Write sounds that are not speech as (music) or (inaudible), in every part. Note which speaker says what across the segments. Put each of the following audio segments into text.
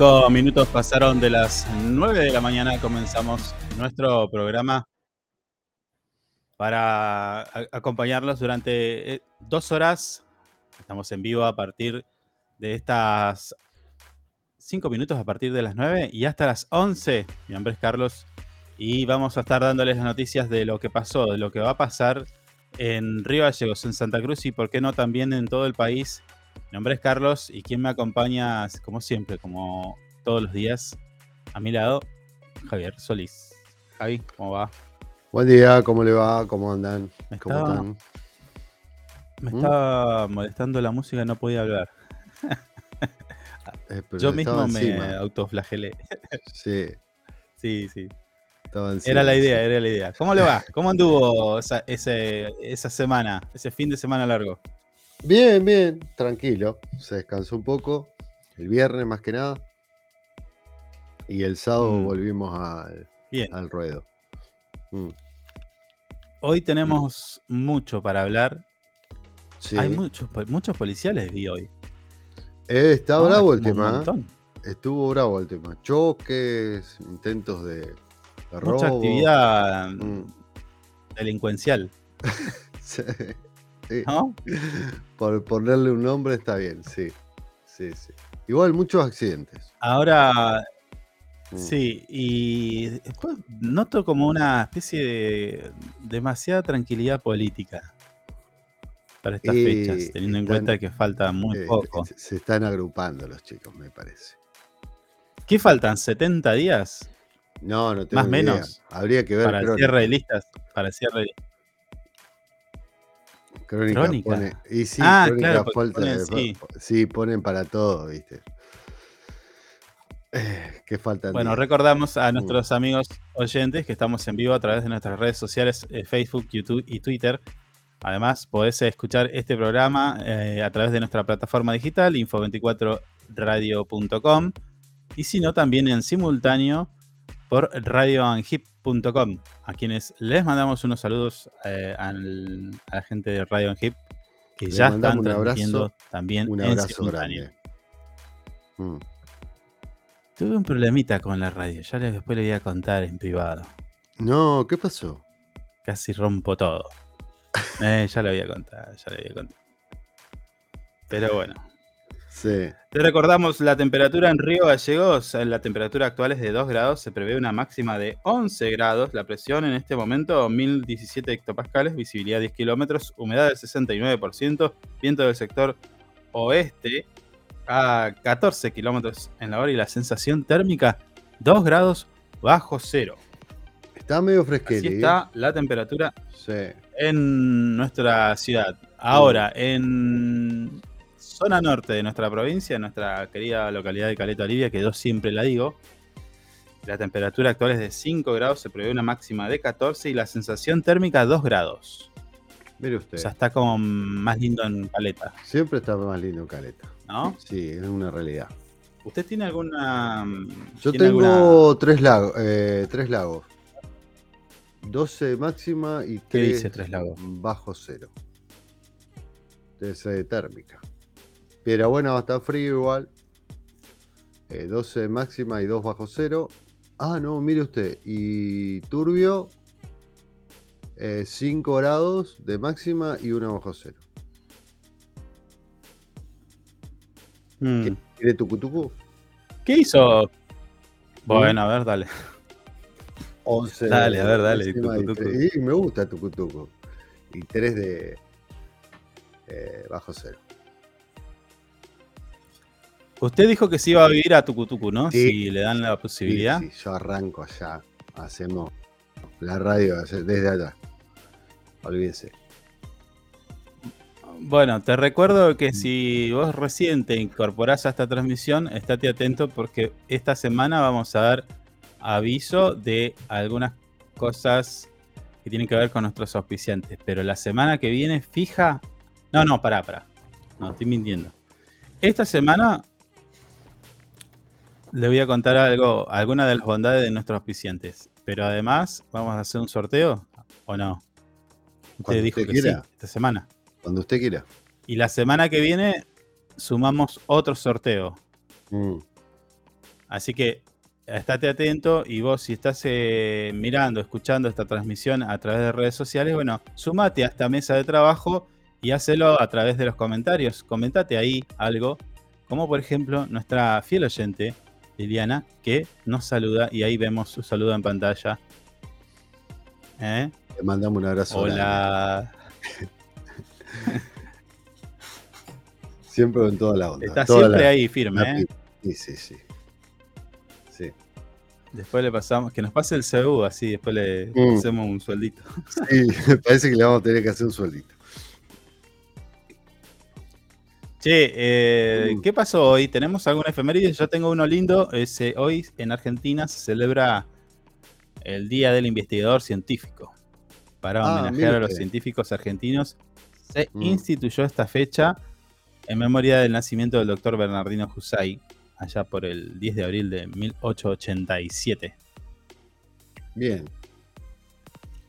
Speaker 1: Cinco minutos pasaron de las nueve de la mañana. Comenzamos nuestro programa para acompañarlos durante eh, dos horas. Estamos en vivo a partir de estas cinco minutos, a partir de las nueve y hasta las once. Mi nombre es Carlos y vamos a estar dándoles las noticias de lo que pasó, de lo que va a pasar en Río Gallegos, en Santa Cruz y, por qué no, también en todo el país mi nombre es Carlos y quien me acompaña, como siempre, como todos los días, a mi lado, Javier Solís. Javi, ¿cómo va?
Speaker 2: Buen día, ¿cómo le va? ¿Cómo andan?
Speaker 1: Me
Speaker 2: ¿Cómo
Speaker 1: estaba,
Speaker 2: están?
Speaker 1: me
Speaker 2: ¿Mm?
Speaker 1: estaba molestando la música, no podía hablar.
Speaker 2: Eh,
Speaker 1: Yo mismo me autoflagelé.
Speaker 2: Sí,
Speaker 1: Sí, sí.
Speaker 2: encima.
Speaker 1: Era la idea,
Speaker 2: sí.
Speaker 1: era la idea. ¿Cómo le va? ¿Cómo anduvo esa, ese- esa semana, ese fin de semana largo?
Speaker 2: Bien, bien, tranquilo. Se descansó un poco. El viernes más que nada. Y el sábado
Speaker 1: Mm.
Speaker 2: volvimos al,
Speaker 1: Bien.
Speaker 2: al ruedo. Mm,
Speaker 1: Hoy tenemos mucho para hablar.
Speaker 2: Sí.
Speaker 1: Hay muchos, muchos policiales vi hoy.
Speaker 2: Eh, está
Speaker 1: Ah,
Speaker 2: bravo el tema. ¿eh? Estuvo bravo el tema. Choques, intentos de, de
Speaker 1: Mucha
Speaker 2: robo.
Speaker 1: actividad
Speaker 2: Mm.
Speaker 1: delincuencial, (laughs)
Speaker 2: Sí, sí.
Speaker 1: ¿no?
Speaker 2: Por ponerle un nombre está bien, sí. Sí, sí. Igual muchos accidentes.
Speaker 1: Ahora,
Speaker 2: Mm.
Speaker 1: sí, y después noto como una especie de demasiada tranquilidad política para estas fechas, teniendo en cuenta que falta muy
Speaker 2: eh,
Speaker 1: poco.
Speaker 2: se- están agrupando los chicos, me parece.
Speaker 1: ¿Qué faltan? ¿70 días?
Speaker 2: No, no tengo
Speaker 1: Más o menos
Speaker 2: Habría que ver
Speaker 1: para el cierre de listas. Para el cierre de-
Speaker 2: Crónica,
Speaker 1: Crónica.
Speaker 2: pone. Y sí,
Speaker 1: Ah,
Speaker 2: Crónica
Speaker 1: claro,
Speaker 2: falta-
Speaker 1: ponen,
Speaker 2: eh,
Speaker 1: sí.
Speaker 2: sí, ponen para todo, ¿viste? Eh, que faltan
Speaker 1: Bueno, recordamos a nuestros amigos oyentes que estamos en vivo a través de nuestras redes sociales, eh, Facebook, YouTube y Twitter. Además, podés escuchar este programa eh, a través de nuestra plataforma digital, info24radio.com, y si no, también en simultáneo por a quienes les mandamos unos saludos eh, al- a la gente de Radio Anhip, que ya están transmitiendo
Speaker 2: abrazo,
Speaker 1: también
Speaker 2: Un
Speaker 1: en simultáneo.
Speaker 2: Mm.
Speaker 1: Tuve un problemita con la radio, ya les- después le voy a contar en privado.
Speaker 2: No, ¿qué pasó?
Speaker 1: Casi rompo todo. (laughs) Eh, ya lo voy a contar, ya lo voy a contar. Pero bueno.
Speaker 2: Sí.
Speaker 1: Te recordamos la temperatura en Río Gallegos. La temperatura actual es de 2 grados. Se prevé una máxima de 11 grados. La presión en este momento 1017 hectopascales. Visibilidad 10 kilómetros. Humedad del 69%. Viento del sector oeste a 14 kilómetros en la hora. Y la sensación térmica 2 grados bajo cero.
Speaker 2: Está medio
Speaker 1: Así
Speaker 2: fresquete. ¿eh?
Speaker 1: está la temperatura
Speaker 2: Sí.
Speaker 1: en nuestra ciudad. Ahora, en zona norte de nuestra provincia, en nuestra querida localidad de Caleta Olivia, que yo siempre la digo, la temperatura actual es de 5 grados, se prevé una máxima de 14 y la sensación térmica 2 grados.
Speaker 2: Mire
Speaker 1: O
Speaker 2: usted.
Speaker 1: sea, está como más lindo en Caleta,
Speaker 2: Siempre está más lindo Caleta.
Speaker 1: ¿no?
Speaker 2: Sí, es una realidad.
Speaker 1: ¿Usted tiene alguna...
Speaker 2: Yo
Speaker 1: tiene
Speaker 2: tengo
Speaker 1: alguna-
Speaker 2: tres, lagos, eh, tres lagos. 12 máxima y 3
Speaker 1: ¿Qué dice Tres Lagos?
Speaker 2: bajo cero. Debe ser de térmica. Pero bueno, va a estar frío igual. Eh, 12 máxima y 2 bajo cero. Ah, no, mire usted. Y turbio, eh, 5 grados de máxima y 1 bajo cero.
Speaker 1: Mm.
Speaker 2: ¿Quiere tucutucu?
Speaker 1: ¿Qué hizo? Bueno, a ver, dale.
Speaker 2: 11
Speaker 1: Dale, a ver, dale,
Speaker 2: y tres- y me gusta tucutucu. Y 3 de eh, bajo cero.
Speaker 1: Usted dijo que se iba a vivir a Tucutucu, ¿no?
Speaker 2: Sí.
Speaker 1: Si le dan la posibilidad.
Speaker 2: sí, yo arranco allá. Hacemos la radio desde allá. Olvídese.
Speaker 1: Bueno, te recuerdo que si vos recién te incorporás a esta transmisión, estate atento porque esta semana vamos a dar aviso de algunas cosas que tienen que ver con nuestros auspiciantes. Pero la semana que viene, fija. No, no, pará, pará. No, estoy mintiendo. Esta semana le voy a contar algo, alguna de las bondades de nuestros auspiciantes. Pero además, vamos a hacer un sorteo, ¿o no? Usted
Speaker 2: Cuando
Speaker 1: dijo
Speaker 2: usted
Speaker 1: que
Speaker 2: quiera.
Speaker 1: sí, esta semana.
Speaker 2: Cuando usted quiera.
Speaker 1: Y la semana que viene sumamos otro sorteo.
Speaker 2: Mm.
Speaker 1: Así que estate atento y vos si estás eh, mirando, escuchando esta transmisión a través de redes sociales, bueno, sumate a esta mesa de trabajo y hacelo a través de los comentarios. Comentate ahí algo, como por ejemplo nuestra fiel oyente, Liliana, que nos saluda y ahí vemos su saludo en pantalla.
Speaker 2: ¿Eh? Le mandamos un abrazo.
Speaker 1: Hola.
Speaker 2: siempre en toda la onda.
Speaker 1: Está siempre ahí firme. ¿eh?
Speaker 2: Sí, sí, sí.
Speaker 1: Después le pasamos, que nos pase el CU, así después le mm. hacemos un sueldito.
Speaker 2: Sí, me (laughs) parece que le vamos a tener que hacer un sueldito.
Speaker 1: Che, eh, mm. ¿qué pasó hoy? ¿Tenemos alguna efeméride? Yo tengo uno lindo. Ese, hoy en Argentina se celebra el Día del Investigador Científico. Para ah, homenajear a los científicos argentinos, se mm. instituyó esta fecha en memoria del nacimiento del doctor Bernardino Jusay, allá por el 10 de abril de 1887.
Speaker 2: Bien.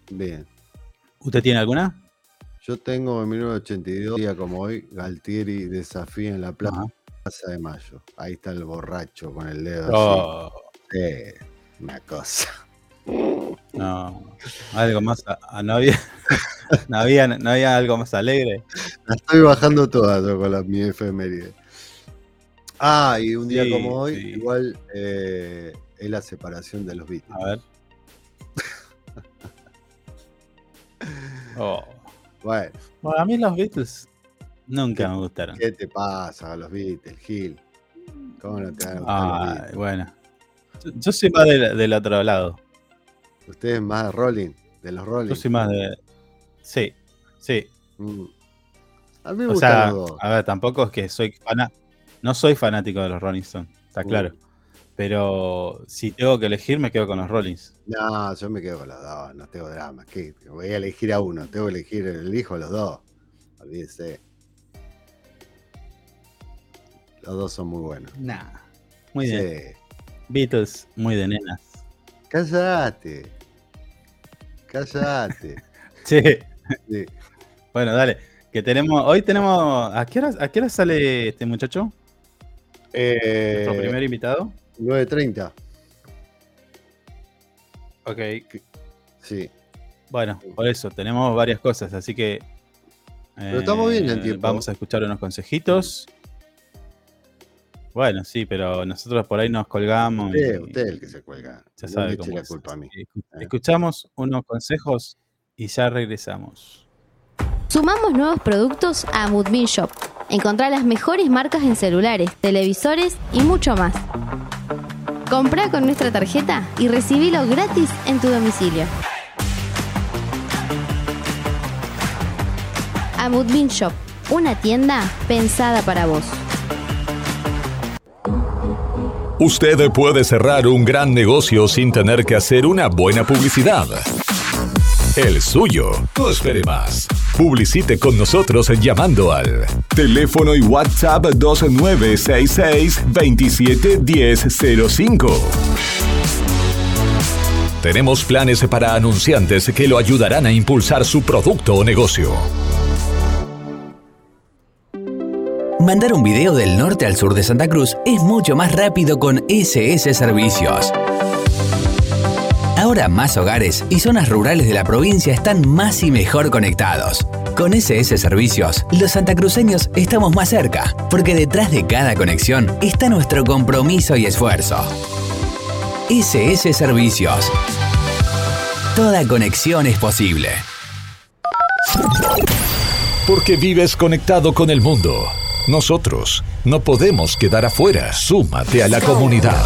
Speaker 2: Bien.
Speaker 1: ¿Usted tiene alguna?
Speaker 2: Yo tengo en 1982, día como hoy, Galtieri desafía en la plaza de Mayo. Ahí está el borracho con el dedo
Speaker 1: oh.
Speaker 2: así. una cosa.
Speaker 1: No, algo más. no, había, (laughs) no, había, no había algo más alegre.
Speaker 2: La estoy bajando toda con la, mi efeméride. Ah, y un día como hoy, igual eh, es la separación de los Beatles.
Speaker 1: A ver. (laughs) oh.
Speaker 2: Bueno.
Speaker 1: A mí los Beatles nunca me gustaron.
Speaker 2: ¿Qué te pasa a los Beatles, Gil? ¿Cómo no te van
Speaker 1: a bueno. Yo, soy más del, otro lado.
Speaker 2: Usted es más de Rolling, de los Rolling.
Speaker 1: Yo soy más de. Sí, sí.
Speaker 2: Mm. A mí me gustan los dos.
Speaker 1: A ver, tampoco es que soy fanático no soy fanático de los Rolling Stones, está claro. Pero si tengo que elegir, me quedo con los Rollins.
Speaker 2: No, yo me quedo con los dos, no tengo drama. ¿Qué? Voy a elegir a uno, tengo que elegir, el hijo los dos. Olvídese. Los dos son muy buenos.
Speaker 1: Nah, muy bien. Beatles, muy de nenas.
Speaker 2: Cállate. Cállate. (laughs)
Speaker 1: sí. sí. Bueno, dale. Que tenemos, hoy tenemos. ¿A qué hora, a qué hora sale este muchacho?
Speaker 2: Eh,
Speaker 1: Nuestro primer invitado.
Speaker 2: 9.30.
Speaker 1: Ok.
Speaker 2: Sí.
Speaker 1: Bueno, por eso, tenemos varias cosas, así que.
Speaker 2: Pero estamos bien en eh, tiempo.
Speaker 1: Vamos a escuchar unos consejitos. Bueno, sí, pero nosotros por ahí nos colgamos.
Speaker 2: Usted, usted es el que se cuelga.
Speaker 1: Ya sabe cómo la culpa a mí. Escuchamos unos consejos y ya regresamos.
Speaker 3: Sumamos nuevos productos a Moodbean Shop Encontrá las mejores marcas en celulares, televisores y mucho más. Comprá con nuestra tarjeta y recibilo gratis en tu domicilio. Amudbin Shop, una tienda pensada para vos.
Speaker 4: Usted puede cerrar un gran negocio sin tener que hacer una buena publicidad. El suyo. No espere más. Publicite con nosotros llamando al teléfono y WhatsApp 2966 271005. Tenemos planes para anunciantes que lo ayudarán a impulsar su producto o negocio.
Speaker 5: Mandar un video del norte al sur de Santa Cruz es mucho más rápido con SS Servicios. Ahora más hogares y zonas rurales de la provincia están más y mejor conectados. Con SS Servicios, los santacruceños estamos más cerca, porque detrás de cada conexión está nuestro compromiso y esfuerzo. SS Servicios. Toda conexión es posible.
Speaker 4: Porque vives conectado con el mundo. Nosotros no podemos quedar afuera. Súmate a la comunidad.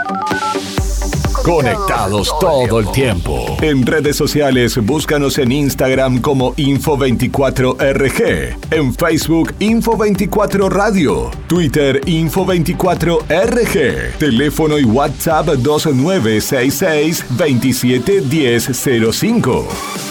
Speaker 4: Conectados todo el tiempo. En redes sociales, búscanos en Instagram como Info24RG, en Facebook Info24 Radio, Twitter Info24RG, teléfono y WhatsApp 2966 271005.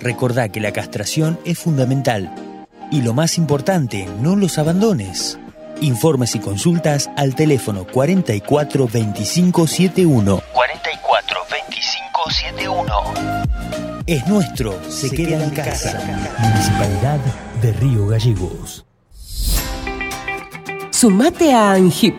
Speaker 6: Recordá que la castración es fundamental. Y lo más importante, no los abandones. Informes y consultas al teléfono 44 25 71. 44 25 71. Es nuestro, se, queda, en casa. Municipalidad de Río Gallegos.
Speaker 7: Sumate a ANGIP.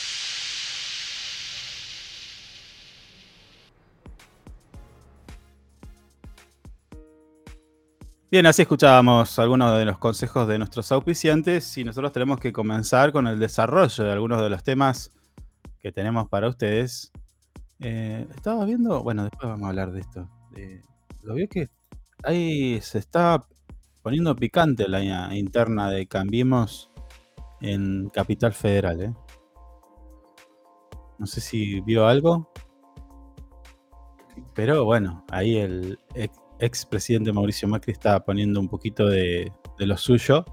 Speaker 1: Bien, así escuchábamos algunos de los consejos de nuestros auspiciantes y nosotros tenemos que comenzar con el desarrollo de algunos de los temas que tenemos para ustedes. Eh, estaba viendo, bueno, después vamos a hablar de esto. Eh, lo veo que ahí se está poniendo picante la interna de Cambiemos en Capital Federal. ¿eh? No sé si vio algo. Pero bueno, ahí el expresidente Mauricio Macri está poniendo un poquito de, lo suyo,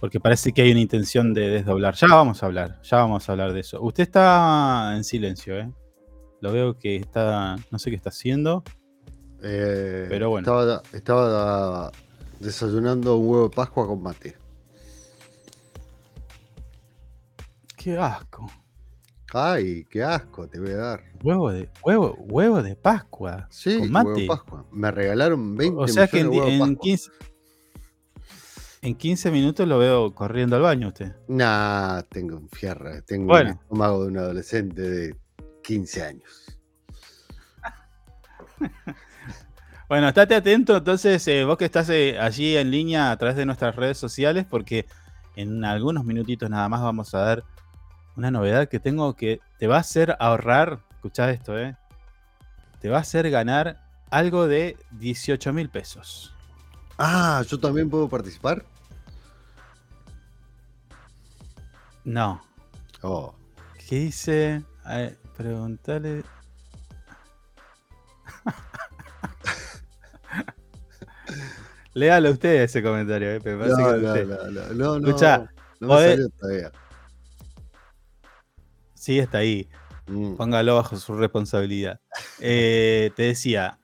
Speaker 1: porque parece que hay una intención de desdoblar. Ya vamos a hablar, ya vamos a hablar de eso. Usted está en silencio, ¿eh? Lo veo que está, no sé qué está haciendo.
Speaker 2: Eh,
Speaker 1: pero bueno.
Speaker 2: Estaba, estaba desayunando un huevo de Pascua con mate.
Speaker 1: Qué asco.
Speaker 2: Ay, qué asco te voy a dar.
Speaker 1: Huevo de, huevo, huevo de Pascua.
Speaker 2: Sí,
Speaker 1: con mate.
Speaker 2: huevo de Pascua. Me regalaron 20
Speaker 1: O sea que en, en
Speaker 2: Pascua.
Speaker 1: 15, en 15 minutos lo veo corriendo al baño usted.
Speaker 2: Nah, tengo un fierro. Tengo
Speaker 1: Bueno.
Speaker 2: el estómago de un adolescente de 15 años. (laughs)
Speaker 1: Bueno, estate atento entonces, eh, vos que estás eh, allí en línea a través de nuestras redes sociales, porque en algunos minutitos nada más vamos a dar una novedad que tengo que te va a hacer ahorrar, escuchá esto, eh, te va a hacer ganar algo de 18 mil pesos.
Speaker 2: Ah, ¿yo también puedo participar?
Speaker 1: No,
Speaker 2: Oh,
Speaker 1: ¿qué dice? Preguntale. (laughs) Léalo usted ese comentario, eh,
Speaker 2: no, no, no, no, no, no, me salió todavía.
Speaker 1: Sí, está ahí.
Speaker 2: Mm.
Speaker 1: Póngalo bajo su responsabilidad. Eh, te decía,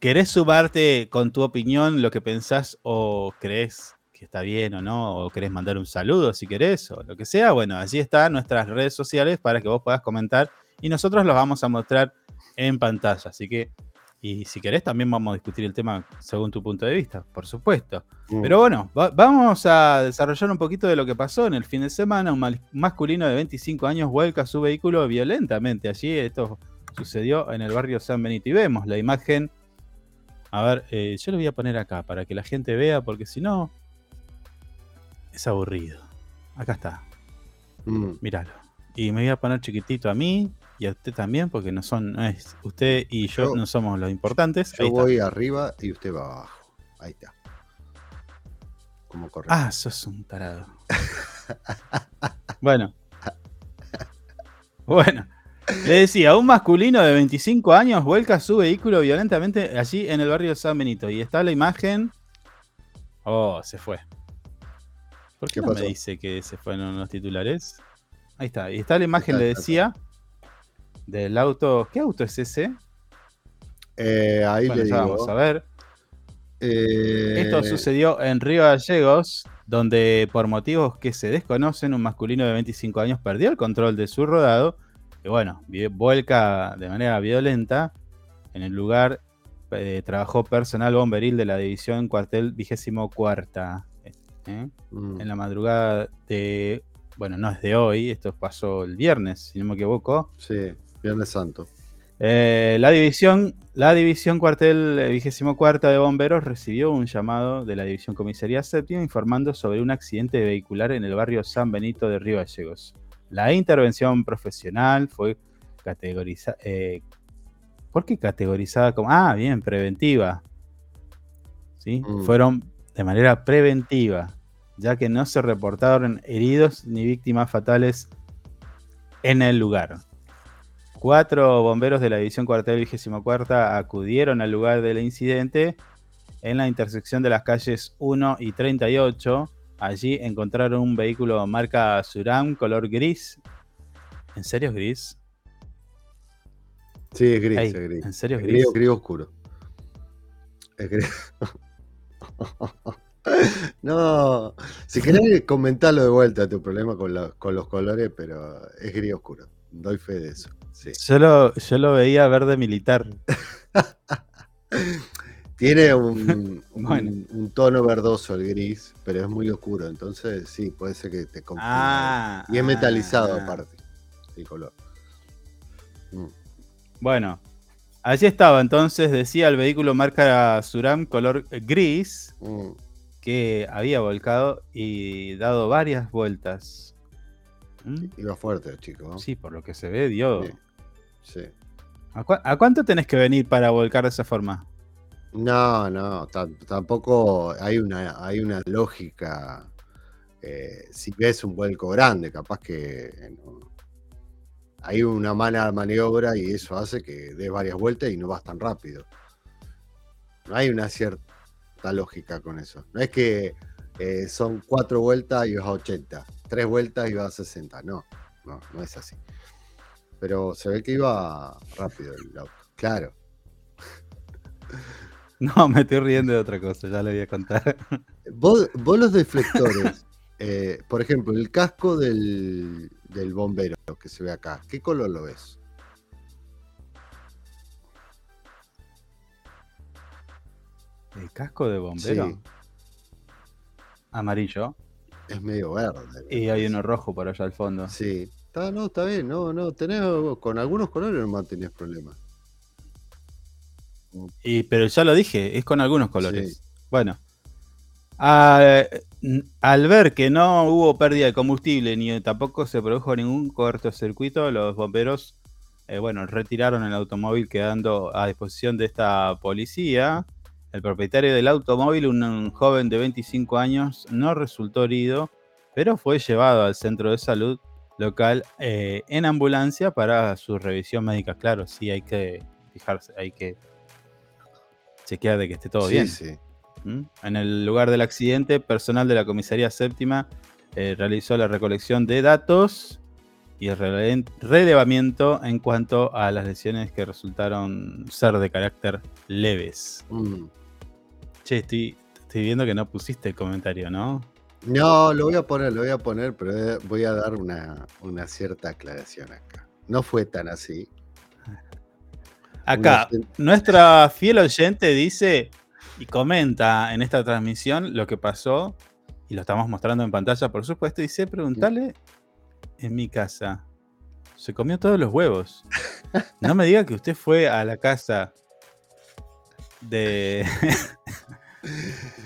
Speaker 1: ¿querés sumarte con tu opinión lo que pensás o crees que está bien o no? ¿O querés mandar un saludo si querés o lo que sea? Bueno, allí están nuestras redes sociales para que vos puedas comentar y nosotros los vamos a mostrar en pantalla. Así que, y si querés, también vamos a discutir el tema según tu punto de vista, por supuesto.
Speaker 2: Mm.
Speaker 1: Pero bueno, va- vamos a desarrollar un poquito de lo que pasó en el fin de semana. Un mal- masculino de 25 años vuelca su vehículo violentamente. Allí esto sucedió en el barrio San Benito. Y vemos la imagen. A ver, eh, yo lo voy a poner acá para que la gente vea, porque si no, es aburrido. Acá está,
Speaker 2: Mm.
Speaker 1: míralo. Y me voy a poner chiquitito a mí y a usted también, porque no son, no es, usted y yo,
Speaker 2: Yo-
Speaker 1: no somos los importantes.
Speaker 2: Yo
Speaker 1: Ahí está.
Speaker 2: voy arriba y usted va abajo. Ahí está. Como correcto.
Speaker 1: Ah, sos un tarado. (laughs) bueno. Bueno. Le decía, un masculino de 25 años vuelca su vehículo violentamente allí en el barrio de San Benito. Y está la imagen. Oh, se fue. ¿Por qué,
Speaker 2: ¿Qué
Speaker 1: no me dice que se fueron los titulares? Ahí está. Y está la imagen,
Speaker 2: Está,
Speaker 1: le decía, del auto. ¿Qué auto es ese?
Speaker 2: Eh, ahí
Speaker 1: Bueno,
Speaker 2: le digo.
Speaker 1: vamos a ver.
Speaker 2: eh,
Speaker 1: Esto sucedió en Río Gallegos, donde por motivos que se desconocen, un masculino de 25 años perdió el control de su rodado y bueno, vuelca de manera violenta. En el lugar eh, trabajó personal bomberil de la división cuartel vigésimo cuarta. ¿eh?
Speaker 2: mm,
Speaker 1: En la madrugada de, bueno, no es de hoy, esto pasó el viernes, si no me equivoco.
Speaker 2: Sí, Viernes Santo.
Speaker 1: Eh, la división, la división cuartel eh, vigésimo cuarta de bomberos recibió un llamado de la división comisaría séptima informando sobre un accidente vehicular en el barrio San Benito de Río Gallegos. La intervención profesional fue categorizada. ¿Por qué categorizada como? Ah, bien, preventiva. ¿Sí?
Speaker 2: Mm.
Speaker 1: Fueron de manera preventiva, ya que no se reportaron heridos ni víctimas fatales en el lugar. Cuatro bomberos de la División Cuartel 24 acudieron al lugar del incidente en la intersección de las calles 1 y 38. Allí encontraron un vehículo marca Suram color gris. ¿En serio es gris?
Speaker 2: Sí, es gris, es gris.
Speaker 1: ¿En serio es
Speaker 2: Es
Speaker 1: gris?
Speaker 2: gris, gris oscuro. Es gris. (laughs) no, si querés comentarlo de vuelta tu problema con, la- con los colores, pero es gris oscuro. Doy fe de eso. Sí.
Speaker 1: Yo lo, yo lo veía verde militar. (laughs)
Speaker 2: Tiene un, (laughs) un-
Speaker 1: Bueno.
Speaker 2: un tono verdoso el gris, pero es muy oscuro, entonces sí, puede ser que te confunda.
Speaker 1: Ah,
Speaker 2: y es metalizado
Speaker 1: ah.
Speaker 2: aparte, el color. Mm.
Speaker 1: Bueno, allí estaba entonces, decía el vehículo marca Suram color gris.
Speaker 2: Mm.
Speaker 1: Que había volcado y dado varias vueltas. ¿Mm?
Speaker 2: Iba fuerte chico.
Speaker 1: Sí, por lo que se ve, dio.
Speaker 2: Sí. Sí.
Speaker 1: ¿A, cuánto tenés que venir para volcar de esa forma?
Speaker 2: No, no, tam- tampoco hay una, hay una lógica. eh, si ves un vuelco grande, capaz que no- hay una mala maniobra y eso hace que des varias vueltas y no vas tan rápido. No hay una cierta lógica con eso. No es que eh, son cuatro vueltas y vas a 80, tres vueltas y vas a 60. No, no, no es así. Pero se ve que iba rápido el auto. Claro. (laughs)
Speaker 1: No, me estoy riendo de otra cosa, ya le voy a contar. (laughs)
Speaker 2: Vos, vos los deflectores, eh, por ejemplo, el casco del, del bombero que se ve acá, ¿qué color lo ves?
Speaker 1: ¿El casco de bombero?
Speaker 2: Sí,
Speaker 1: Amarillo.
Speaker 2: es medio verde.
Speaker 1: Y hay uno rojo por allá al fondo.
Speaker 2: Sí, está, no, está bien, no, no, tenés, con algunos colores no tenés problemas.
Speaker 1: Y, pero ya lo dije, es con algunos colores.
Speaker 2: Sí.
Speaker 1: Bueno. a- al ver que no hubo pérdida de combustible ni tampoco se produjo ningún cortocircuito, los bomberos eh, bueno, retiraron el automóvil quedando a disposición de esta policía. El propietario del automóvil, un, joven de 25 años, no resultó herido, pero fue llevado al centro de salud local eh, en ambulancia para su revisión médica. Claro, sí, hay que fijarse, hay que chequear de que esté todo
Speaker 2: sí,
Speaker 1: bien.
Speaker 2: sí.
Speaker 1: ¿Mm? En el lugar del accidente, personal de la comisaría séptima eh, realizó la recolección de datos y el rele- relevamiento en cuanto a las lesiones que resultaron ser de carácter leves.
Speaker 2: Mm.
Speaker 1: Che, estoy, estoy viendo que no pusiste el comentario, ¿no?
Speaker 2: No, lo voy a poner, lo voy a poner, pero eh, voy a dar una, una cierta aclaración acá. No fue tan así.
Speaker 1: Acá,
Speaker 2: Una-
Speaker 1: nuestra fiel oyente dice y comenta en esta transmisión lo que pasó, y lo estamos mostrando en pantalla, por supuesto, y dice, preguntarle en mi casa, se comió todos los huevos. (laughs) No me diga que usted fue a la casa de,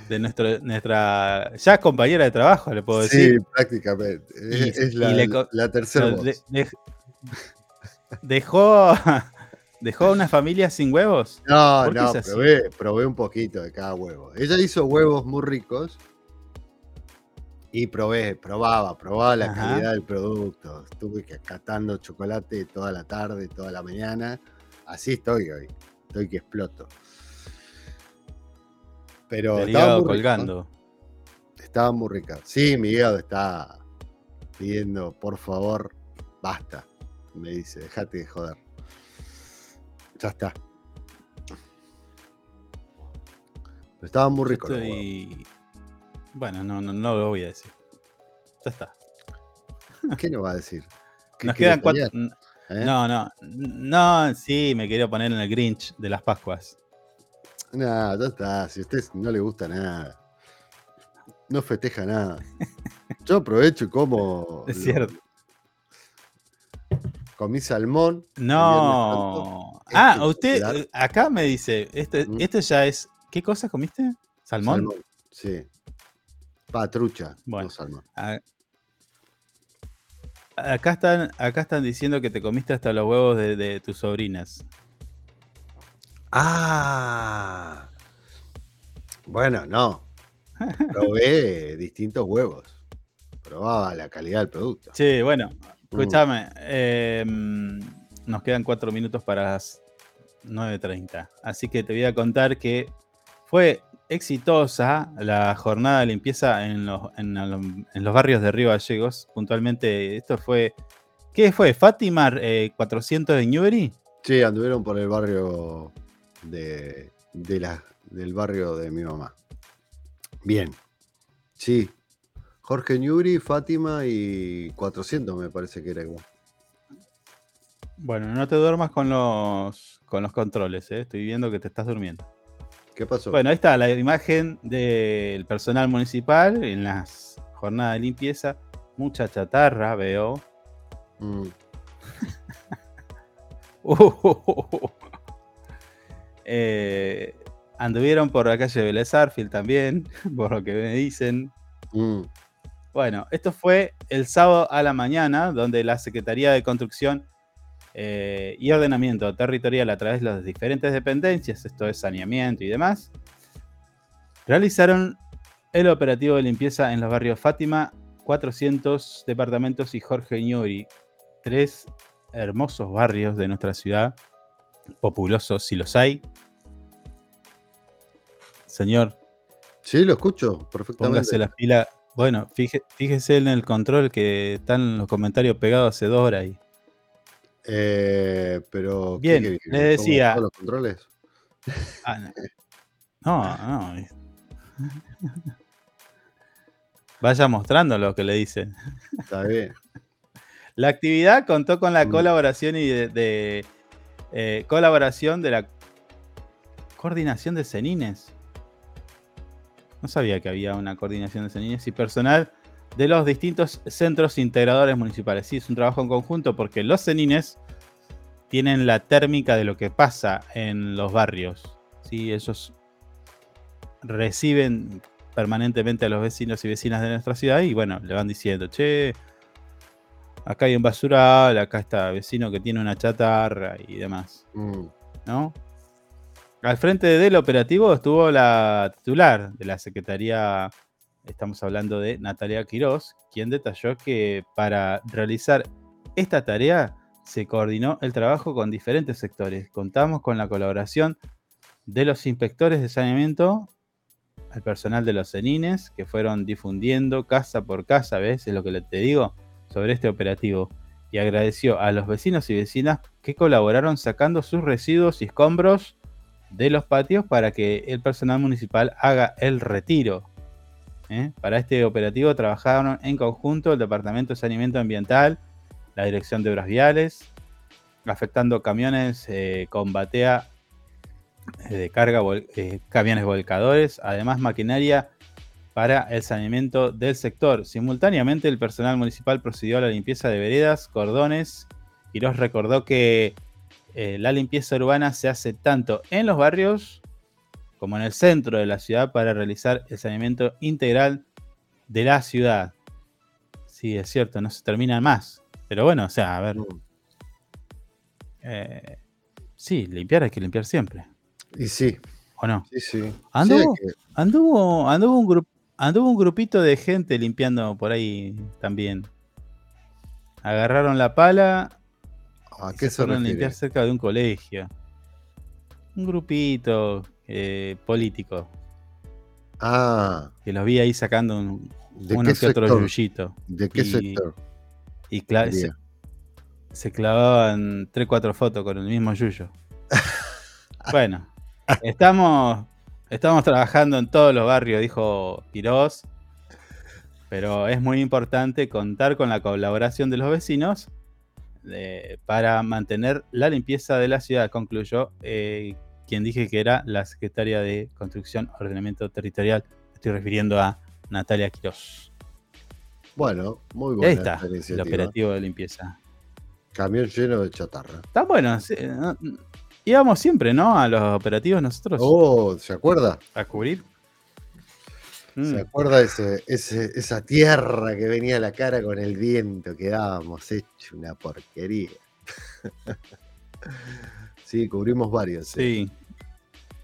Speaker 1: de nuestro, nuestra ya compañera de trabajo, le puedo decir.
Speaker 2: Sí, prácticamente.
Speaker 1: Y-
Speaker 2: Es, la,
Speaker 1: le co-
Speaker 2: la tercera
Speaker 1: de- de- dejó, (laughs) dejó una familia sin huevos.
Speaker 2: No,
Speaker 1: ¿Por qué
Speaker 2: no, probé, probé un poquito de cada huevo. Ella hizo huevos muy ricos y probé, probaba, probaba la
Speaker 1: Ajá.
Speaker 2: calidad del producto. Estuve catando chocolate toda la tarde, toda la mañana. Así estoy hoy. Estoy que exploto. Pero
Speaker 1: El
Speaker 2: estaba muy
Speaker 1: colgando.
Speaker 2: Estaba muy rica. Sí, mi hígado está pidiendo, por favor, basta. Me dice, déjate de joder. Ya está. Pero estaba muy rico.
Speaker 1: Estoy- Bueno, no, no, no lo voy a decir. Ya está.
Speaker 2: ¿Qué nos va a decir? ¿Qué
Speaker 1: Nos quedan cuatro.
Speaker 2: ¿Eh?
Speaker 1: No, no. No, sí, me quería poner en el Grinch de las Pascuas.
Speaker 2: No, ya está. Si a usted no le gusta nada, no festeja nada. Yo aprovecho y como.
Speaker 1: Es cierto.
Speaker 2: Comí salmón.
Speaker 1: No.
Speaker 2: Este
Speaker 1: Ah, usted
Speaker 2: popular.
Speaker 1: eh, acá me dice, este,
Speaker 2: Mm.
Speaker 1: esto ya es. ¿Qué cosa comiste? ¿Salmón?
Speaker 2: Salmón. Sí. Patrucha.
Speaker 1: Bueno.
Speaker 2: No salmón.
Speaker 1: Ah, Acá están, acá están diciendo que te comiste hasta los huevos de, de tus sobrinas.
Speaker 2: Ah. Bueno, no. Probé distintos huevos. Probaba la calidad del producto.
Speaker 1: Sí, bueno,
Speaker 2: Mm.
Speaker 1: escúchame. eh, nos quedan cuatro minutos para las 9.30. Así que te voy a contar que fue exitosa la jornada de limpieza en los, en los barrios de Río Gallegos. Puntualmente, esto fue. ¿Qué fue? ¿Fátima eh, 400 de Newbery?
Speaker 2: Sí, anduvieron por el barrio de, de la, del barrio de mi mamá. Bien. Sí. Jorge Ñuri, Fátima y 400 me parece que era igual.
Speaker 1: Bueno, no te duermas con los, con los controles, ¿eh? estoy viendo que te estás durmiendo.
Speaker 2: ¿Qué pasó?
Speaker 1: Bueno, ahí está la imagen del personal municipal en las jornadas de limpieza. Mucha chatarra, veo.
Speaker 2: Mm, (laughs)
Speaker 1: Eh, anduvieron por la calle Vélez Arfield también, (laughs) por lo que me dicen.
Speaker 2: mm.
Speaker 1: Bueno, esto fue el sábado a la mañana, donde la Secretaría de Construcción eh, y Ordenamiento Territorial, a través de las diferentes dependencias, esto es saneamiento y demás, realizaron el operativo de limpieza en los barrios Fátima, 400 departamentos y Jorge Ñuri, tres hermosos barrios de nuestra ciudad, populosos si los hay. Señor,
Speaker 2: Sí, lo escucho perfectamente.
Speaker 1: Póngase las pilas. Bueno, fíjese, fíjese en el control que están los comentarios pegados hace dos horas ahí.
Speaker 2: Eh, pero. ¿qué
Speaker 1: Bien,
Speaker 2: querés que
Speaker 1: le decía-
Speaker 2: los controles?
Speaker 1: Ah, no. No, (laughs) Vaya mostrando lo que le dicen.
Speaker 2: Está bien.
Speaker 1: La actividad contó con la
Speaker 2: Mm.
Speaker 1: colaboración y de, de, eh, colaboración de la coordinación de cenines. No sabía que había una coordinación de cenines y personal de los distintos centros integradores municipales. Sí, es un trabajo en conjunto porque los cenines tienen la térmica de lo que pasa en los barrios. ¿sí? Ellos reciben permanentemente a los vecinos y vecinas de nuestra ciudad y bueno, le van diciendo, che, acá hay un basural, acá está vecino que tiene una chatarra y demás,
Speaker 2: Mm,
Speaker 1: ¿no? Al frente del operativo estuvo la titular de la Secretaría, estamos hablando de Natalia Quirós, quien detalló que para realizar esta tarea se coordinó el trabajo con diferentes sectores. Contamos con la colaboración de los inspectores de saneamiento, al personal de los cenines, que fueron difundiendo casa por casa, ¿ves? Es lo que te digo sobre este operativo. Y agradeció a los vecinos y vecinas que colaboraron sacando sus residuos y escombros de los patios para que el personal municipal haga el retiro. ¿eh? Para este operativo trabajaron en conjunto el Departamento de Saneamiento Ambiental, la Dirección de Obras Viales, afectando camiones eh, con batea eh, de carga, eh, camiones volcadores, además maquinaria para el saneamiento del sector. Simultáneamente el personal municipal procedió a la limpieza de veredas, cordones, y nos recordó que eh, la limpieza urbana se hace tanto en los barrios como en el centro de la ciudad para realizar el saneamiento integral de la ciudad. Sí, es cierto, no se termina más. Pero bueno, o sea, a ver.
Speaker 2: Mm.
Speaker 1: eh, sí, limpiar hay que limpiar siempre.
Speaker 2: Y sí,
Speaker 1: ¿O no?
Speaker 2: sí, sí.
Speaker 1: Anduvo,
Speaker 2: Sí, hay que-
Speaker 1: anduvo, anduvo, un grup- anduvo un grupito de gente limpiando por ahí también. Agarraron la pala
Speaker 2: ¿A qué
Speaker 1: se
Speaker 2: se
Speaker 1: fueron a limpiar cerca de un colegio. Un grupito eh, político.
Speaker 2: Ah,
Speaker 1: Que los vi ahí sacando un,
Speaker 2: ¿de
Speaker 1: uno que otro yuyito.
Speaker 2: ¿De qué
Speaker 1: Y-
Speaker 2: sector?
Speaker 1: Y cla- se, se clavaban 3-4 fotos con el mismo yuyo. (laughs) bueno, estamos, estamos trabajando en todos los barrios, dijo Quirós. Pero es muy importante contar con la colaboración de los vecinos eh, para mantener la limpieza de la ciudad, concluyó eh, quien dije que era la secretaria de Construcción Ordenamiento Territorial. Estoy refiriendo a Natalia Quirós.
Speaker 2: Bueno, muy
Speaker 1: Ahí
Speaker 2: buena
Speaker 1: está,
Speaker 2: esta
Speaker 1: el operativo de limpieza.
Speaker 2: Camión lleno de chatarra.
Speaker 1: Está bueno. sí, no- íbamos siempre, ¿no? A los operativos nosotros
Speaker 2: Oh, ¿se acuerda?
Speaker 1: a cubrir. Mm,
Speaker 2: ¿Se acuerda ese, ese- esa tierra que venía a la cara con el viento? Quedábamos hecho una porquería. (laughs) sí, cubrimos varios. sí.
Speaker 1: Sí,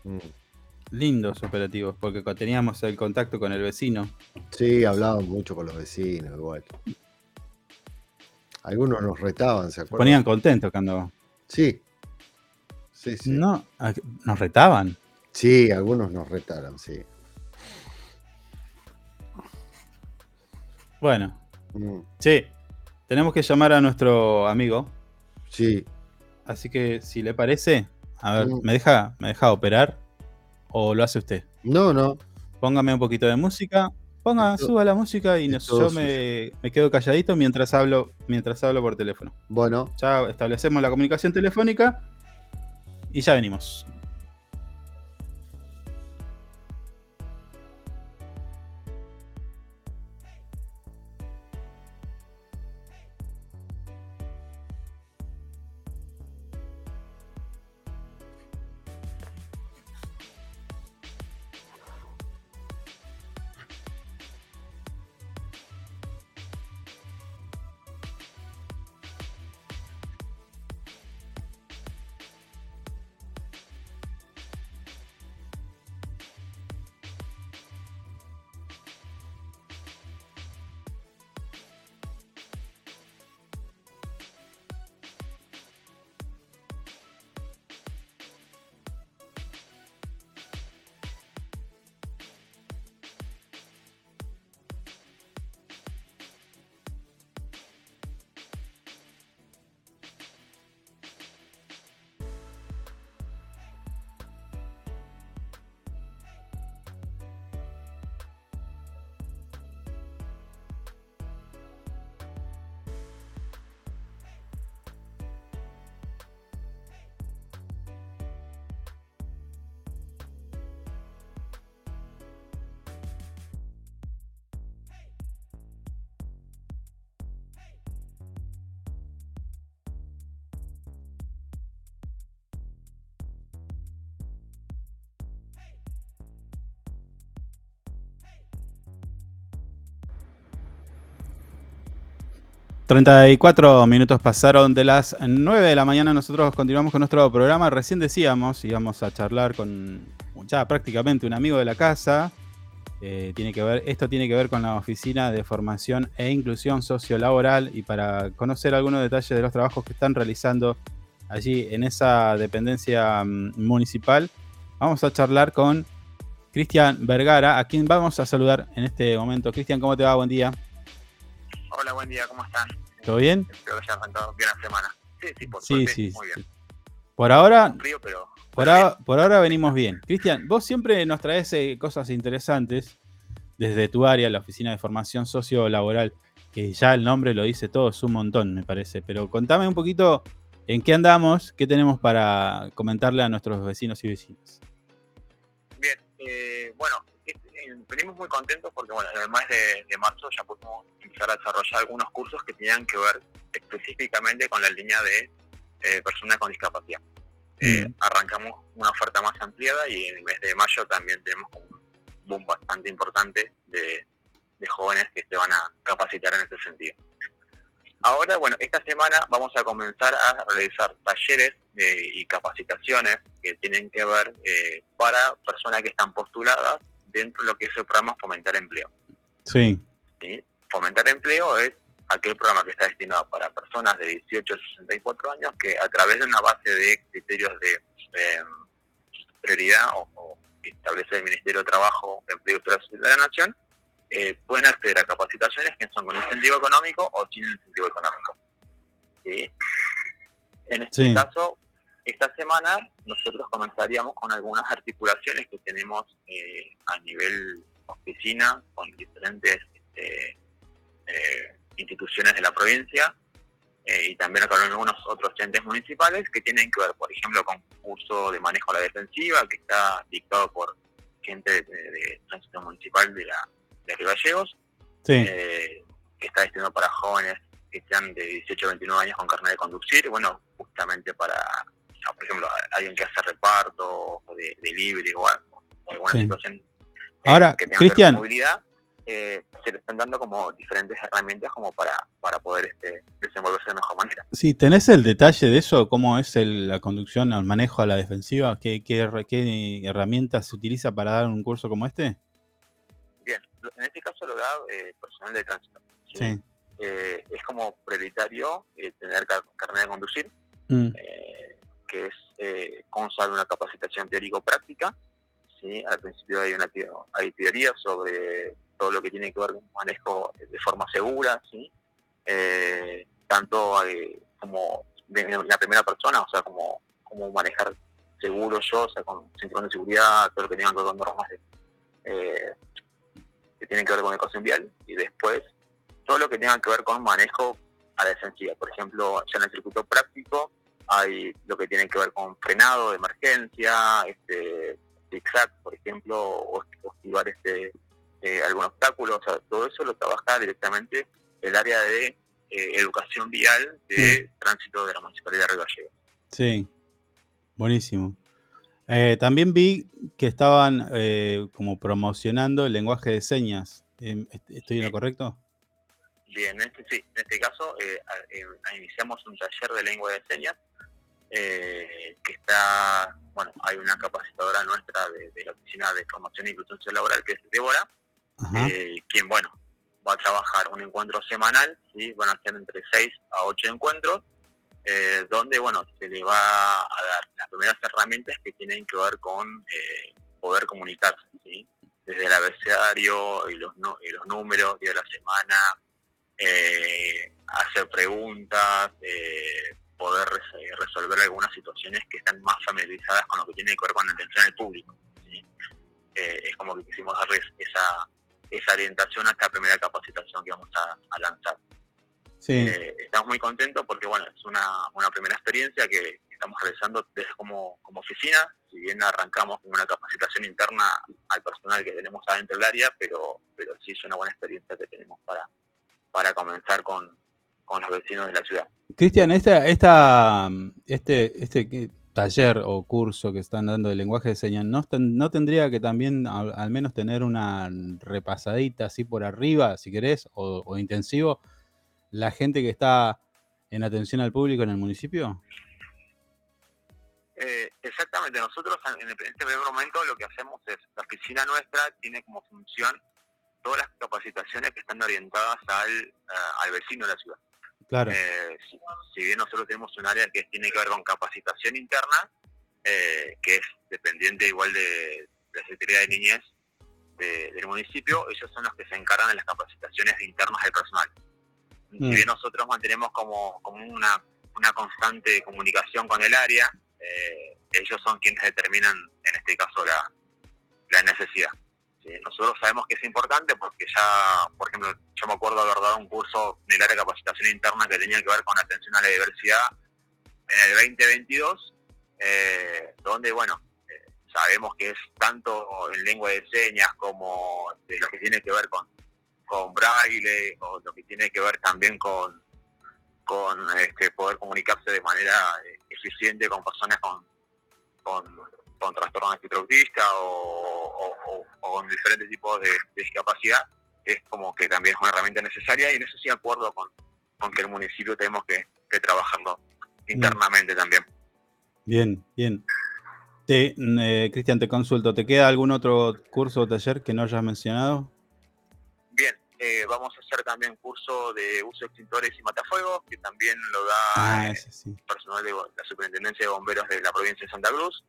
Speaker 2: Mm.
Speaker 1: lindos operativos, porque teníamos el contacto con el vecino.
Speaker 2: Sí, hablábamos mucho con los vecinos, igual. Algunos nos retaban, ¿se
Speaker 1: Se
Speaker 2: acuerdan?
Speaker 1: ponían contentos cuando.
Speaker 2: Sí. Sí, sí.
Speaker 1: No, nos retaban.
Speaker 2: Sí, algunos nos retaron, sí.
Speaker 1: Bueno,
Speaker 2: Mm,
Speaker 1: sí, tenemos que llamar a nuestro amigo.
Speaker 2: Sí,
Speaker 1: Así que, si le parece, a ver,
Speaker 2: Mm.
Speaker 1: ¿me deja, ¿me deja operar? ¿O lo hace usted?
Speaker 2: no, no.
Speaker 1: Póngame un poquito de música. Ponga,
Speaker 2: Esto-
Speaker 1: suba la música y nos- yo me, me quedo calladito mientras hablo, mientras hablo por teléfono.
Speaker 2: Bueno,
Speaker 1: Ya establecemos la comunicación telefónica y ya venimos. ...34 minutos pasaron de las 9 de la mañana... ...nosotros continuamos con nuestro programa... ...recién decíamos, íbamos a charlar con... ...ya prácticamente un amigo de la casa... eh, tiene que ver, esto tiene que ver con la Oficina de Formación e Inclusión Sociolaboral... ...y para conocer algunos detalles de los trabajos que están realizando... ...allí en esa dependencia mm, municipal... ...vamos a charlar con... Cristian Vergara, a quien vamos a saludar en este momento. Cristian, ¿cómo te va? Buen día.
Speaker 8: Buen día, ¿cómo están?
Speaker 1: ¿Todo bien?
Speaker 8: Espero que hayan arrancado bien la semana. Sí, sí, por
Speaker 1: Sí,
Speaker 8: suerte,
Speaker 1: sí.
Speaker 8: muy bien.
Speaker 1: Por ahora,
Speaker 8: pero
Speaker 1: por, ahora, por ahora venimos bien. Cristian, vos siempre nos traes eh, cosas interesantes desde tu área, la Oficina de Formación Sociolaboral, que ya el nombre lo dice todo, es un montón, me parece. Pero contame un poquito en qué andamos, qué tenemos para comentarle a nuestros vecinos y vecinas.
Speaker 8: bien. Eh, bueno, venimos muy contentos porque, bueno, en el mes de, de marzo ya pudimos empezar a desarrollar algunos cursos que tenían que ver específicamente con la línea de eh, personas con discapacidad. eh, arrancamos una oferta más ampliada y en el mes de mayo también tenemos un boom bastante importante de, de jóvenes que se van a capacitar en este sentido. Ahora, bueno, esta semana vamos a comenzar a realizar talleres eh, y capacitaciones que tienen que ver eh, para personas que están postuladas dentro de lo que es el programa Fomentar Empleo.
Speaker 1: Sí.
Speaker 8: ¿sí? Fomentar Empleo es aquel programa que está destinado para personas de 18 a 64 años que a través de una base de criterios de eh, prioridad o, que establece el Ministerio de Trabajo, Empleo y de la Nación, eh, pueden acceder a capacitaciones que son con incentivo económico o sin incentivo económico. ¿sí? En este caso, esta semana nosotros comenzaríamos con algunas articulaciones que tenemos eh, a nivel oficina con diferentes este, eh, instituciones de la provincia eh, y también con algunos otros entes municipales que tienen que ver, por ejemplo, con curso de manejo a la defensiva que está dictado por gente de, tránsito municipal de la de eh, que está destinado para jóvenes que sean de 18 a 29 años con carnet de conducir, bueno, justamente para, por ejemplo, alguien que hace reparto o de, libre o, algo, alguna situación
Speaker 1: Ahora,
Speaker 8: que tenga
Speaker 1: Cristian,
Speaker 8: movilidad eh, se le están dando como diferentes herramientas como para, para poder este, desenvolverse de mejor manera.
Speaker 1: Sí, ¿tenés el detalle de eso? ¿Cómo es la conducción, el manejo a la defensiva? ¿Qué, qué, herramientas se utiliza para dar un curso como este?
Speaker 8: Bien, en este caso lo da eh, personal de tránsito. Eh, es como prioritario tener carnet de conducir, mm. Que es constar una capacitación teórico-práctica. ¿sí? Al principio hay, una, hay teoría sobre todo lo que tiene que ver con manejo de forma segura, ¿sí? Eh, tanto eh, como de la primera persona, o sea, como, como manejar seguro yo, o sea, con cinturón de seguridad, todo lo que tenga que ver con normas eh, que tienen que ver con educación vial, y después todo lo que tenga que ver con manejo a la defensiva. Por ejemplo, ya en el circuito práctico hay lo que tiene que ver con frenado de emergencia, este zigzag, por ejemplo, o esquivar este eh, algún obstáculo, o sea, todo eso lo trabaja directamente el área de eh, educación vial de tránsito de la Municipalidad de Río Gallegos.
Speaker 1: Sí, buenísimo. Eh, también vi que estaban como promocionando el lenguaje de señas. Em, ¿Estoy en lo correcto?
Speaker 8: Bien, en este, sí, en este caso iniciamos un taller de lengua de señas que está, bueno, hay una capacitadora nuestra de, de, la Oficina de Formación e Inclusión Laboral que es Débora, eh, quien, bueno, va a trabajar un encuentro semanal, ¿sí? van a ser entre 6 a 8 encuentros, eh, donde, bueno, se le va a dar las primeras herramientas que tienen que ver con eh, poder comunicarse, ¿sí? desde el abecedario y los, y los números de la semana, hacer preguntas, poder resolver algunas situaciones que están más familiarizadas con lo que tiene que ver con la atención al público. es como que quisimos darles esa, esa orientación a esta primera capacitación que vamos a, lanzar. Eh, estamos muy contentos porque bueno es una, una primera experiencia que estamos realizando desde como, como oficina, si bien arrancamos con una capacitación interna al personal que tenemos adentro del área, pero, pero sí es una buena experiencia que tenemos para, para comenzar con, con los vecinos de la ciudad.
Speaker 1: Cristian, esta, esta, este, este taller o curso que están dando de lenguaje de señas, ¿no, no tendría que también al, menos tener una repasadita así por arriba, si querés, o, intensivo, la gente que está en atención al público en el municipio?
Speaker 8: Eh, exactamente, nosotros en, este primer momento lo que hacemos es, la oficina nuestra tiene como función todas las capacitaciones que están orientadas al, eh, al vecino de la ciudad.
Speaker 1: Claro.
Speaker 8: Eh, si, bien nosotros tenemos un área que tiene que ver con capacitación interna, eh, que es dependiente igual de, la Secretaría de Niñez del municipio, ellos son los que se encargan de las capacitaciones internas del personal. Si mm. bien nosotros mantenemos como, como una, una constante comunicación con el área, eh, ellos son quienes determinan, en este caso, la, la necesidad. Nosotros sabemos que es importante porque ya, por ejemplo, yo me acuerdo haber dado un curso en el área de capacitación interna que tenía que ver con atención a la diversidad en el 2022, eh, donde, bueno, eh, sabemos que es tanto en lengua de señas como de lo que tiene que ver con, con braille o lo que tiene que ver también con con este, poder comunicarse de manera eh, eficiente con personas con, con, con trastorno autista o, o, con diferentes tipos de, discapacidad, es como que también es una herramienta necesaria y en eso sí acuerdo con, con que el municipio tenemos que, trabajarlo internamente también.
Speaker 1: Bien, bien. Te, eh, Cristian, te consulto, ¿te queda algún otro curso o taller que no hayas mencionado?
Speaker 8: Bien, eh, vamos a hacer también curso de uso de extintores y matafuegos, que también lo da
Speaker 1: ah,
Speaker 8: eh, personal de la Superintendencia de Bomberos de la provincia de Santa Cruz.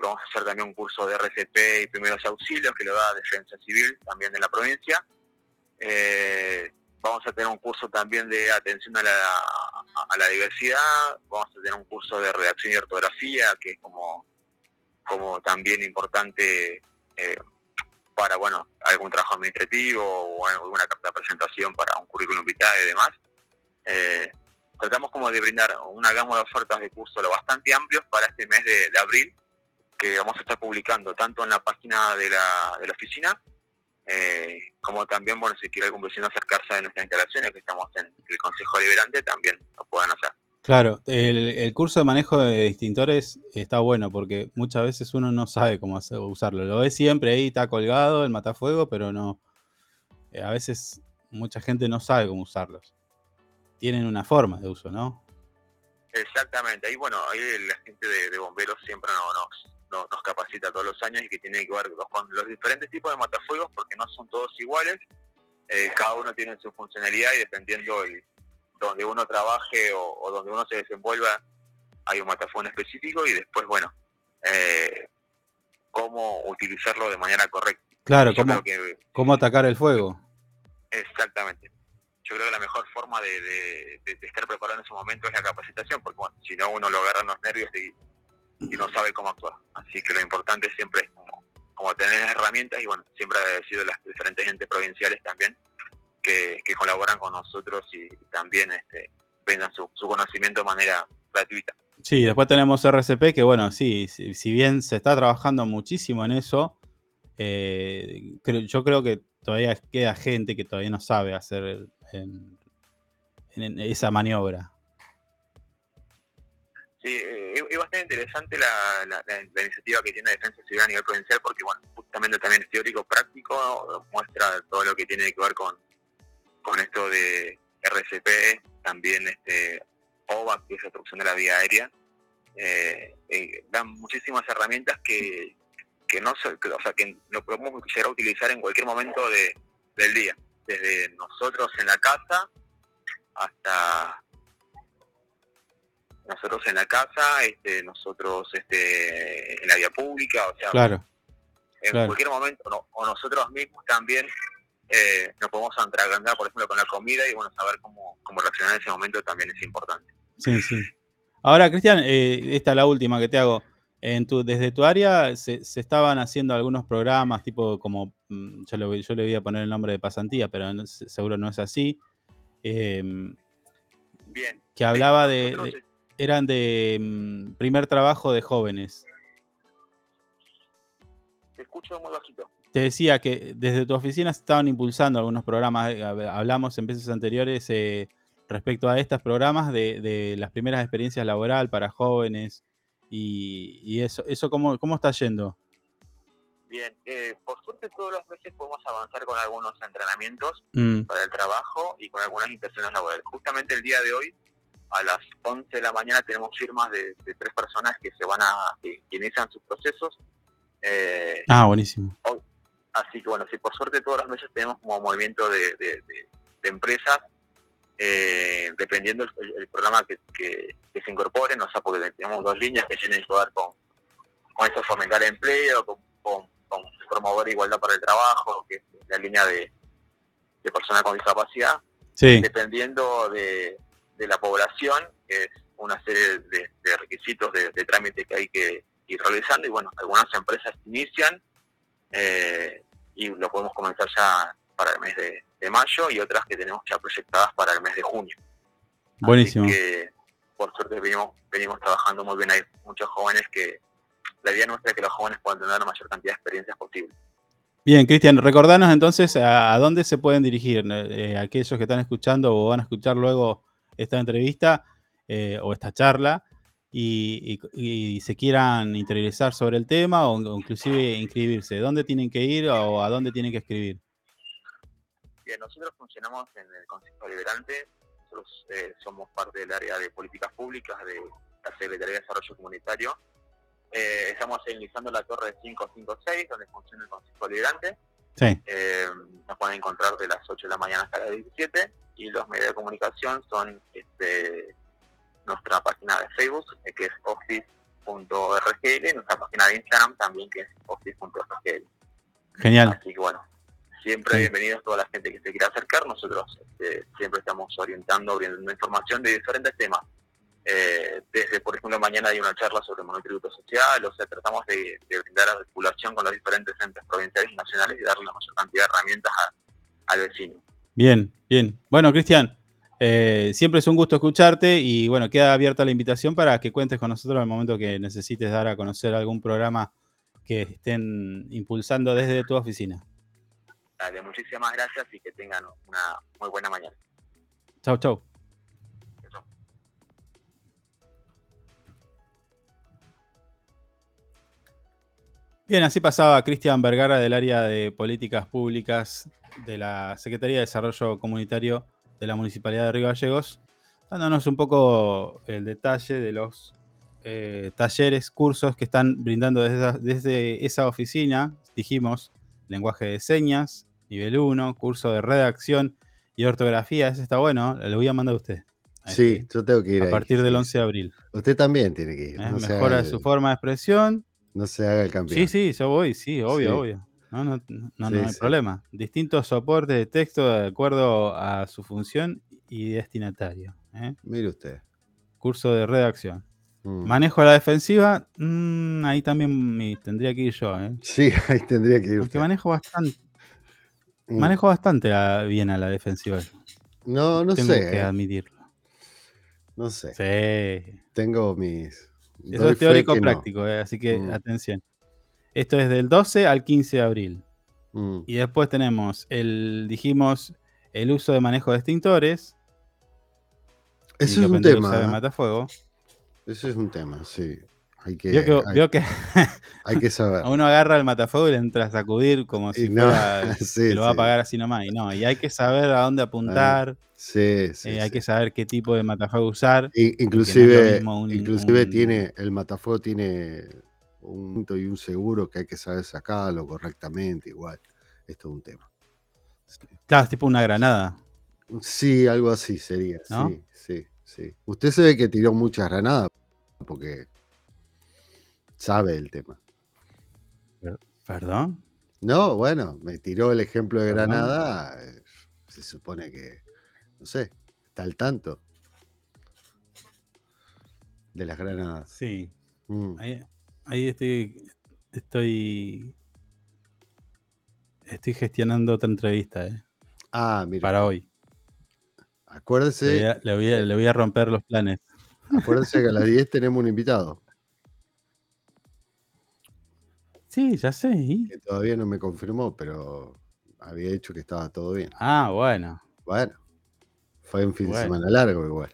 Speaker 8: Vamos a hacer también un curso de RCP y primeros auxilios, que lo da Defensa Civil también de la provincia. vamos a tener un curso también de atención a la, a la diversidad, vamos a tener un curso de redacción y ortografía, que es como como también importante eh, para bueno algún trabajo administrativo o alguna carta de presentación para un currículum vitae y demás. Eh, tratamos como de brindar una gama de ofertas de curso lo bastante amplios para este mes de, abril, que vamos a estar publicando tanto en la página de la, de la oficina, eh, como también, bueno, si quiere algún vecino acercarse a nuestras instalaciones, que estamos en el Consejo Liberante, también lo puedan hacer.
Speaker 1: Claro, el, curso de manejo de distintores está bueno porque muchas veces uno no sabe cómo usarlo. Lo ve siempre ahí, está colgado el matafuego, pero no. Eh, a veces mucha gente no sabe cómo usarlos. Tienen una forma de uso, ¿no?
Speaker 8: Exactamente. Ahí, bueno, ahí la gente de, bomberos siempre nos, nos, capacita todos los años y que tiene que ver con los diferentes tipos de matafuegos porque no son todos iguales. Eh, cada uno tiene su funcionalidad y dependiendo el donde uno trabaje o, donde uno se desenvuelva hay un matafuego específico y después, bueno, eh, cómo utilizarlo de manera correcta.
Speaker 1: Claro, cómo, atacar el fuego.
Speaker 8: Exactamente. Yo creo que la mejor forma de, estar preparado en ese momento es la capacitación, porque bueno, si no uno lo agarra en los nervios y, no sabe cómo actuar. Así que lo importante siempre es como, tener herramientas y bueno, siempre agradecido a las diferentes entes provinciales también que, colaboran con nosotros y también este, vendan su, conocimiento de manera gratuita.
Speaker 1: Sí, después tenemos RCP, que bueno, sí, si, bien se está trabajando muchísimo en eso, eh, yo creo que todavía queda gente que todavía no sabe hacer en, esa maniobra.
Speaker 8: Sí, eh, es bastante interesante la, iniciativa que tiene Defensa Civil a nivel provincial porque, bueno, justamente también es teórico práctico, muestra todo lo que tiene que ver con, con esto de RCP, también este OVA, que es obstrucción de la vía aérea, eh, eh, dan muchísimas herramientas que, que no o sea, que lo podemos llegar a utilizar en cualquier momento de, del día, desde nosotros en la casa hasta nosotros en la casa, este, nosotros este, en la vía pública, o sea,
Speaker 1: claro,
Speaker 8: en cualquier momento, o nosotros mismos también eh, nos podemos atragantar, por ejemplo, con la comida y bueno, saber cómo, cómo reaccionar en ese momento también es importante.
Speaker 1: Sí, sí. Ahora, Cristian, eh, esta es la última que te hago. En tu, desde tu área se, estaban haciendo algunos programas, tipo como, mm, yo le, yo le voy a poner el nombre de pasantía, pero seguro no es así. Em,
Speaker 8: Bien.
Speaker 1: Que hablaba de, eran de mm, primer trabajo de jóvenes.
Speaker 8: Te escucho muy bajito
Speaker 1: te decía que desde tu oficina se estaban impulsando algunos programas, eh, hablamos en veces anteriores eh, respecto a estos programas de, las primeras experiencias laboral para jóvenes y, eso, eso cómo, cómo está yendo.
Speaker 8: Bien, eh, por suerte todos los meses podemos avanzar con algunos entrenamientos mm. para el trabajo y con algunas intenciones laborales. Justamente el día de hoy, a las 11 de la mañana, tenemos firmas de, tres personas que se van a, que, inician sus procesos.
Speaker 1: ah, buenísimo.
Speaker 8: Así que bueno, si por suerte todos los meses tenemos como movimiento de, empresas, eh, dependiendo el, programa que, se incorpore, no sé, porque tenemos dos líneas que tienen que ver con, con eso fomentar el empleo, con, promover igualdad para el trabajo, que es la línea de, personas con discapacidad, dependiendo de, la población, que es una serie de, requisitos de, trámites que hay que ir realizando, y bueno, algunas empresas inician eh, y lo podemos comenzar ya para el mes de, mayo y otras que tenemos ya proyectadas para el mes de junio.
Speaker 1: Buenísimo.
Speaker 8: Así que por suerte venimos, venimos trabajando muy bien. Hay muchos jóvenes que la idea nuestra es que los jóvenes puedan tener la mayor cantidad de experiencias posible.
Speaker 1: Bien, Cristian, recordanos entonces a, dónde se pueden dirigir eh, aquellos que están escuchando o van a escuchar luego esta entrevista eh, o esta charla y, y- y se quieran interiorizar sobre el tema o, o inclusive inscribirse, ¿dónde tienen que ir o a dónde tienen que escribir?
Speaker 8: Bien, nosotros funcionamos en el Consejo Liberante, nosotros eh, somos parte del área de políticas públicas de la Secretaría de Desarrollo Comunitario. Eh, estamos señalizando la torre 556, donde funciona el Consejo Liberante.
Speaker 1: Sí,
Speaker 8: Eh, nos pueden encontrar de las 8 de la mañana hasta las 17 y los medios de comunicación son este, nuestra página de Facebook, eh, que es office.rgl, y nuestra página de Instagram también, que es office.rgl.
Speaker 1: genial.
Speaker 8: Así que bueno, siempre
Speaker 1: Sí.
Speaker 8: bienvenidos toda la gente que se quiera acercar. Nosotros este, siempre estamos orientando, brindando información de diferentes temas. Eh, desde, por ejemplo, mañana hay una charla sobre monotributo social, o sea, tratamos de, de brindar articulación con los diferentes entes provinciales y nacionales y darle la mayor cantidad de herramientas a- al vecino.
Speaker 1: Bien, bien. Bueno, Cristian, eh, siempre es un gusto escucharte y bueno, queda abierta la invitación para que cuentes con nosotros al momento que necesites dar a conocer algún programa que estén impulsando desde tu oficina.
Speaker 8: Dale, muchísimas gracias y que tengan una muy buena mañana.
Speaker 1: Chau, chau. Bien, así pasaba Cristian Vergara del área de políticas públicas de la Secretaría de Desarrollo Comunitario de la Municipalidad de Río Gallegos, dándonos un poco el detalle de los eh, talleres, cursos que están brindando desde esa, desde esa oficina. Dijimos, lenguaje de señas, nivel 1, curso de redacción y ortografía. Ese está bueno, lo voy a mandar a usted. a
Speaker 2: Sí,
Speaker 1: este,
Speaker 2: yo tengo que ir
Speaker 1: a
Speaker 2: ahí,
Speaker 1: partir del
Speaker 2: sí.
Speaker 1: 11 de abril.
Speaker 2: Usted también tiene que ir.
Speaker 1: ¿eh?
Speaker 2: No,
Speaker 1: Mejora su forma de expresión.
Speaker 2: No se haga el campeón.
Speaker 1: Sí, sí, yo voy, sí, obvio,
Speaker 2: Sí.
Speaker 1: obvio. No, no, no, no hay
Speaker 2: sí.
Speaker 1: problema. Distintos soportes de texto de acuerdo a su función y destinatario. ¿eh?
Speaker 2: Mire usted.
Speaker 1: Curso de redacción.
Speaker 2: Mm.
Speaker 1: Manejo a la defensiva, mm, ahí también me tendría que ir yo. ¿eh?
Speaker 2: Sí, (laughs) ahí tendría que ir
Speaker 1: Porque
Speaker 2: usted.
Speaker 1: manejo bastante,
Speaker 2: Mm.
Speaker 1: manejo bastante bien a la defensiva.
Speaker 2: No, no
Speaker 1: Tengo
Speaker 2: sé.
Speaker 1: que
Speaker 2: eh,
Speaker 1: admitirlo.
Speaker 2: No sé.
Speaker 1: Sí.
Speaker 2: Tengo mis.
Speaker 1: Eso es teórico
Speaker 2: no.
Speaker 1: práctico, ¿eh? así que
Speaker 2: Mm.
Speaker 1: atención. Esto es del 12 al 15 de abril.
Speaker 2: Mm.
Speaker 1: Y después tenemos el, dijimos, el uso de manejo de extintores.
Speaker 2: Eso es un tema.
Speaker 1: el
Speaker 2: ¿eh?
Speaker 1: matafuego.
Speaker 2: Eso es un tema, sí. Hay que,
Speaker 1: que,
Speaker 2: hay,
Speaker 1: que (laughs)
Speaker 2: hay que saber.
Speaker 1: a (laughs) uno agarra el matafuego y le entra a sacudir como si
Speaker 2: Y no,
Speaker 1: fuera (laughs)
Speaker 2: sí,
Speaker 1: lo va a
Speaker 2: sí.
Speaker 1: apagar así nomás. Y no, y hay que saber a dónde apuntar,
Speaker 2: Sí, sí.
Speaker 1: eh, hay que saber qué tipo de matafuego usar.
Speaker 2: I- inclusive,
Speaker 1: un-
Speaker 2: inclusive
Speaker 1: un-
Speaker 2: tiene, el matafuego tiene un punto y un seguro que hay que saber sacarlo correctamente, igual. Esto es un tema.
Speaker 1: Claro, es tipo una granada.
Speaker 2: Sí, algo así sería.
Speaker 1: ¿No?
Speaker 2: Sí, sí, sí. Usted se ve que tiró muchas granadas porque sabe el tema.
Speaker 1: ¿Perdón?
Speaker 2: No, bueno, me tiró el ejemplo de
Speaker 1: Perdón.
Speaker 2: Granada. eh, Se supone que, no sé, está al tanto de las granadas.
Speaker 1: Sí.
Speaker 2: Mm.
Speaker 1: Ahí, ahí estoy, estoy, estoy gestionando otra entrevista eh,
Speaker 2: Ah, mira,
Speaker 1: para hoy. Le voy,
Speaker 2: acuérdese,
Speaker 1: a, le voy a- le voy a romper los planes.
Speaker 2: acuérdese que a las 10 (laughs) tenemos un invitado
Speaker 1: Sí, ya sé. ¿y?
Speaker 2: que todavía no me confirmó, pero había dicho que estaba todo bien.
Speaker 1: Ah, bueno.
Speaker 2: Bueno, fue un fin de semana largo igual.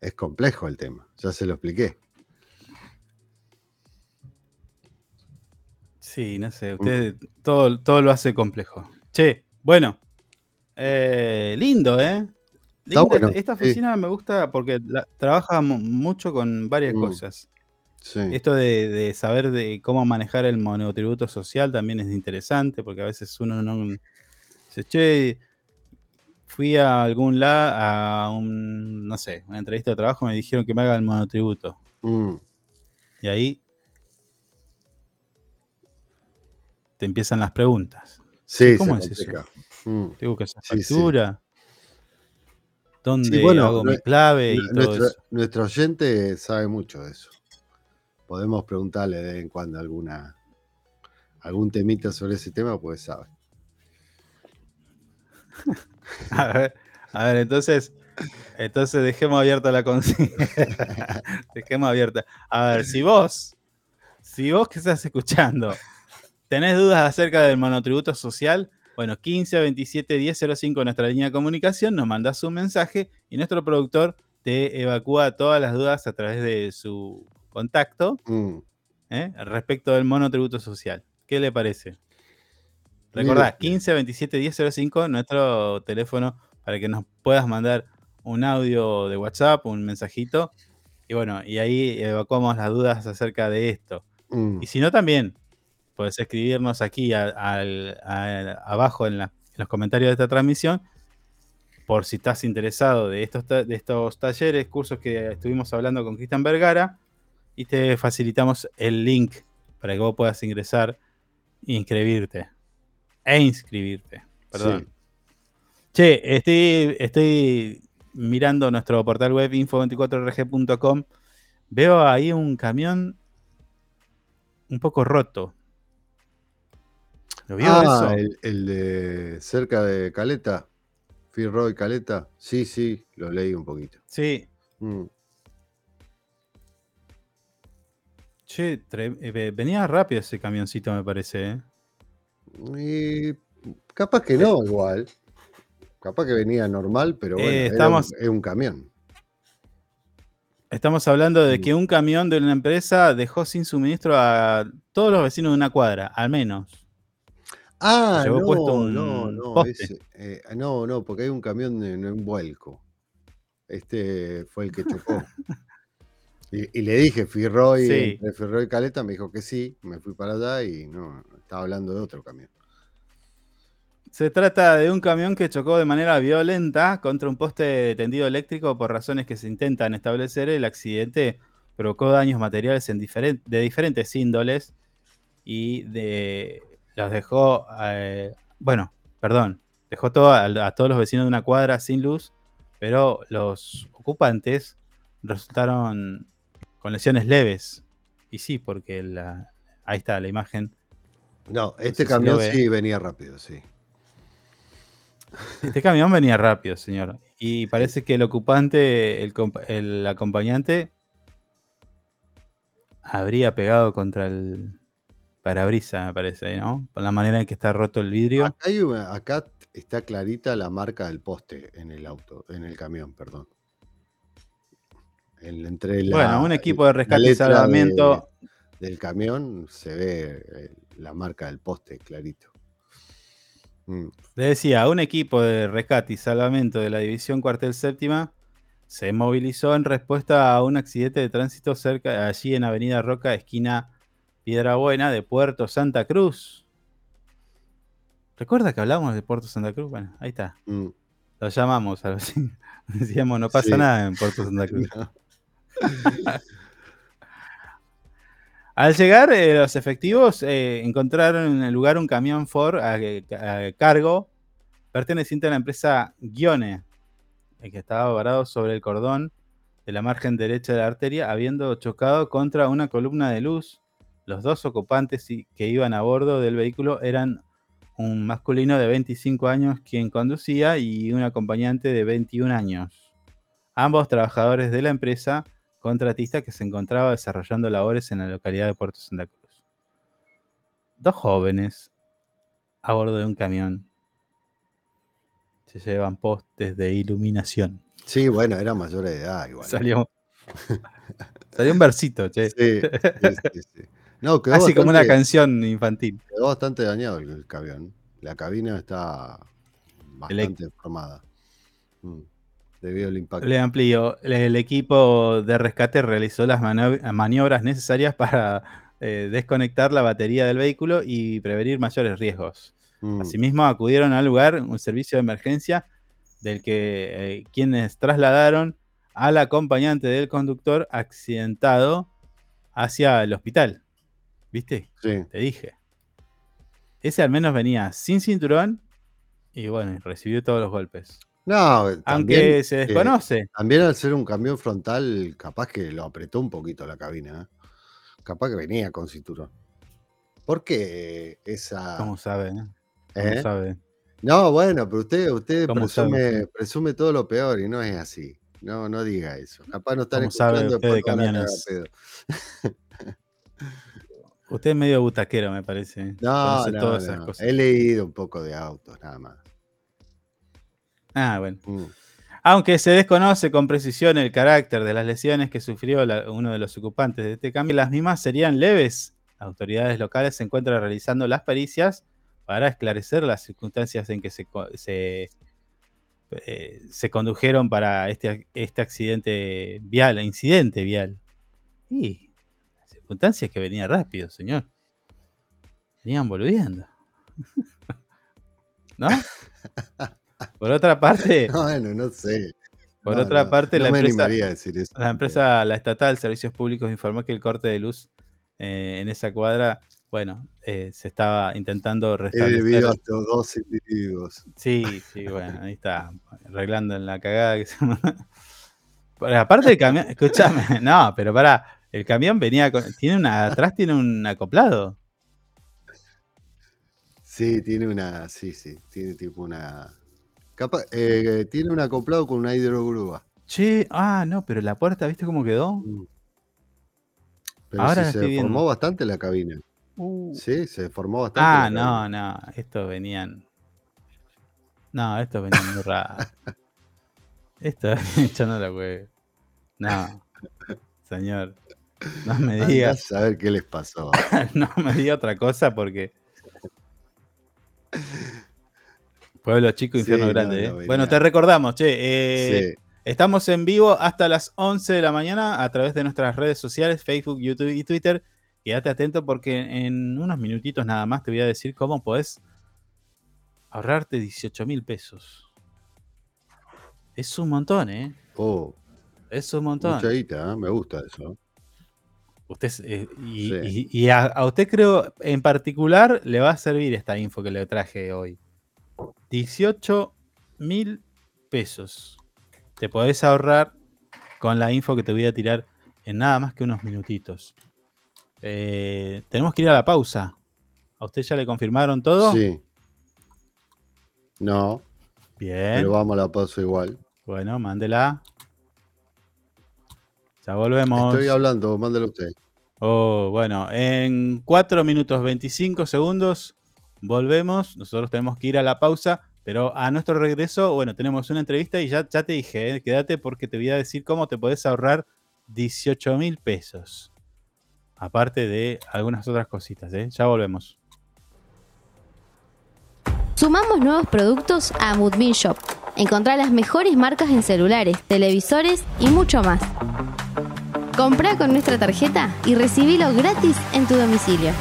Speaker 2: Es complejo el tema, ya se lo expliqué.
Speaker 1: Sí, no sé. Usted todo, todo lo hace complejo. Che, bueno. eh, lindo, ¿eh? Linda
Speaker 2: bueno,
Speaker 1: esta,
Speaker 2: sí.
Speaker 1: oficina me gusta porque la- trabaja mu- mucho con varias
Speaker 2: Mm.
Speaker 1: cosas.
Speaker 2: Sí.
Speaker 1: Esto de, de saber de cómo manejar el monotributo social también es interesante, porque a veces uno no dice, che, fui a algún lado, a un, no sé, una entrevista de trabajo, me dijeron que me haga el monotributo.
Speaker 2: Mm,
Speaker 1: Y ahí te empiezan las preguntas.
Speaker 2: Sí,
Speaker 1: ¿Cómo es eso?
Speaker 2: Mm.
Speaker 1: Tengo que hacer
Speaker 2: Sí, sí.
Speaker 1: factura. ¿Dónde
Speaker 2: bueno,
Speaker 1: hago mi clave y
Speaker 2: Nu-
Speaker 1: todo
Speaker 2: nuestro,
Speaker 1: eso?
Speaker 2: nuestro oyente sabe mucho de eso. Podemos preguntarle de vez en cuando alguna algún temita sobre ese tema, pues sabe. (laughs)
Speaker 1: A ver, a ver, entonces, entonces dejemos abierta la consigna. (laughs) dejemos abierta. A ver, si vos, si vos que estás escuchando, tenés dudas acerca del monotributo social, bueno, 15 27 10 05 nuestra línea de comunicación, nos mandás un mensaje y nuestro productor te evacúa todas las dudas a través de su contacto
Speaker 2: Mm.
Speaker 1: ¿eh? respecto del monotributo social. ¿Qué le parece? Recordá,
Speaker 2: Mire.
Speaker 1: 15 27 10 05, nuestro teléfono para que nos puedas mandar un audio de WhatsApp, un mensajito. Y bueno, y ahí evacuamos las dudas acerca de esto.
Speaker 2: Mm.
Speaker 1: Y si no, también puedes escribirnos aquí a- al- a- abajo en, la- en los comentarios de esta transmisión por si estás interesado de estos, de estos talleres, cursos que estuvimos hablando con Cristian Vergara y te facilitamos el link para que vos puedas ingresar e inscribirte. E inscribirte. Perdón.
Speaker 2: Sí.
Speaker 1: Che, estoy, estoy mirando nuestro portal web info24rg.com. Veo ahí un camión un poco roto. ¿Lo vio
Speaker 2: Ah,
Speaker 1: eso?
Speaker 2: el, el de cerca de Caleta, Firroy Caleta. Sí, sí, lo leí un poquito.
Speaker 1: Sí,
Speaker 2: Mm.
Speaker 1: Che, tre- eh, ve- venía rápido ese camioncito, me parece. ¿eh?
Speaker 2: Y capaz que no, igual. Capaz que venía normal, pero bueno,
Speaker 1: Eh,
Speaker 2: era
Speaker 1: estamos-
Speaker 2: un- es un camión.
Speaker 1: Estamos hablando de
Speaker 2: Mm.
Speaker 1: que un camión de una empresa dejó sin suministro a todos los vecinos de una cuadra, al menos.
Speaker 2: Ah,
Speaker 1: llevó
Speaker 2: no,
Speaker 1: puesto un
Speaker 2: no, no,
Speaker 1: poste.
Speaker 2: ese, eh, no, no, porque hay un camión en un vuelco. Este fue el que chocó. (laughs) y, y le dije, Firroy,
Speaker 1: Sí.
Speaker 2: entre Firroy y Caleta, me dijo que sí, me fui para allá y no, estaba hablando de otro camión.
Speaker 1: Se trata de un camión que chocó de manera violenta contra un poste tendido eléctrico por razones que se intentan establecer. El accidente provocó daños materiales en de diferentes índoles y de, los dejó, eh, bueno, perdón, dejó todo a, a todos los vecinos de una cuadra sin luz, pero los ocupantes resultaron con lesiones leves. Y sí, porque la- ahí está la imagen.
Speaker 2: No, este camión sí venía rápido, sí.
Speaker 1: Este camión venía rápido, señor. Y parece que el ocupante, el, el acompañante, habría pegado contra el parabrisa, me parece, ¿no? Por la manera en que está roto el vidrio.
Speaker 2: Acá, hay una- acá está clarita la marca del poste en el auto, en el camión, perdón. El- entre la,
Speaker 1: bueno, un equipo de rescate y
Speaker 2: de-
Speaker 1: salvamiento.
Speaker 2: del camión se ve eh, la marca del poste clarito. Mm,
Speaker 1: Le decía, un equipo de rescate y salvamento de la División Cuartel Séptima se movilizó en respuesta a un accidente de tránsito cerca, allí en Avenida Roca, esquina Piedra Buena de Puerto Santa Cruz. ¿Recuerda que hablamos de Puerto Santa Cruz? Bueno, ahí está.
Speaker 2: mm.
Speaker 1: Lo llamamos al vecino. (laughs) Decíamos, no pasa
Speaker 2: Sí.
Speaker 1: nada en Puerto Santa (laughs) Cruz.
Speaker 2: No.
Speaker 1: Al llegar, eh, los efectivos eh, encontraron en el lugar un camión Ford a, cargo perteneciente a la empresa Guione, eh, que estaba varado sobre el cordón de la margen derecha de la arteria, habiendo chocado contra una columna de luz. Los dos ocupantes que iban a bordo del vehículo eran un masculino de 25 años quien conducía y un acompañante de 21 años. Ambos trabajadores de la empresa contratista que se encontraba desarrollando labores en la localidad de Puerto Santa Cruz. Dos jóvenes a bordo de un camión se llevan postes de iluminación.
Speaker 2: Sí, bueno, era mayor de edad igual.
Speaker 1: Salió, (laughs) salió un versito, che.
Speaker 2: Sí, sí, sí. No, quedó
Speaker 1: Así como una canción infantil.
Speaker 2: Quedó bastante dañado el, el camión. La cabina está bastante formada. Mm, Debido al impacto.
Speaker 1: Le amplío. El equipo de rescate realizó las maniobras necesarias para eh, desconectar la batería del vehículo y prevenir mayores riesgos.
Speaker 2: Mm,
Speaker 1: Asimismo, acudieron al lugar un servicio de emergencia del que eh, quienes trasladaron al acompañante del conductor accidentado hacia el hospital. ¿Viste?
Speaker 2: sí.
Speaker 1: Te dije. Ese al menos venía sin cinturón y bueno, recibió todos los golpes.
Speaker 2: No,
Speaker 1: Aunque se
Speaker 2: eh,
Speaker 1: desconoce.
Speaker 2: también al ser un camión frontal, capaz que lo apretó un poquito la cabina. ¿eh? Capaz que venía con cinturón. ¿Por qué esa.
Speaker 1: ¿Cómo sabe? eh? ¿Cómo
Speaker 2: ¿Eh?
Speaker 1: sabe?
Speaker 2: No, bueno, pero usted, usted
Speaker 1: ¿Cómo
Speaker 2: presume,
Speaker 1: sabe?
Speaker 2: presume todo lo peor y no es así. No, no diga eso. Capaz no están
Speaker 1: ¿Cómo sabe
Speaker 2: escuchando
Speaker 1: usted de camiones? Usted es medio butaquero, me parece. ¿eh?
Speaker 2: No, no, no. He leído un poco de autos, nada más.
Speaker 1: Ah, bueno.
Speaker 2: Mm.
Speaker 1: Aunque se desconoce con precisión el carácter de las lesiones que sufrió uno de los ocupantes de este cambio, las mismas serían leves. Autoridades locales se encuentran realizando las pericias para esclarecer las circunstancias en que se, eh, se, condujeron para este, este accidente vial, incidente vial. Y las circunstancias que venía rápido, señor. Venían boludeando. (laughs) ¿No? (laughs) Por otra parte. (laughs)
Speaker 2: Bueno, no sé.
Speaker 1: Por otra parte, la, empresa, la empresa, la estatal Servicios Públicos informó que el corte de luz eh, en esa cuadra, bueno, eh, se estaba intentando
Speaker 2: restablecer. He vivido hasta dos individuos.
Speaker 1: Sí, sí, (laughs) bueno, ahí está, arreglando en la cagada que se (laughs) aparte del camión, escúchame, no, pero para, el camión venía con, tiene una, atrás tiene un acoplado.
Speaker 2: Sí, tiene una, sí, sí, tiene tipo una, eh, tiene un acoplado con una hidrogrúa.
Speaker 1: Sí, ah, no, pero la puerta, ¿viste cómo quedó? Mm.
Speaker 2: Pero Ahora se formó bastante la cabina. Uh. Sí, se formó bastante.
Speaker 1: Ah, no, no, estos venían. No, estos venían muy raros. (laughs) Esto echando la web. No, señor. No me diga.
Speaker 2: a ver qué les pasó. (laughs)
Speaker 1: no me diga otra cosa porque. Pueblo chico, infierno grande. ¿eh? bueno, te recordamos, che. Eh, estamos en vivo hasta las 11 de la mañana a través de nuestras redes sociales, Facebook, YouTube y Twitter. Quédate atento porque en unos minutitos nada más te voy a decir cómo podés ahorrarte 18 mil pesos. Es un montón, ¿eh?
Speaker 2: Oh.
Speaker 1: Es un montón.
Speaker 2: Mucha ¿eh? me gusta eso.
Speaker 1: Usted, y, a usted creo en particular le va a servir esta info que le traje hoy. 18 mil pesos. Te podés ahorrar con la info que te voy a tirar en nada más que unos minutitos. Eh, tenemos que ir a la pausa. ¿A usted ya le confirmaron todo?
Speaker 2: Sí. No.
Speaker 1: Bien.
Speaker 2: Pero vamos a la pausa igual.
Speaker 1: Bueno, mándela. Ya volvemos.
Speaker 2: Estoy hablando, mándela usted.
Speaker 1: Oh, bueno, en 4 minutos 25 segundos volvemos, nosotros tenemos que ir a la pausa, pero a nuestro regreso, bueno, tenemos una entrevista y ya, ya te dije, eh, quédate porque te voy a decir cómo te podés ahorrar 18 mil pesos. Aparte de algunas otras cositas, ¿eh? ya volvemos.
Speaker 3: Sumamos nuevos productos a Moodbean Shop. Encontrá las mejores marcas en celulares, televisores y mucho más. Compra con nuestra tarjeta y recibilo gratis en tu domicilio.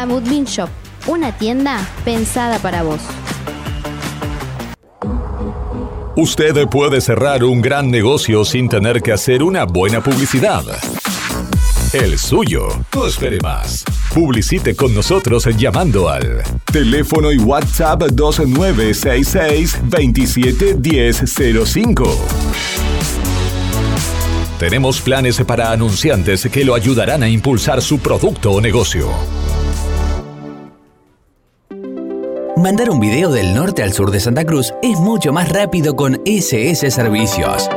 Speaker 3: Amudbin Shop, una tienda pensada para vos.
Speaker 4: Usted puede cerrar un gran negocio sin tener que hacer una buena publicidad. El suyo. No espere más. Publicite con nosotros llamando al teléfono y WhatsApp 2966 271005. Tenemos planes para anunciantes que lo ayudarán a impulsar su producto o negocio.
Speaker 5: Mandar un video del norte al sur de Santa Cruz es mucho más rápido con SS Servicios.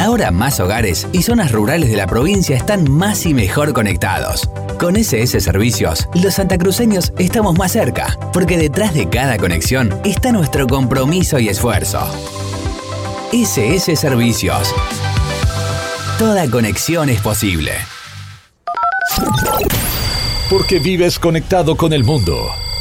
Speaker 5: Ahora más hogares y zonas rurales de la provincia están más y mejor conectados. Con SS Servicios, los santacruceños estamos más cerca, porque detrás de cada conexión está nuestro compromiso y esfuerzo. SS Servicios. Toda conexión es posible.
Speaker 4: Porque vives conectado con el mundo.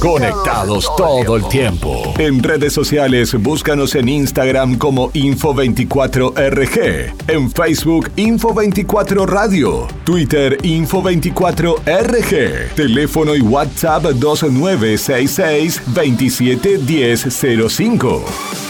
Speaker 4: Conectados todo el tiempo. En redes sociales, búscanos en Instagram como Info24RG. En Facebook, Info24 Radio. Twitter, Info24RG. Teléfono y WhatsApp 2966 271005.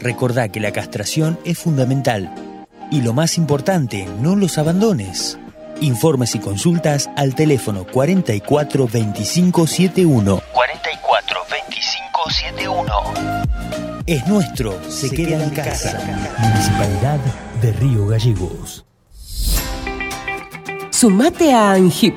Speaker 6: Recordá que la castración es fundamental. Y lo más importante, no los abandones. Informes y consultas al teléfono 44 25 71. 44 25 71. Es nuestro, se, queda, en casa. Municipalidad de Río Gallegos.
Speaker 7: Sumate a ANGIP.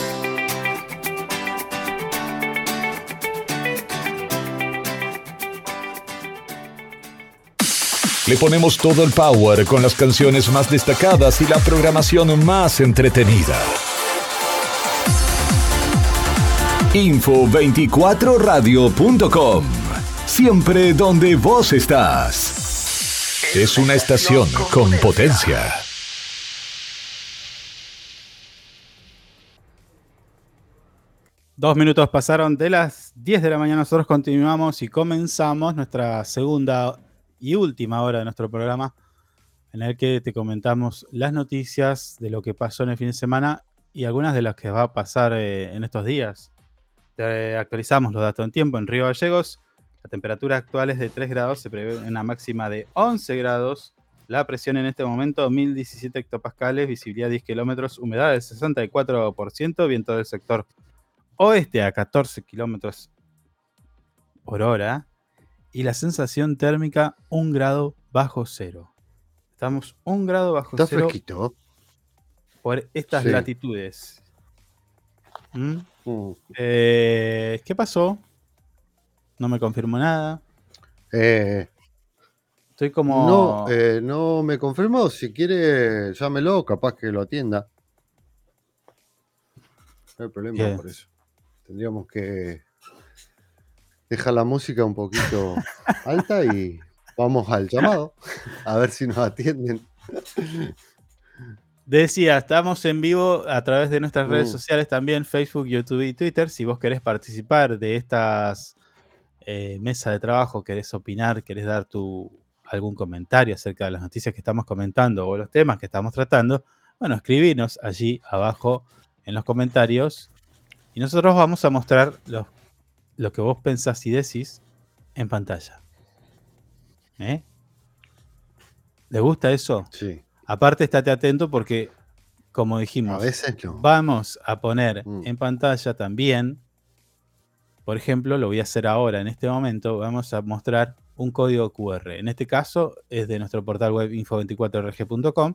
Speaker 4: Le ponemos todo el power con las canciones más destacadas y la programación más entretenida. Info24radio.com. Siempre donde vos estás. Es una estación con potencia.
Speaker 1: Dos minutos pasaron de las 10 de la mañana. Nosotros continuamos y comenzamos nuestra segunda y última hora de nuestro programa, en el que te comentamos las noticias de lo que pasó en el fin de semana y algunas de las que va a pasar eh, en estos días. Actualizamos los datos en tiempo. En Río Gallegos, la temperatura actual es de 3 grados, se prevé una máxima de 11 grados. La presión en este momento 1017 hectopascales, visibilidad 10 kilómetros, humedad del 64%, viento del sector oeste a 14 kilómetros por hora y la sensación térmica un grado bajo cero. Estamos un grado bajo
Speaker 2: Está
Speaker 1: cero
Speaker 2: fresquito.
Speaker 1: por estas
Speaker 2: Sí.
Speaker 1: latitudes. ¿Mm?
Speaker 2: Mm.
Speaker 1: Eh, ¿Qué pasó? No me confirmó nada.
Speaker 2: Eh,
Speaker 1: Estoy como.
Speaker 2: no, eh, no me confirmó. Si quiere, llámelo, capaz que lo atienda. No hay problema
Speaker 1: Bien.
Speaker 2: por eso. Tendríamos que dejar la música un poquito alta y vamos al llamado. A ver si nos atienden.
Speaker 1: Decía, estamos en vivo a través de nuestras redes
Speaker 2: Mm.
Speaker 1: sociales también, Facebook, YouTube y Twitter. Si vos querés participar de estas eh, mesas de trabajo, querés opinar, querés dar tu, algún comentario acerca de las noticias que estamos comentando o los temas que estamos tratando, bueno, escribinos allí abajo en los comentarios y nosotros vamos a mostrar los- lo que vos pensás y decís en pantalla. ¿Eh? ¿Les gusta eso?
Speaker 2: Sí.
Speaker 1: Aparte, estate atento porque, como
Speaker 2: A
Speaker 1: dijimos,
Speaker 2: veces no.
Speaker 1: vamos a poner
Speaker 2: Mm.
Speaker 1: en pantalla también, por ejemplo, lo voy a hacer ahora en este momento, vamos a mostrar un código QR. En este caso es de nuestro portal web info24rg.com.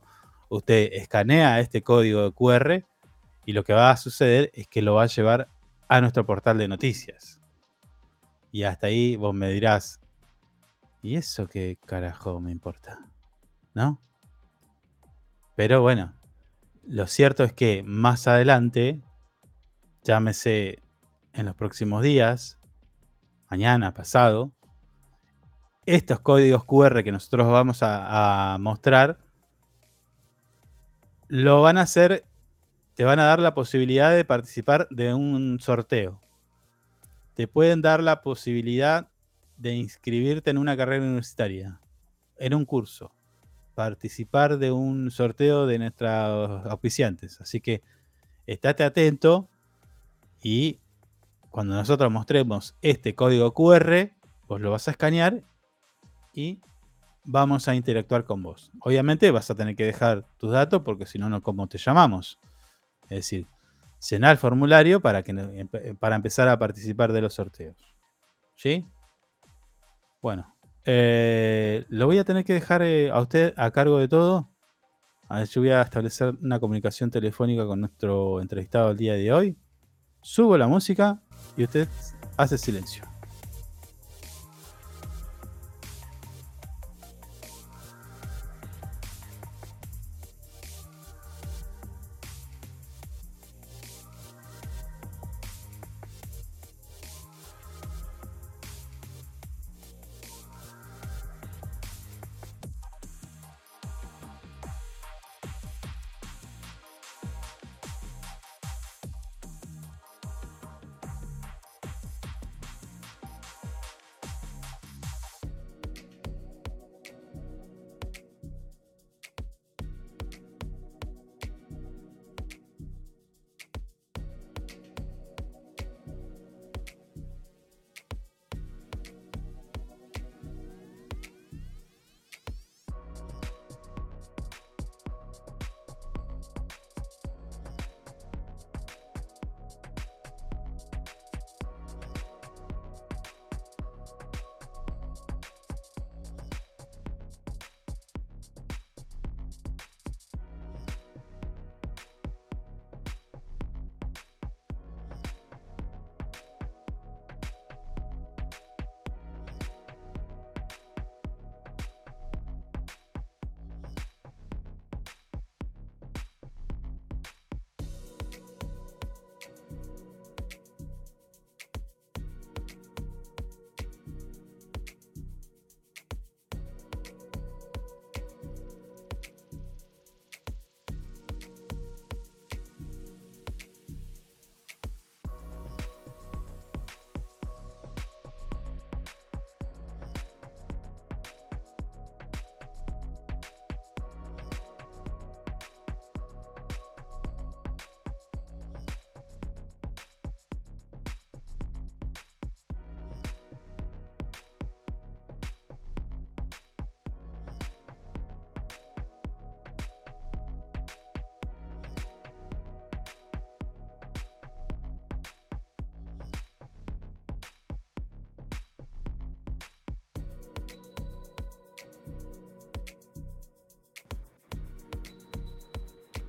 Speaker 1: Usted escanea este código QR y lo que va a suceder es que lo va a llevar a nuestro portal de noticias. Y hasta ahí vos me dirás, ¿y eso qué carajo me importa? ¿No? Pero bueno, lo cierto es que más adelante, llámese en los próximos días, mañana, pasado, estos códigos QR que nosotros vamos a, a mostrar, lo van a hacer, te van a dar la posibilidad de participar de un sorteo. Te pueden dar la posibilidad de inscribirte en una carrera universitaria, en un curso, participar de un sorteo de nuestros auspiciantes. Así que estate atento y cuando nosotros mostremos este código QR, vos lo vas a escanear y vamos a interactuar con vos. Obviamente vas a tener que dejar tus datos porque si no, no, ¿cómo te llamamos? Es decir, llenar el formulario para, que, para empezar a participar de los sorteos. ¿Sí? Bueno, eh, lo voy a tener que dejar eh, a usted a cargo de todo. A ver, yo voy a establecer una comunicación telefónica con nuestro entrevistado el día de hoy. Subo la música y usted hace silencio.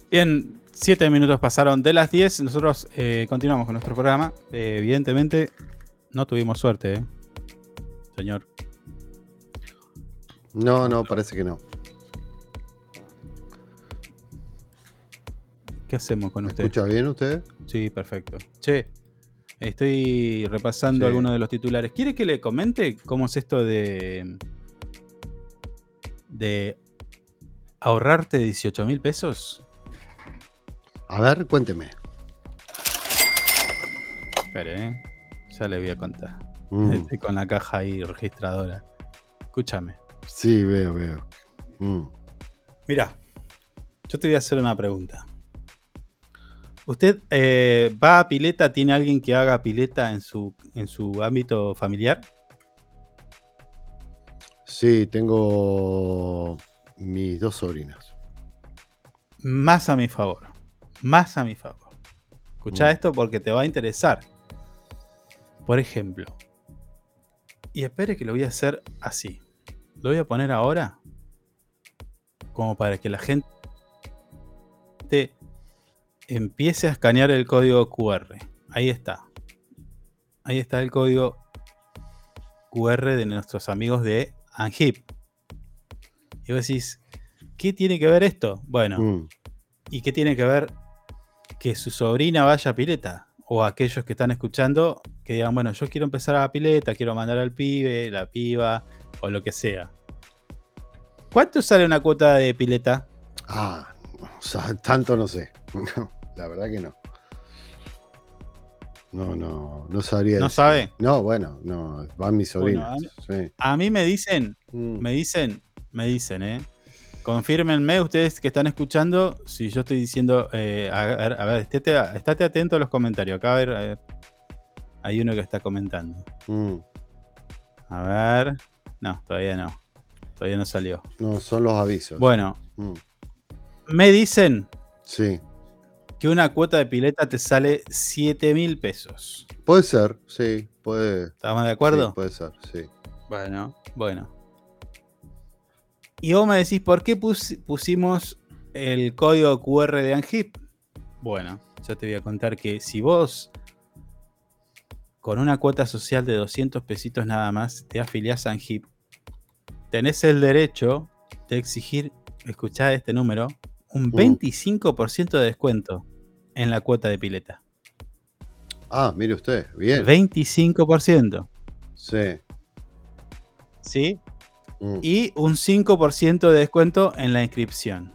Speaker 1: Bien, siete minutos pasaron de las 10. Nosotros eh, continuamos con nuestro programa. Eh, evidentemente, no tuvimos suerte, ¿eh? señor.
Speaker 2: No, no, parece que no.
Speaker 1: ¿Qué hacemos con usted?
Speaker 2: ¿Escucha bien usted?
Speaker 1: Sí, perfecto. Che, estoy repasando algunos de los titulares. ¿Quiere que le comente cómo es esto de. de ahorrarte 18 mil pesos?
Speaker 2: A ver, cuénteme.
Speaker 1: Espere, ¿eh? ya le voy a contar. Mm. Estoy con la caja ahí registradora. Escúchame.
Speaker 2: Sí, veo, veo. Mm.
Speaker 1: Mira, yo te voy a hacer una pregunta. ¿Usted eh, va a pileta? ¿Tiene alguien que haga pileta en su, en su ámbito familiar?
Speaker 2: Sí, tengo mis dos sobrinas.
Speaker 1: Más a mi favor más a mi favor. Escucha mm. esto porque te va a interesar. Por ejemplo, y espere que lo voy a hacer así. Lo voy a poner ahora como para que la gente empiece a escanear el código QR. Ahí está. Ahí está el código QR de nuestros amigos de Anhip. Y vos decís, ¿qué tiene que ver esto? Bueno, mm. ¿y qué tiene que ver que su sobrina vaya a pileta. O aquellos que están escuchando que digan, bueno, yo quiero empezar a la pileta, quiero mandar al pibe, la piba, o lo que sea. ¿Cuánto sale una cuota de pileta?
Speaker 2: Ah, tanto no sé. (laughs) la verdad que no. No, no, no sabría.
Speaker 1: ¿No sabe?
Speaker 2: No, bueno, no, van mis sobrinos.
Speaker 1: a, mí me dicen, mm. me dicen, me dicen, ¿eh? Confírmenme ustedes que están escuchando si yo estoy diciendo, eh, a, ver, estate, atento a los comentarios. Acá a ver, hay uno que está comentando.
Speaker 2: Mm.
Speaker 1: A ver. No, todavía no. Todavía no salió.
Speaker 2: No, son los avisos.
Speaker 1: Bueno,
Speaker 2: Mm.
Speaker 1: me dicen
Speaker 2: Sí.
Speaker 1: que una cuota de pileta te sale 7 mil pesos.
Speaker 2: Puede ser, sí. Puede.
Speaker 1: ¿Estamos de acuerdo?
Speaker 2: sí, puede ser, sí.
Speaker 1: Bueno, bueno. Y vos me decís, ¿por qué pus- pusimos el código QR de Angip? Bueno, yo te voy a contar que si vos con una cuota social de 200 pesitos nada más te afiliás a Angip, tenés el derecho de exigir, escuchá este número, un 25% de descuento en la cuota de pileta.
Speaker 2: Ah, mire usted, bien.
Speaker 1: 25%.
Speaker 2: Sí.
Speaker 1: ¿Sí?
Speaker 2: Mm.
Speaker 1: y un 5% de descuento en la inscripción.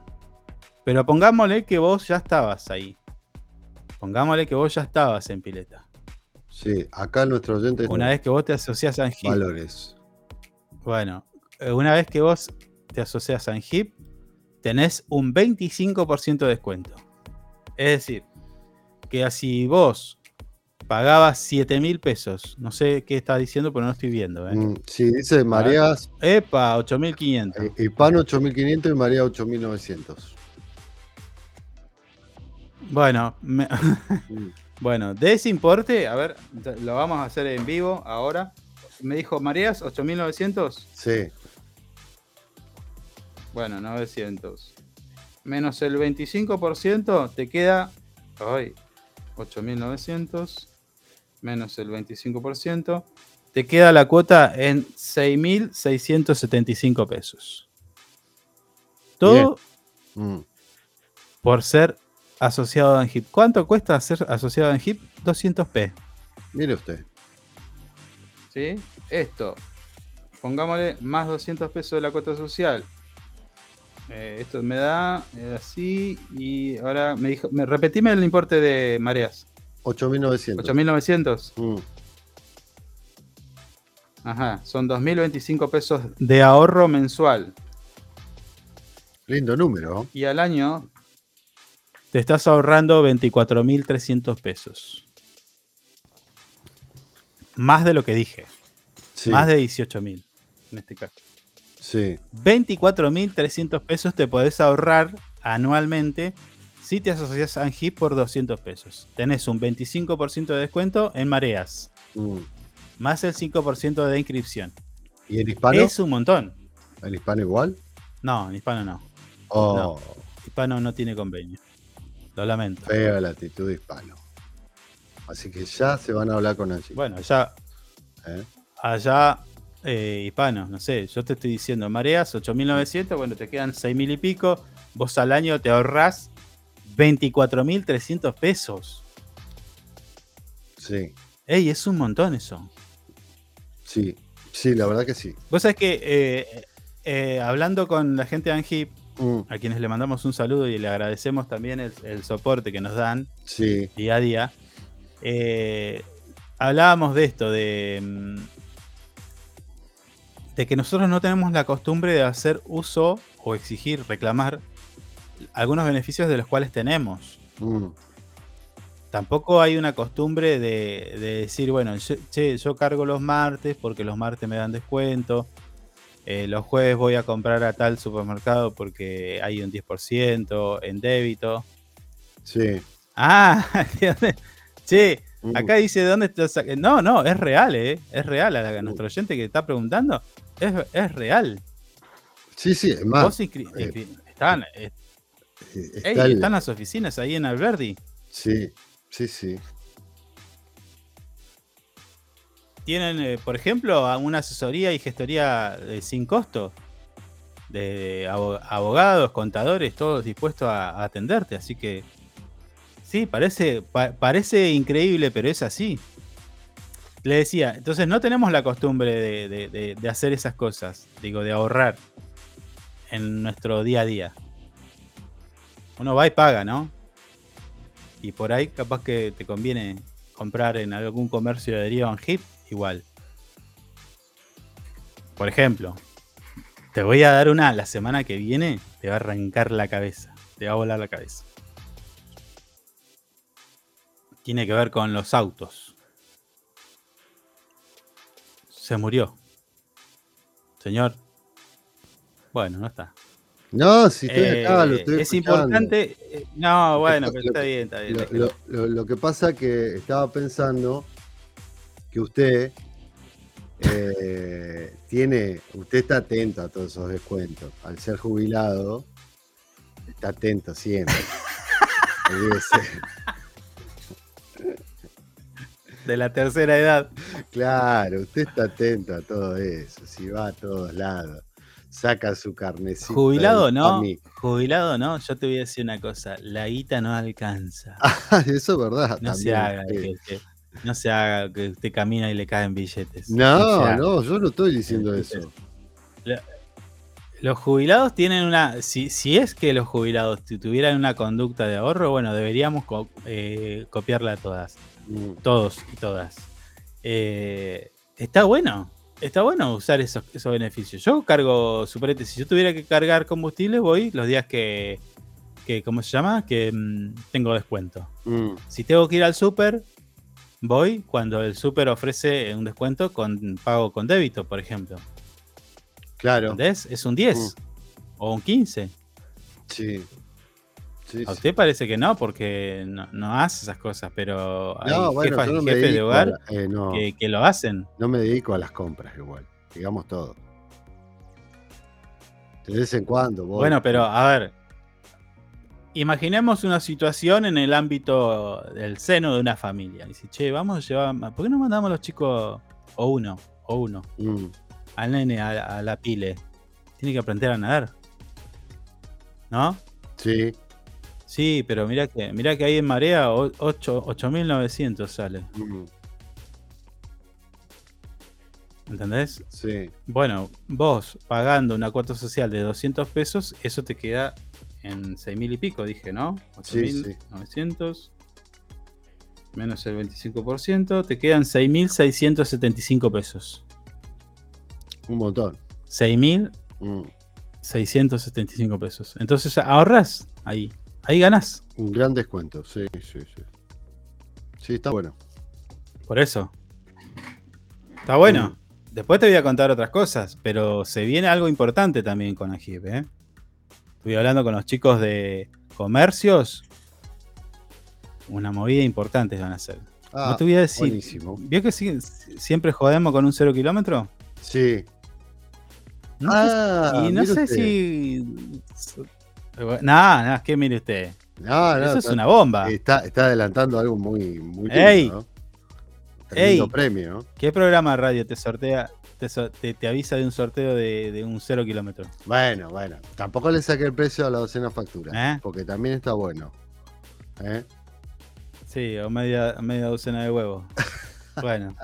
Speaker 1: Pero pongámosle que vos ya estabas ahí. Pongámosle que vos ya estabas en pileta.
Speaker 2: Sí, acá nuestro oyente
Speaker 1: Una vez que vos te asocias a Angip.
Speaker 2: valores.
Speaker 1: Bueno, eh, una vez que vos te asocias a Angip, tenés un 25% de descuento. Es decir, que así vos pagabas 7 mil pesos. No sé qué estás diciendo, pero no estoy viendo. ¿eh?
Speaker 2: Mm, Sí, dice mareas,
Speaker 1: Epa, 8500.
Speaker 2: eh, Hispano 8500 y María 8900.
Speaker 1: Bueno, me-
Speaker 2: Mm. (laughs)
Speaker 1: bueno, de ese importe, a ver, lo vamos a hacer en vivo ahora. Me dijo Marías, 8900.
Speaker 2: Sí,
Speaker 1: Bueno, 900. Menos el 25% te queda. Ay, 8900. Menos el 25%. Te queda la cuota en 6.675 pesos. Todo
Speaker 2: mm,
Speaker 1: por ser asociado a Angip. ¿Cuánto cuesta ser asociado a Angip? 200p.
Speaker 2: mire usted.
Speaker 1: ¿Sí? Esto. Pongámosle más 200 pesos de la cuota social. Eh, esto me da eh, así y ahora me dijo, me repetime el importe de mareas.
Speaker 2: 8900.
Speaker 1: 8900.
Speaker 2: Mm,
Speaker 1: Ajá, son 2025 pesos de ahorro mensual.
Speaker 2: Lindo número.
Speaker 1: Y al año te estás ahorrando 24.300 pesos. Más de lo que dije.
Speaker 2: Sí,
Speaker 1: Más de 18.000 en este caso.
Speaker 2: sí.
Speaker 1: 24.300 pesos te podés ahorrar anualmente si te asocias a Angip por 200 pesos. Tenés un 25% de descuento en mareas,
Speaker 2: mm.
Speaker 1: más el 5% de inscripción.
Speaker 2: ¿Y el hispano?
Speaker 1: Es un montón.
Speaker 2: ¿El hispano igual?
Speaker 1: No, en hispano no.
Speaker 2: Oh,
Speaker 1: Hispano no tiene convenio. Lo lamento.
Speaker 2: fea la actitud de hispano. Así que ya se van a hablar con Angie.
Speaker 1: Bueno, ya
Speaker 2: ¿eh?
Speaker 1: allá eh, hispano, no sé, yo te estoy diciendo, mareas 8.900, bueno, te quedan 6.000 y pico, vos al año te ahorrás 24.300 pesos.
Speaker 2: Sí,
Speaker 1: Ey, es un montón eso.
Speaker 2: sí, sí, la verdad que sí.
Speaker 1: Vos sabés que eh, eh, hablando con la gente de Angip,
Speaker 2: Mm,
Speaker 1: a quienes le mandamos un saludo y le agradecemos también el, el soporte que nos dan
Speaker 2: sí,
Speaker 1: día a día, eh, hablábamos de esto, de, mm, de que nosotros no tenemos la costumbre de hacer uso o exigir, reclamar algunos beneficios de los cuales tenemos.
Speaker 2: mm,
Speaker 1: Tampoco hay una costumbre de, de decir, bueno, yo, che, yo cargo los martes porque los martes me dan descuento. eh, los jueves voy a comprar a tal supermercado porque hay un 10% en débito.
Speaker 2: sí.
Speaker 1: Ah. (laughs) Che,
Speaker 2: Mm,
Speaker 1: acá dice de dónde está saca- No, no, es real, ¿eh? Es real. A, la- a nuestro oyente que está preguntando, es, es real.
Speaker 2: Sí, sí, es más.
Speaker 1: Vos
Speaker 2: eh,
Speaker 1: están, ey,
Speaker 2: está el-
Speaker 1: están las oficinas ahí en Alberdi.
Speaker 2: Sí, sí, sí.
Speaker 1: Tienen, eh, por ejemplo, una asesoría y gestoría eh, sin costo. De abo- abogados, contadores, todos dispuestos a, a atenderte. Así que, sí, parece, pa- parece increíble, pero es así. Le decía, entonces no tenemos la costumbre de, de- de- de hacer esas cosas, digo, de ahorrar en nuestro día a día. Uno va y paga, ¿no? Y por ahí capaz que te conviene comprar en algún comercio de adherido en HIP, igual. Por ejemplo, te voy a dar una la semana que viene, te va a arrancar la cabeza, te va a volar la cabeza. Tiene que ver con los autos. Se murió. Señor. Bueno, no está.
Speaker 2: No, si estoy acá, lo
Speaker 1: Eh,
Speaker 2: estoy
Speaker 1: es
Speaker 2: escuchando.
Speaker 1: importante. eh, No, bueno, pero está bien, está bien.
Speaker 2: Lo, lo- lo- lo que pasa que estaba pensando que usted eh, tiene, usted está atento a todos esos descuentos. Al ser jubilado, está atento siempre. (laughs)
Speaker 1: De la tercera edad.
Speaker 2: Claro, usted está atento a todo eso. Si va a todos lados, saca su carnecito.
Speaker 1: Jubilado no, jubilado no, yo te voy a decir una cosa, la guita no alcanza. (laughs)
Speaker 2: Ah, eso es verdad.
Speaker 1: No se haga
Speaker 2: sí.
Speaker 1: que, que- no se haga que usted camina y le caen billetes.
Speaker 2: No, no, yo no estoy diciendo eso.
Speaker 1: Los jubilados tienen una. Si, si es que los jubilados tu- tuvieran una conducta de ahorro, bueno, deberíamos co- eh, copiarla a todas.
Speaker 2: Mm,
Speaker 1: Todos y todas. Eh, está bueno. Está bueno usar esos, esos beneficios. Yo cargo superete. Si yo tuviera que cargar combustible, voy los días que. que ¿Cómo se llama? Que mm, tengo descuento.
Speaker 2: mm,
Speaker 1: Si tengo que ir al super, voy cuando el super ofrece un descuento con pago con débito, por ejemplo.
Speaker 2: Claro.
Speaker 1: ¿Entendés? Es un 10 o un 15.
Speaker 2: Sí. Sí,
Speaker 1: A
Speaker 2: sí.
Speaker 1: usted parece que no, porque no, no hace esas cosas, pero hay
Speaker 2: No, bueno,
Speaker 1: jefas y
Speaker 2: no
Speaker 1: jefes de hogar
Speaker 2: la- eh, no,
Speaker 1: que, que lo hacen.
Speaker 2: no me dedico a las compras igual, digamos todo. De vez en cuando voy.
Speaker 1: Bueno, pero a ver, imaginemos una situación en el ámbito del seno de una familia. Dice, che, vamos a llevar, ¿por qué no mandamos a los chicos, o uno, o uno,
Speaker 2: Mm,
Speaker 1: al nene a, a la pile? Tiene que aprender a nadar. ¿No?
Speaker 2: sí.
Speaker 1: Sí, pero mira que, mira que ahí en marea o- ocho- 8.900 sale.
Speaker 2: mm,
Speaker 1: ¿Entendés?
Speaker 2: sí.
Speaker 1: Bueno, vos pagando una cuota social de 200 pesos, eso te queda en 6.000 y pico, dije, ¿no?
Speaker 2: Sí, sí.
Speaker 1: 8.900 menos el 25%, te quedan 6.675 pesos.
Speaker 2: Un montón.
Speaker 1: 6.675
Speaker 2: Mm,
Speaker 1: pesos. Entonces ahorras ahí, ahí ganas.
Speaker 2: un gran descuento. Sí, sí, sí. Sí, está bueno.
Speaker 1: Por eso. Está bueno. Después te voy a contar otras cosas, pero se viene algo importante también con AGIP. ¿eh? Estuve hablando con los chicos de comercios. Una movida importante van a hacer.
Speaker 2: Ah,
Speaker 1: no te voy a decir.
Speaker 2: buenísimo.
Speaker 1: ¿Vio que siempre jodemos con un cero kilómetro?
Speaker 2: Sí.
Speaker 1: No sé-
Speaker 2: Ah,
Speaker 1: y no sé
Speaker 2: usted.
Speaker 1: si. Nada, nada, que mire usted.
Speaker 2: No, no,
Speaker 1: Eso es
Speaker 2: está-
Speaker 1: una bomba.
Speaker 2: Está, está adelantando algo muy, muy lindo,
Speaker 1: Ey.
Speaker 2: ¿no? Premio, ¿no?
Speaker 1: ¿Qué programa de radio te sortea, te, so- te- te avisa de un sorteo de, de un cero kilómetro?
Speaker 2: Bueno, bueno. Tampoco le saqué el precio a la docena factura.
Speaker 1: ¿Eh?
Speaker 2: Porque también está bueno. ¿Eh?
Speaker 1: Sí, o media, media docena de huevos. (laughs) Bueno,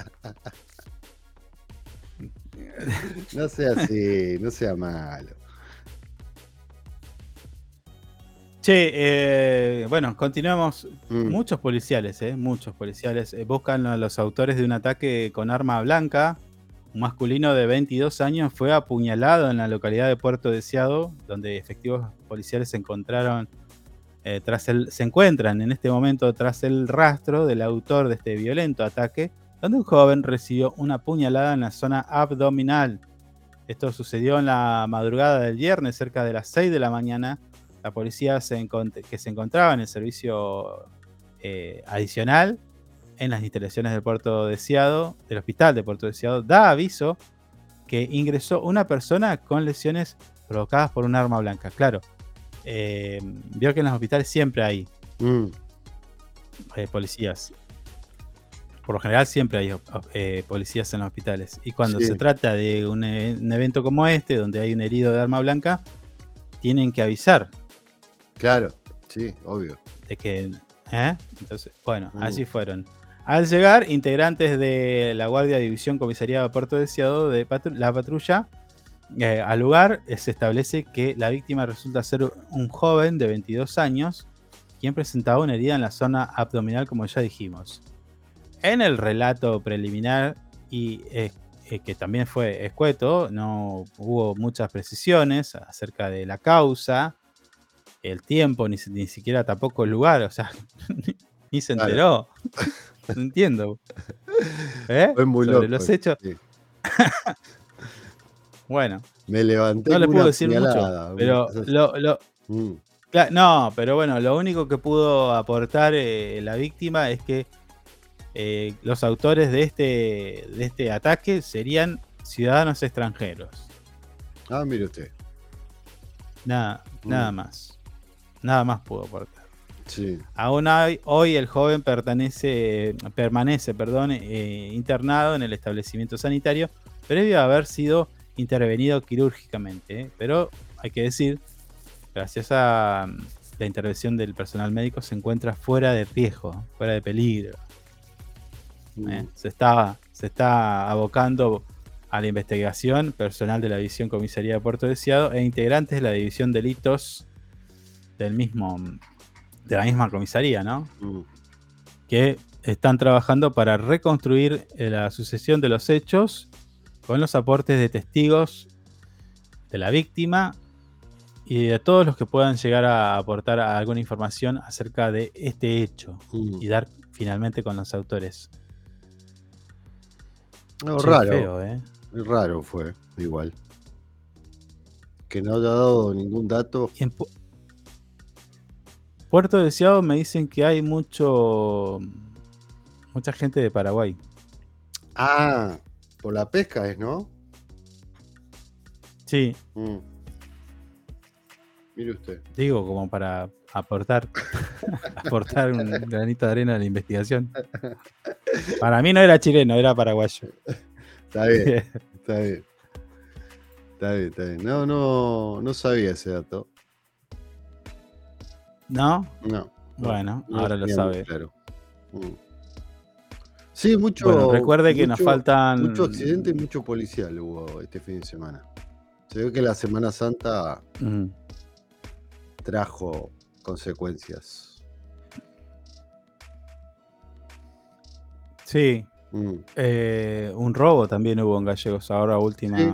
Speaker 2: No sea así, no sea malo.
Speaker 1: Che, eh, bueno, continuamos.
Speaker 2: Mm,
Speaker 1: Muchos policiales, eh, muchos policiales eh, buscan a los autores de un ataque con arma blanca. Un masculino de 22 años fue apuñalado en la localidad de Puerto Deseado, donde efectivos policiales se encontraron eh, tras el, se encuentran en este momento tras el rastro del autor de este violento ataque, donde un joven recibió una puñalada en la zona abdominal. Esto sucedió en la madrugada del viernes, cerca de las 6 de la mañana. La policía se que se encontraba en el servicio eh, adicional en las instalaciones del puerto deseado, del hospital de Puerto Deseado, da aviso que ingresó una persona con lesiones provocadas por un arma blanca. Claro, eh, vio que en los hospitales siempre hay
Speaker 2: mm,
Speaker 1: eh, policías. Por lo general siempre hay eh, policías en los hospitales. Y cuando
Speaker 2: Sí.
Speaker 1: se trata de un, e- un evento como este, donde hay un herido de arma blanca, tienen que avisar
Speaker 2: claro, sí, obvio.
Speaker 1: de que. ¿eh? Entonces, bueno,
Speaker 2: Mm.
Speaker 1: así fueron. Al llegar, integrantes de la Guardia División Comisariado de Puerto Deseado de patru- la patrulla eh, al lugar, eh, se establece que la víctima resulta ser un joven de 22 años, quien presentaba una herida en la zona abdominal, como ya dijimos. En el relato preliminar, y eh, eh, que también fue escueto, no hubo muchas precisiones acerca de la causa, el tiempo, ni, ni siquiera tampoco el lugar, o sea, (laughs) ni se
Speaker 2: Claro.
Speaker 1: enteró. No entiendo. ¿Eh?
Speaker 2: Fue muy
Speaker 1: Sobre
Speaker 2: loco.
Speaker 1: los hechos.
Speaker 2: sí. (laughs)
Speaker 1: bueno,
Speaker 2: Me levanté.
Speaker 1: no le puedo decir mucho, pero lo, lo-
Speaker 2: Mm,
Speaker 1: No, pero bueno, lo único que pudo aportar eh, la víctima es que eh, los autores de este, de este ataque serían ciudadanos extranjeros.
Speaker 2: Ah, mire usted.
Speaker 1: Nada,
Speaker 2: Mm.
Speaker 1: nada más. Nada más pudo aportar.
Speaker 2: Sí.
Speaker 1: Aún hoy, hoy el joven pertenece, permanece perdón, eh, internado en el establecimiento sanitario previo a haber sido intervenido quirúrgicamente. ¿eh? Pero hay que decir, gracias a la intervención del personal médico, se encuentra fuera de riesgo, fuera de peligro.
Speaker 2: Mm.
Speaker 1: ¿eh? Se, está, se está abocando a la investigación personal de la División Comisaría de Puerto Deseado e integrantes de la División Delitos del mismo, de la misma comisaría, ¿no?
Speaker 2: Mm.
Speaker 1: que están trabajando para reconstruir eh, la sucesión de los hechos con los aportes de testigos de la víctima y de todos los que puedan llegar a aportar alguna información acerca de este hecho
Speaker 2: Mm.
Speaker 1: y dar finalmente con los autores.
Speaker 2: No, raro.
Speaker 1: feo, ¿eh?
Speaker 2: Raro fue, igual. Que no haya dado ningún dato.
Speaker 1: Y en Pu- Puerto Deseado me dicen que hay mucho mucha gente de Paraguay.
Speaker 2: Ah, por la pesca es, ¿no?
Speaker 1: Sí,
Speaker 2: Mm. Mire usted.
Speaker 1: Digo, como para aportar, (laughs) aportar un granito de arena a la investigación. Para mí no era chileno, era paraguayo.
Speaker 2: Está bien, (laughs) está bien. Está bien, está bien. No, no, no sabía ese dato.
Speaker 1: ¿No?
Speaker 2: No. no,
Speaker 1: Bueno,
Speaker 2: no
Speaker 1: ahora lo sabe.
Speaker 2: Claro. Mm. Sí, mucho.
Speaker 1: Bueno, recuerde que nos faltan-
Speaker 2: Mucho accidente y mucho policial hubo este fin de semana. Se ve que la Semana Santa
Speaker 1: Mm.
Speaker 2: trajo consecuencias.
Speaker 1: Sí,
Speaker 2: Mm.
Speaker 1: eh, un robo también hubo en Gallegos, ahora última.
Speaker 2: Sí.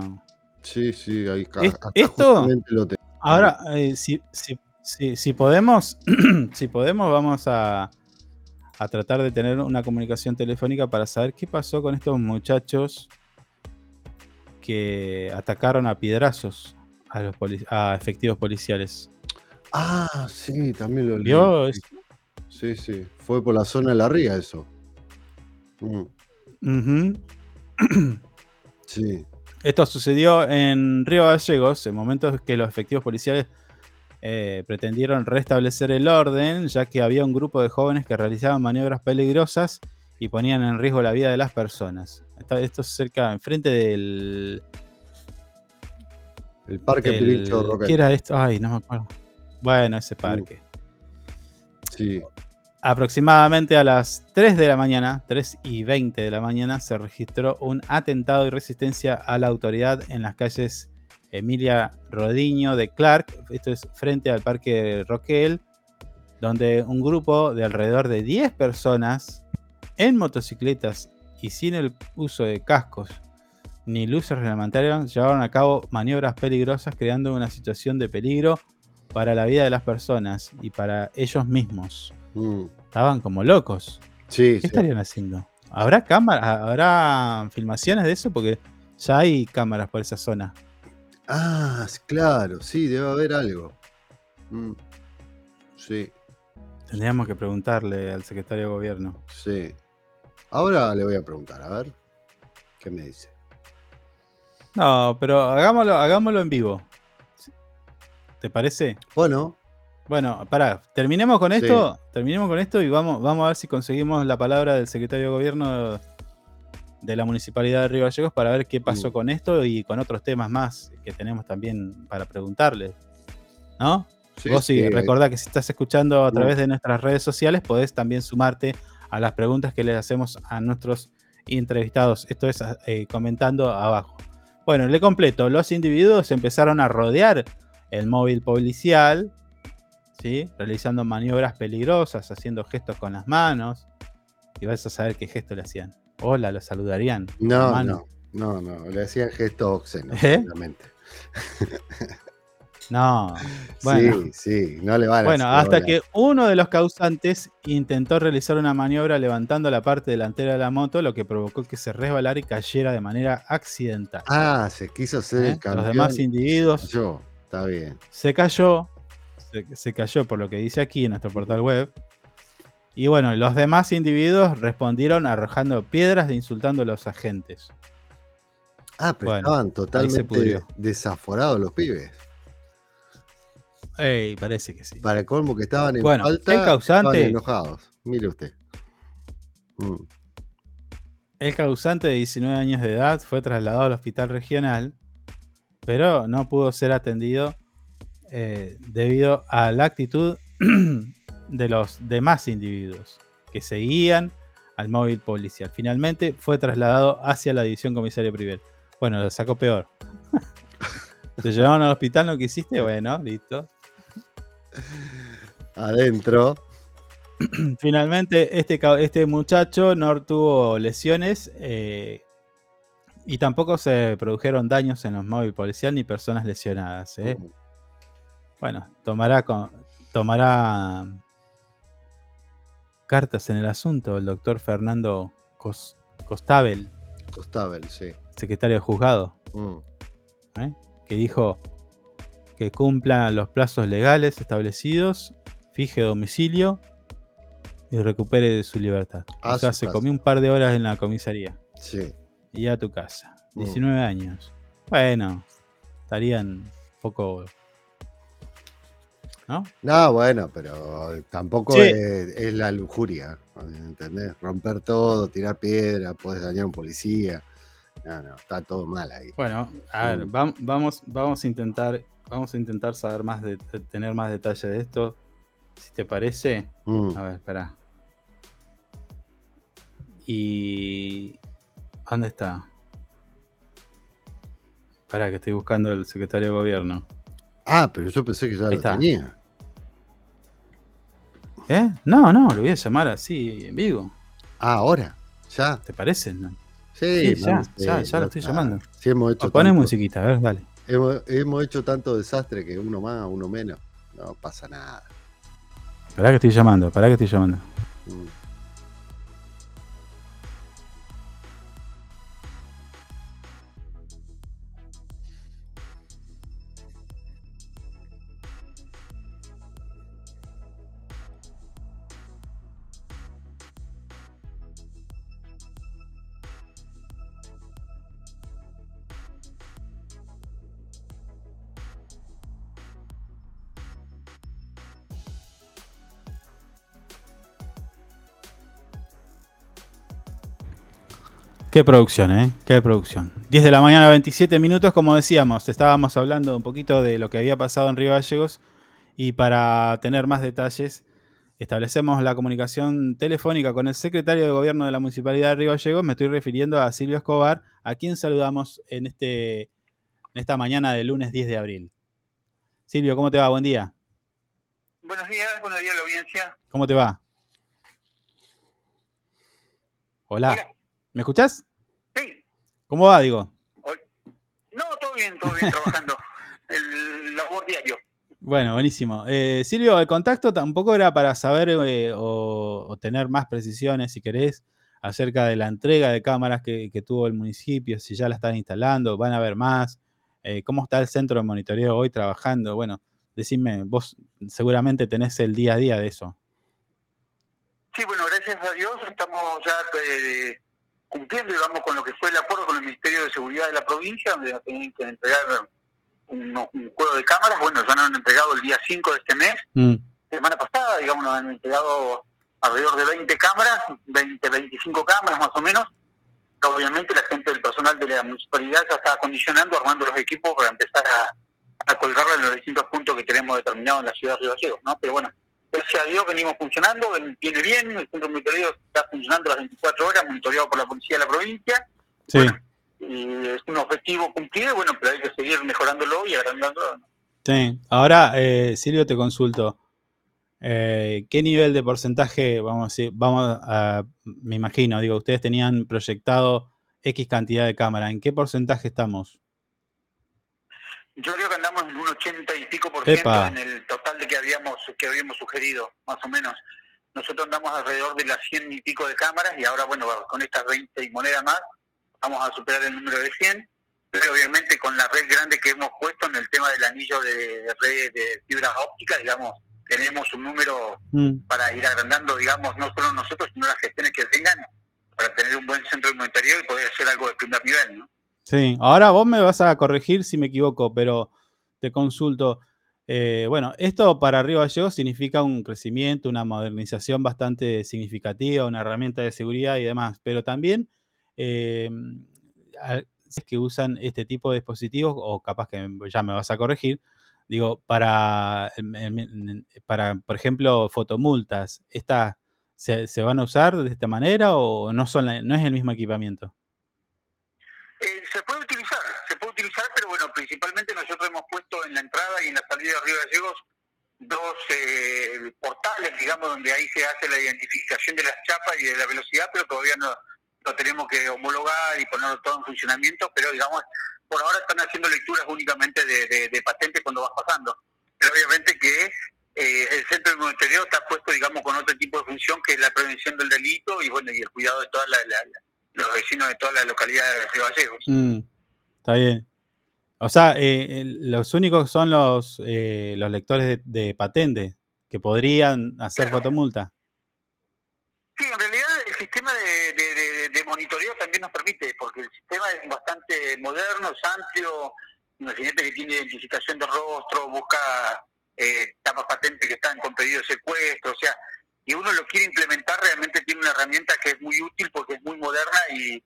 Speaker 2: Sí, sí, ahí
Speaker 1: Es- esto-
Speaker 2: lo.
Speaker 1: Ahora, eh, si, si- si- si podemos, (clears throat) si podemos, vamos a, a tratar de tener una comunicación telefónica para saber qué pasó con estos muchachos que atacaron a piedrazos a, los poli- a efectivos policiales.
Speaker 2: Ah, sí, también lo.
Speaker 1: ¿Vio?
Speaker 2: Sí, sí, sí. Fue por la zona de la ría eso. Mm. Sí.
Speaker 1: Esto sucedió en Río Gallegos, en momentos que los efectivos policiales eh, pretendieron restablecer el orden, ya que había un grupo de jóvenes que realizaban maniobras peligrosas y ponían en riesgo la vida de las personas. Esto es cerca, enfrente del.
Speaker 2: El Parque
Speaker 1: del-
Speaker 2: Pirincho Roquel.
Speaker 1: ¿Qué era esto? Ay, no me acuerdo. Bueno, ese parque.
Speaker 2: Sí.
Speaker 1: Aproximadamente a las 3 de la mañana, 3 y 20 de la mañana, se registró un atentado y resistencia a la autoridad en las calles Emilia Rodiño de Clark, esto es frente al Parque Roquel, donde un grupo de alrededor de 10 personas en motocicletas y sin el uso de cascos ni luces reglamentarias llevaron a cabo maniobras peligrosas creando una situación de peligro para la vida de las personas y para ellos mismos.
Speaker 2: Mm,
Speaker 1: Estaban como locos.
Speaker 2: Sí,
Speaker 1: ¿Qué
Speaker 2: sí.
Speaker 1: estarían haciendo? ¿Habrá cámaras? ¿Habrá filmaciones de eso? Porque ya hay cámaras por esa zona.
Speaker 2: Ah, claro, sí, debe haber algo. Mm, Sí,
Speaker 1: Tendríamos que preguntarle al secretario de gobierno.
Speaker 2: sí. Ahora le voy a preguntar, a ver. ¿Qué me dice?
Speaker 1: No, pero hagámoslo, hagámoslo en vivo. ¿Te parece?
Speaker 2: Bueno,
Speaker 1: Bueno, pará, terminemos con
Speaker 2: Sí.
Speaker 1: esto, terminemos con esto y vamos, vamos a ver si conseguimos la palabra del secretario de gobierno de la municipalidad de Río Gallegos para ver qué pasó
Speaker 2: Mm.
Speaker 1: con esto y con otros temas más que tenemos también para preguntarle. ¿No?
Speaker 2: sí,
Speaker 1: Vos sí, recordá que si estás escuchando a través de nuestras redes sociales, podés también sumarte a las preguntas que les hacemos a nuestros entrevistados. Esto es eh, comentando abajo. Bueno, le completo. Los individuos empezaron a rodear el móvil policial, ¿sí? realizando maniobras peligrosas, haciendo gestos con las manos. Y vas a saber qué gesto le hacían. Hola, lo saludarían.
Speaker 2: No, no, no, no, le hacían gestos obscenos,
Speaker 1: ¿Eh? No. (laughs) Bueno.
Speaker 2: Sí, sí, no le van
Speaker 1: Bueno, hasta que uno de los causantes intentó realizar una maniobra levantando la parte delantera de la moto, lo que provocó que se resbalara y cayera de manera accidental.
Speaker 2: Ah, se quiso hacer
Speaker 1: ¿Eh?
Speaker 2: el campeón.
Speaker 1: Los demás individuos
Speaker 2: Yo, está bien.
Speaker 1: se cayó, se, se cayó por lo que dice aquí en nuestro portal web. Y bueno, los demás individuos respondieron arrojando piedras e insultando a los agentes.
Speaker 2: Ah, pero
Speaker 1: Bueno,
Speaker 2: estaban totalmente desaforados los pibes.
Speaker 1: Ey, parece que sí.
Speaker 2: Para el colmo que estaban en
Speaker 1: Bueno,
Speaker 2: falta,
Speaker 1: el causante-
Speaker 2: estaban enojados. Mire usted. Mm.
Speaker 1: El causante de 19 años de edad fue trasladado al hospital regional, pero no pudo ser atendido eh, debido a la actitud (clears throat) de los demás individuos que seguían al móvil policial. Finalmente fue trasladado hacia la división comisaria Privel. Bueno, lo sacó peor. (laughs) ¿Te llevaron al hospital? ¿No quisiste? Bueno, listo.
Speaker 2: Adentro. (clears throat)
Speaker 1: Finalmente, este, este muchacho no tuvo lesiones eh, y tampoco se produjeron daños en los móviles policial ni personas lesionadas. ¿eh? Bueno, tomará, con- tomará cartas en el asunto el doctor Fernando Cos- Costabel,
Speaker 2: Costabel, sí.
Speaker 1: secretario de juzgado,
Speaker 2: Mm.
Speaker 1: ¿eh? que dijo que cumplan los plazos legales establecidos, fije domicilio y recupere su libertad.
Speaker 2: A
Speaker 1: o sea,
Speaker 2: su
Speaker 1: se
Speaker 2: casa.
Speaker 1: comió un par de horas en la comisaría
Speaker 2: Sí.
Speaker 1: y a tu casa.
Speaker 2: Mm.
Speaker 1: 19 años. Bueno, estarían poco... ¿No?
Speaker 2: No, bueno, pero tampoco
Speaker 1: Sí.
Speaker 2: es, es la lujuria, ¿entendés? Romper todo, tirar piedra, puedes dañar a un policía. No, no, está todo mal ahí.
Speaker 1: Bueno, a ver,
Speaker 2: Mm.
Speaker 1: vam- vamos, vamos a intentar, vamos a intentar saber más de, tener más detalle de esto. Si te parece.
Speaker 2: Mm.
Speaker 1: A ver, espera. Y. ¿Dónde está? Espera, que estoy buscando el secretario de gobierno.
Speaker 2: Ah, pero yo pensé que ya lo tenía.
Speaker 1: ¿Eh? No, no, lo voy a llamar así en vivo.
Speaker 2: Ah, ahora, ya.
Speaker 1: ¿Te parece? No.
Speaker 2: Sí,
Speaker 1: Sí, ya, ya, ya lo estoy
Speaker 2: está.
Speaker 1: llamando.
Speaker 2: Sí, hemos hecho,
Speaker 1: Poné
Speaker 2: tanto,
Speaker 1: musiquita, a ver, dale.
Speaker 2: hemos, hemos hecho tanto desastre que uno más, uno menos. No pasa nada.
Speaker 1: Esperá que estoy llamando, esperá que estoy llamando.
Speaker 2: Mm.
Speaker 1: Qué producción, ¿eh? Qué producción. 10 de la mañana, 27 minutos, como decíamos, estábamos hablando un poquito de lo que había pasado en Río Gallegos y para tener más detalles, establecemos la comunicación telefónica con el secretario de Gobierno de la Municipalidad de Río Gallegos, me estoy refiriendo a Silvio Escobar, a quien saludamos en, este, en esta mañana del lunes 10 de abril. Silvio, ¿cómo te va? Buen día.
Speaker 9: Buenos días, buenos días a la audiencia.
Speaker 1: ¿Cómo te va? Hola.
Speaker 9: Hola.
Speaker 1: ¿Me escuchás?
Speaker 9: Sí,
Speaker 1: ¿Cómo va, digo?
Speaker 9: no, todo bien, todo bien, trabajando. (laughs) El labor diario.
Speaker 1: Bueno, buenísimo. Eh, Silvio, el contacto tampoco era para saber eh, o, o tener más precisiones, si querés, acerca de la entrega de cámaras que, que tuvo el municipio, si ya la están instalando, van a haber más, eh, cómo está el centro de monitoreo hoy trabajando. Bueno, decime, vos seguramente tenés el día a día de eso.
Speaker 9: Sí, bueno, gracias a Dios estamos ya cumpliendo, digamos, con lo que fue el acuerdo con el Ministerio de Seguridad de la provincia, donde nos tenían que entregar un, un juego de cámaras. Bueno, ya nos han entregado el día 5 de este mes.
Speaker 1: Mm,
Speaker 9: Semana pasada, digamos, nos han entregado alrededor de 20 cámaras, 20, 25 cámaras más o menos. Obviamente la gente del personal de la municipalidad ya está acondicionando, armando los equipos para empezar a, a colgarla en los distintos puntos que tenemos determinados en la ciudad de Río Gallegos, ¿no? Pero bueno, gracias a Dios venimos funcionando, viene bien, el centro de monitoreo está funcionando las 24 horas, monitoreado por la policía de la provincia,
Speaker 1: sí.
Speaker 9: y es un objetivo cumplido, bueno, pero hay que seguir mejorándolo y agrandándolo.
Speaker 1: Sí, ahora, eh, Silvio, te consulto. Eh, ¿Qué nivel de porcentaje, vamos a decir, vamos a, me imagino, digo, ustedes tenían proyectado X cantidad de cámara, ¿en qué porcentaje estamos?
Speaker 9: Yo creo que andamos en un 80 y pico por ciento en el total de que habíamos que habíamos sugerido, más o menos. Nosotros andamos alrededor de las 100 y pico de cámaras y ahora, bueno, con estas 20 y moneda más, vamos a superar el número de 100. Pero obviamente con la red grande que hemos puesto en el tema del anillo de, red de fibra óptica, digamos, tenemos un número mm. para ir agrandando, digamos, no solo nosotros, sino las gestiones que tengan para tener un buen centro de monitoreo y poder hacer algo de primer nivel, ¿no?
Speaker 1: Sí, ahora vos me vas a corregir si me equivoco, pero te consulto. Eh, bueno, esto para Río Gallegos significa un crecimiento, una modernización bastante significativa, una herramienta de seguridad y demás, pero también eh, que usan este tipo de dispositivos, o capaz que ya me vas a corregir, digo, para, para por ejemplo, fotomultas, ¿estas se, van a usar de esta manera o no, son no es el mismo equipamiento?
Speaker 9: Eh, se puede utilizar, se puede utilizar, pero bueno, principalmente nosotros hemos puesto en la entrada y en la salida de Río Gallegos dos eh, portales, digamos, donde ahí se hace la identificación de las chapas y de la velocidad, pero todavía no lo tenemos que homologar y ponerlo todo en funcionamiento, pero digamos, por ahora están haciendo lecturas únicamente de, de, patentes cuando vas pasando. Pero obviamente que eh, el centro de monitoreo está puesto, digamos, con otro tipo de función que es la prevención del delito y bueno y el cuidado de toda la los vecinos de todas las localidades de Río Gallegos. Mm,
Speaker 1: está bien. O sea, eh, los únicos son los, eh, los lectores de, patente que podrían hacer fotomulta.
Speaker 9: Sí, en realidad el sistema de, de, monitoreo también nos permite, porque el sistema es bastante moderno, es amplio, imagínate que tiene identificación de rostro, busca eh, tapas patentes que están con pedido de secuestro, o sea, y uno lo quiere implementar, realmente tiene una herramienta que es muy útil porque es muy moderna y,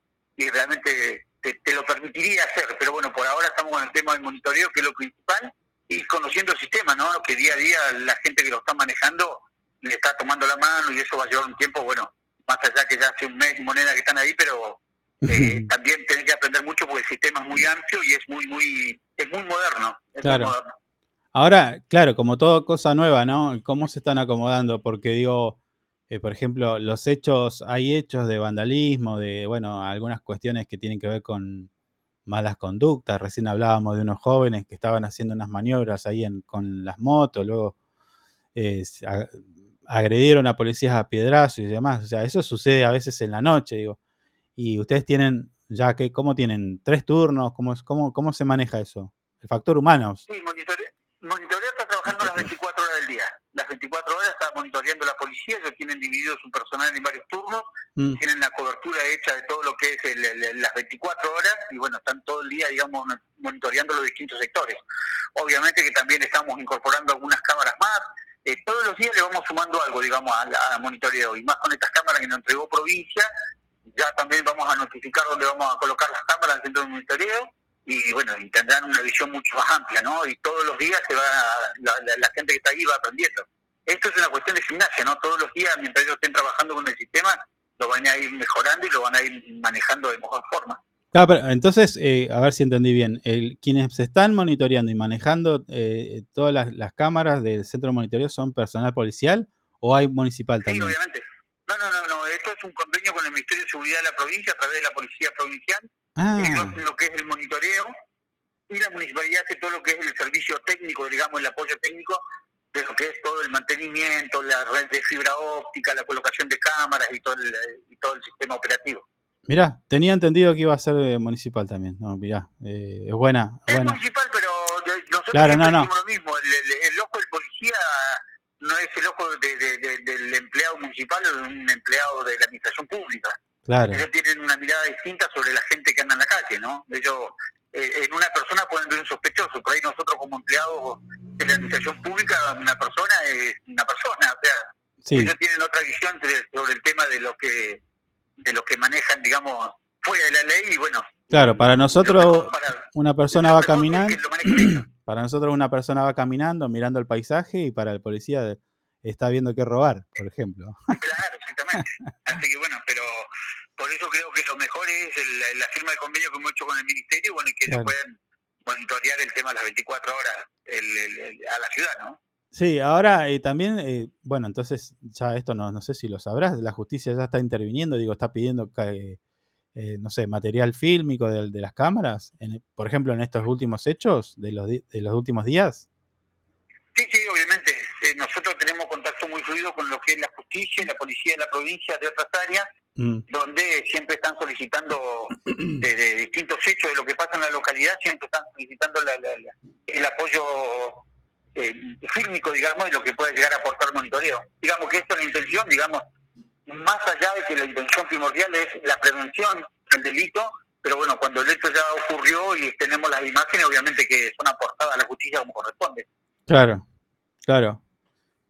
Speaker 9: realmente te, lo permitiría hacer. Pero bueno, por ahora estamos con el tema del monitoreo, que es lo principal, y conociendo el sistema, ¿no? Que día a día la gente que lo está manejando le está tomando la mano y eso va a llevar un tiempo, bueno, más allá que ya hace un mes y moneda que están ahí, pero eh, también tenés que aprender mucho porque el sistema es muy amplio y es muy, muy, es muy moderno.
Speaker 1: claro.
Speaker 9: Muy
Speaker 1: moderno. Ahora, claro, como todo cosa nueva, ¿no? ¿Cómo se están acomodando? Porque digo, eh, por ejemplo, los hechos, hay hechos de vandalismo, de, bueno, algunas cuestiones que tienen que ver con malas conductas. Recién hablábamos de unos jóvenes que estaban haciendo unas maniobras ahí con las motos, luego eh, agredieron a policías a piedrazos y demás. O sea, eso sucede a veces en la noche, digo. Y ustedes tienen, ya que, ¿cómo tienen? ¿Tres turnos? ¿Cómo, cómo, cómo se maneja eso? El factor humano.
Speaker 9: Sí, Monitorear está trabajando las 24 horas del día. Las 24 horas está monitoreando la policía, ellos tienen dividido su personal en varios turnos, mm. tienen la cobertura hecha de todo lo que es las 24 horas y bueno, están todo el día, digamos, monitoreando los distintos sectores. Obviamente que también estamos incorporando algunas cámaras más, eh, todos los días le vamos sumando algo, digamos, al monitoreo y más con estas cámaras que nos entregó provincia, ya también vamos a notificar dónde vamos a colocar las cámaras en el centro de monitoreo y bueno, y tendrán una visión mucho más amplia, ¿no? Y todos los días se va, la, gente que está ahí va aprendiendo. Esto es una cuestión de gimnasia, ¿no? Todos los días, mientras ellos estén trabajando con el sistema, lo van a ir mejorando y lo van a ir manejando de mejor forma.
Speaker 1: Claro, pero entonces, eh, a ver si entendí bien, el, quienes se están monitoreando y manejando eh, todas las, cámaras del centro de monitoreo son personal policial o hay municipal también?
Speaker 9: Sí, obviamente. No, no, no, no, esto es un convenio con el Ministerio de Seguridad de la provincia a través de la Policía Provincial Ah. lo que es el monitoreo y la municipalidad hace todo lo que es el servicio técnico, digamos, el apoyo técnico de lo que es todo el mantenimiento, la red de fibra óptica, la colocación de cámaras y todo el, y todo el sistema operativo.
Speaker 1: Mirá, tenía entendido que iba a ser eh, municipal también. No, mirá, eh, es buena.
Speaker 9: Es municipal, pero nosotros claro, no, no. lo mismo. El, ojo del policía no es el ojo del empleado municipal o de un empleado de la administración pública. Ellos tienen una mirada distinta sobre la gente que anda en la calle, ¿no? Ellos, eh, en una persona pueden ver un sospechoso, por ahí nosotros como empleados de la administración pública, una persona es una persona, o sea, ellos tienen otra visión sobre el tema de lo que de lo que manejan, digamos, fuera de la ley y bueno.
Speaker 1: Claro, para nosotros una persona va caminando, (clears throat) para nosotros una persona va caminando mirando el paisaje y para el policía está viendo qué robar, por ejemplo.
Speaker 9: Claro, exactamente. Así que bueno, pero por eso creo que lo mejor es la firma de convenio que hemos hecho con el ministerio bueno, y que se puedan monitorear el tema las 24 horas a la ciudad, ¿no?
Speaker 1: Sí, ahora eh, también, eh, bueno, entonces ya esto no, no sé si lo sabrás, la justicia ya está interviniendo, digo, está pidiendo eh, no sé, material fílmico de, de las cámaras? En- por ejemplo, en estos últimos hechos de los, de los últimos días.
Speaker 9: Sí, sí, obviamente. Eh, nosotros tenemos contacto muy fluido con lo que es la justicia y la policía de la provincia de otras áreas,
Speaker 1: Mm,
Speaker 9: donde siempre están solicitando de, (clears throat) de distintos hechos de lo que pasa en la localidad, siempre están solicitando la- la- la- el apoyo eh, fílmico, digamos, de lo que puede llegar a aportar monitoreo. Digamos que esto es la intención, digamos, más allá de que la intención primordial es la prevención del delito, pero bueno, cuando el hecho ya ocurrió y tenemos las imágenes, obviamente que son aportadas a la justicia como corresponde.
Speaker 1: Claro, claro.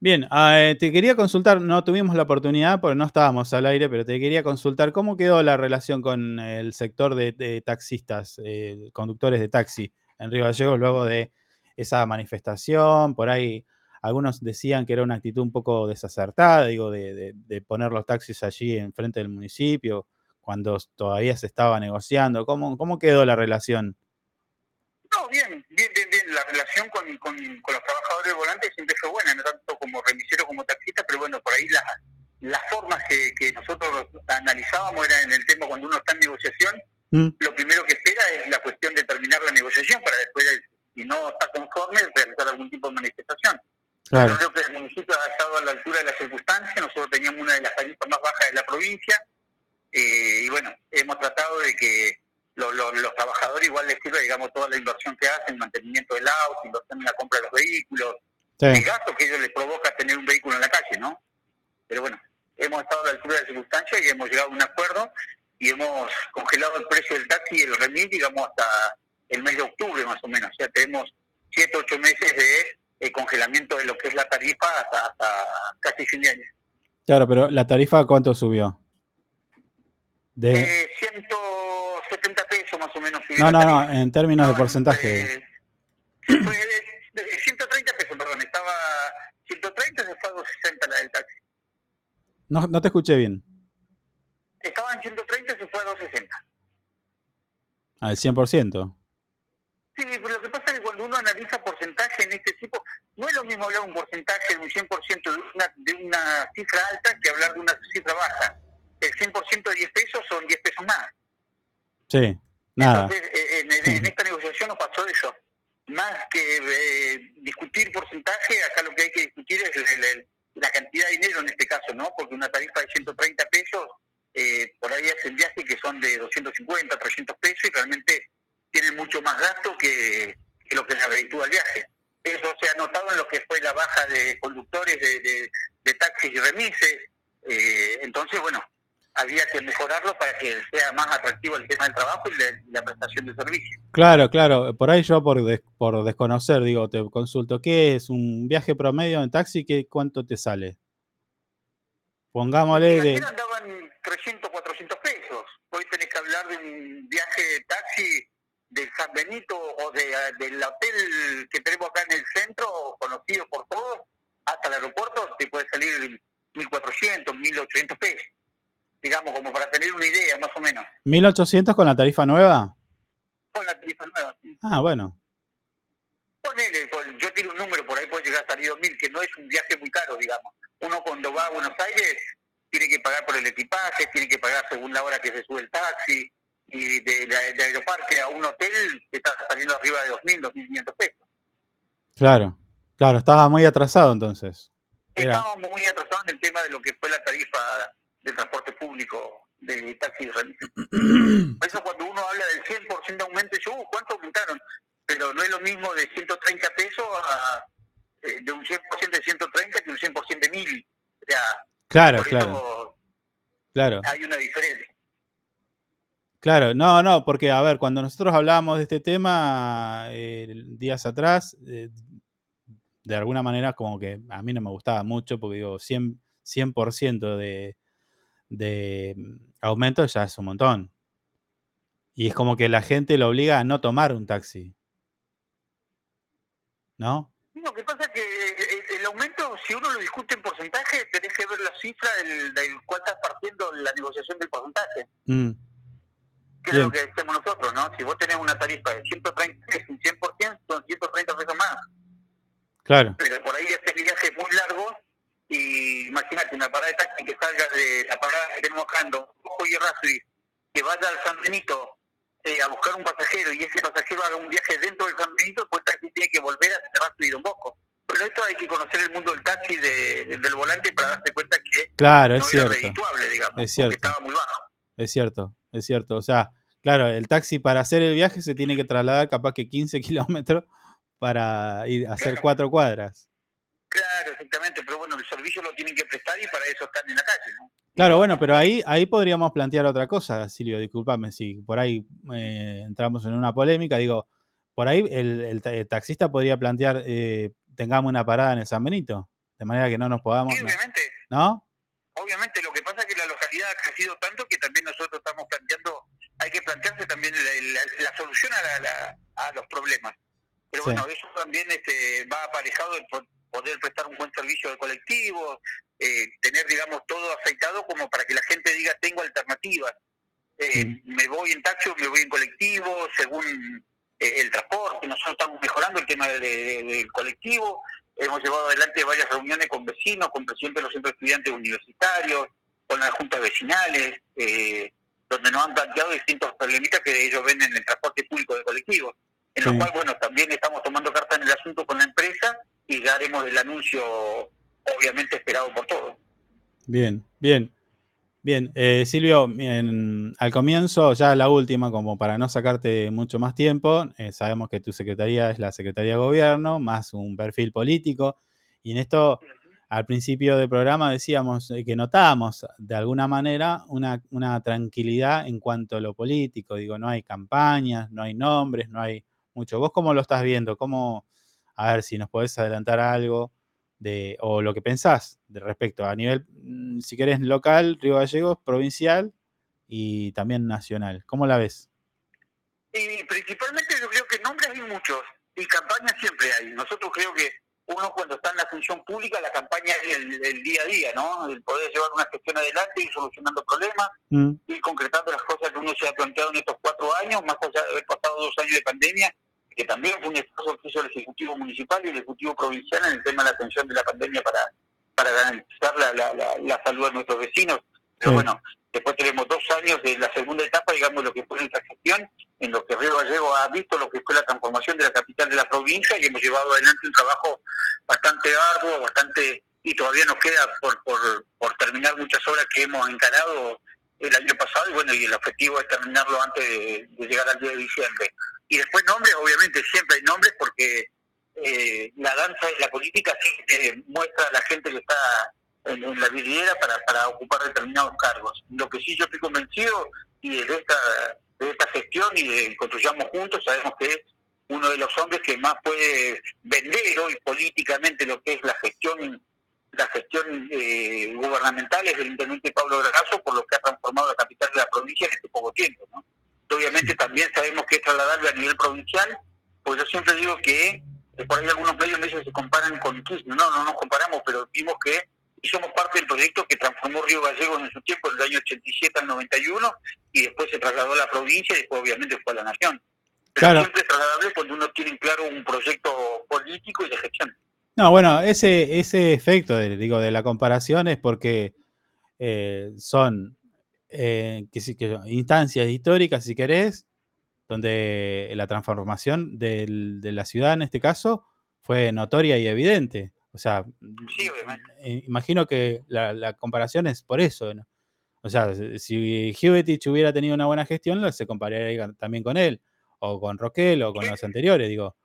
Speaker 1: Bien, ah, eh, te quería consultar, no tuvimos la oportunidad porque no estábamos al aire, pero te quería consultar cómo quedó la relación con el sector de, taxistas, eh, conductores de taxi en Río Gallegos luego de esa manifestación. Por ahí algunos decían que era una actitud un poco desacertada, digo, de, poner los taxis allí enfrente del municipio cuando todavía se estaba negociando. ¿Cómo, cómo quedó la relación?
Speaker 9: No, bien, bien, bien. La relación con, con, con los trabajadores del volante siempre fue buena, no tanto como remisero como taxista, pero bueno, por ahí las las formas que, que nosotros analizábamos era en el tema cuando uno está en negociación,
Speaker 1: Mm,
Speaker 9: lo primero que espera es la cuestión de terminar la negociación para después, si no está conforme, realizar algún tipo de manifestación.
Speaker 1: Claro.
Speaker 9: Yo creo que el municipio ha estado a la altura de las circunstancias, nosotros teníamos una de las tarifas más bajas de la provincia, eh, y bueno, hemos tratado de que lo- lo- los trabajadores igual les sirva, digamos, toda la inversión que hacen, mantenimiento del auto, inversión en la compra de los vehículos,
Speaker 1: Sí.
Speaker 9: el gasto que ellos les provoca tener un vehículo en la calle, ¿no? Pero bueno, hemos estado a la altura de las circunstancias y hemos llegado a un acuerdo y hemos congelado el precio del taxi y el remis, digamos, hasta el mes de octubre más o menos. O sea, tenemos siete, ocho meses de eh, congelamiento de lo que es la tarifa hasta, hasta casi fin de año.
Speaker 1: Claro, pero la tarifa ¿cuánto subió? De,
Speaker 9: Eh, 170 pesos más o menos.
Speaker 1: no, no, no, en términos de porcentaje. (clears throat)
Speaker 9: Eh, fue de- de 130 pesos, perdón, estaba 130, se fue a 260 la del taxi.
Speaker 1: No, no te escuché bien.
Speaker 9: Estaba en 130, se fue a 260.
Speaker 1: Al 100%.
Speaker 9: Sí, pero lo que pasa es que cuando uno analiza porcentaje en este tipo, no es lo mismo hablar un porcentaje de un 100% de una, de una cifra alta que hablar de una cifra baja. El 100% de 10 pesos son 10 pesos más.
Speaker 1: Sí, nada.
Speaker 9: Entonces, eh, en, en- en esta negociación nos pasó eso. Más que eh, discutir porcentaje, acá lo que hay que discutir es el- el- la cantidad de dinero en este caso, ¿no? Porque una tarifa de 130 pesos, eh, por ahí hacen viajes que son de 250, 300 pesos y realmente tienen mucho más gasto que, que lo que la reditúa el viaje. Eso se ha notado en lo que fue la baja de conductores de, de- de taxis y remises. Eh, entonces, bueno, había que mejorarlo para que sea más atractivo el tema del trabajo y la, la prestación de servicio.
Speaker 1: Claro, claro. Por ahí yo por, des- por desconocer, digo, te consulto, ¿qué es un viaje promedio en taxi? ¿Qué, ¿Cuánto te sale? Pongámosle de...
Speaker 9: Andaban 300, 400 pesos. Hoy tenés que hablar de un viaje de taxi de San Benito o de, del hotel que tenemos acá en el centro, conocido por todos, hasta el aeropuerto, te puede salir 1.400, 1.800 pesos. Digamos, como para tener una idea, más o menos.
Speaker 1: ¿1800 con la tarifa nueva?
Speaker 9: Con la tarifa nueva.
Speaker 1: Ah, bueno.
Speaker 9: Ponele, pon- yo tiro un número, por ahí puede llegar a salir 2.000, que no es un viaje muy caro, digamos. Uno cuando va a Buenos Aires tiene que pagar por el equipaje, tiene que pagar según la hora que se sube el taxi, y de, de, de aeroparque a un hotel te está saliendo arriba de 2.000, 2.500 pesos.
Speaker 1: Claro. Claro, estaba muy atrasado entonces.
Speaker 9: Estábamos muy atrasados en el tema de lo que fue la tarifa de transporte público de taxi remis. (clears throat) Por eso cuando uno habla del 100% de aumento, yo, uh, ¿cuánto aumentaron? Pero no es lo mismo de 130 pesos a eh, de un 100% de 130 que un 100% de 1000. O sea,
Speaker 1: claro, claro, claro.
Speaker 9: hay una diferencia.
Speaker 1: Claro, no, no, porque a ver, cuando nosotros hablábamos de este tema eh, días atrás, eh, de alguna manera como que a mí no me gustaba mucho, porque digo, 100%, 100% de, de mm, aumento ya es un montón. Y es como que la gente lo obliga a no tomar un taxi. ¿No?
Speaker 9: Lo que pasa es que el, el aumento, si uno lo discute en porcentaje, tenés que ver la cifra del, del cual estás partiendo la negociación del porcentaje.
Speaker 1: Mm,
Speaker 9: que es lo que decimos nosotros, ¿no? Si vos tenés una tarifa de 130 pesos, un 100%, son 130 pesos más.
Speaker 1: claro,
Speaker 9: Pero por ahí este viaje es muy largo y imagínate una parada de taxi que salga de la parada que tenemos Don Ojo y Errázuriz, que vaya al San Benito eh, a buscar un pasajero y ese pasajero haga un viaje dentro del San Benito, pues el taxi tiene que volver a cerrar su Don Bosco. Pero esto hay que conocer el mundo del taxi de, del volante para darse cuenta que
Speaker 1: claro,
Speaker 9: no
Speaker 1: es
Speaker 9: era
Speaker 1: cierto.
Speaker 9: digamos,
Speaker 1: Es cierto.
Speaker 9: porque estaba muy bajo.
Speaker 1: Es cierto, es cierto. O sea, claro, el taxi para hacer el viaje se tiene que trasladar capaz que 15 (laughs) kilómetros para ir a hacer cuatro cuadras.
Speaker 9: Claro, exactamente, pero el servicio lo tienen que prestar y para eso están en la calle, ¿no?
Speaker 1: Claro, bueno, pero ahí, ahí podríamos plantear otra cosa, Silvio, discúlpame si por ahí eh, entramos en una polémica. Digo, por ahí el, el ta- el taxista podría plantear, eh, tengamos una parada en el San Benito, de manera que no nos podamos,
Speaker 9: Sí, obviamente,
Speaker 1: ¿no?
Speaker 9: obviamente lo que pasa es que la localidad ha crecido tanto que también nosotros estamos planteando, hay que plantearse también la, la- la solución a, la- a los problemas. Pero
Speaker 1: Sí.
Speaker 9: bueno, eso también este, va aparejado el poder prestar un buen servicio de colectivo, eh, tener, digamos, todo aceitado como para que la gente diga, tengo alternativas. Eh, Me voy en taxi me voy en colectivo, según eh, el transporte. Nosotros estamos mejorando el tema de- de- del colectivo. Hemos llevado adelante varias reuniones con vecinos, con presidentes de los centros de estudiantes universitarios, con las juntas vecinales, eh, donde nos han planteado distintos problemitas que ellos ven en el transporte público de colectivos. En lo cual, bueno, también estamos tomando carta en el asunto con la empresa y ya haremos el anuncio, obviamente esperado por todos.
Speaker 1: Bien, bien. Bien, eh, Silvio, en- al comienzo, ya la última, como para no sacarte mucho más tiempo, eh, sabemos que tu secretaría es la Secretaría de Gobierno, más un perfil político, y en esto, al principio del programa decíamos eh, que notábamos de alguna manera una, una tranquilidad en cuanto a lo político, digo, no hay campañas, no hay nombres, no hay mucho. ¿Vos cómo lo estás viendo? ¿Cómo, a ver si nos podés adelantar algo? de, o lo que pensás de respecto a nivel, mm, si querés, local, Río Gallegos, provincial y también nacional. ¿Cómo la ves?
Speaker 9: Y principalmente yo creo que nombres hay muchos y campañas siempre hay. Nosotros creo que uno cuando está en la función pública, la campaña es el, el día a día, ¿no? El poder llevar una gestión adelante y solucionando problemas
Speaker 1: Mm,
Speaker 9: y concretando las cosas que uno se ha planteado en estos cuatro años, más allá de haber pasado dos años de pandemia, que también fue un esfuerzo que hizo el Ejecutivo Municipal y el Ejecutivo Provincial en el tema de la atención de la pandemia para, para garantizar la, la, la, la salud de nuestros vecinos. Pero
Speaker 1: Sí.
Speaker 9: bueno, después tenemos dos años de la segunda etapa, digamos, lo que fue nuestra gestión, en lo que Río Gallego ha visto lo que fue la transformación de la capital de la provincia y hemos llevado adelante un trabajo bastante arduo, bastante y todavía nos queda por, por, por terminar muchas obras que hemos encarado el año pasado y bueno, y el objetivo es terminarlo antes de, de llegar al día de diciembre. Y después nombres, obviamente siempre hay nombres porque eh, la danza de la política siempre muestra a la gente que está en, la vidriera para, para ocupar determinados cargos. Lo que sí yo estoy convencido y de esta, de esta gestión y de Construyamos Juntos sabemos que es uno de los hombres que más puede vender hoy políticamente lo que es la gestión la gestión eh, gubernamental es el intendente Pablo Granazo por lo que ha transformado la capital de la provincia en este poco tiempo. ¿no? Obviamente también sabemos que es trasladable a nivel provincial, pues yo siempre digo que por ahí algunos medios me se comparan con Kirchner, no, no nos comparamos, pero vimos que somos parte del proyecto que transformó Río Gallegos en su tiempo, en el año 87 al 91, y después se trasladó a la provincia y después obviamente fue a la nación. Pero
Speaker 1: Claro.
Speaker 9: siempre es trasladable cuando uno tiene claro un proyecto político y de gestión.
Speaker 1: No, bueno, ese, ese efecto, de, digo, de la comparación es porque eh, son eh, que que instancias históricas, si querés, donde la transformación del- de la ciudad, en este caso, fue notoria y evidente. O sea,
Speaker 9: Sí,
Speaker 1: eh, imagino que la, la comparación es por eso. ¿no? O sea, si- Hubetich hubiera tenido una buena gestión, se compararía también con él, o con Roquel, o con los anteriores, digo.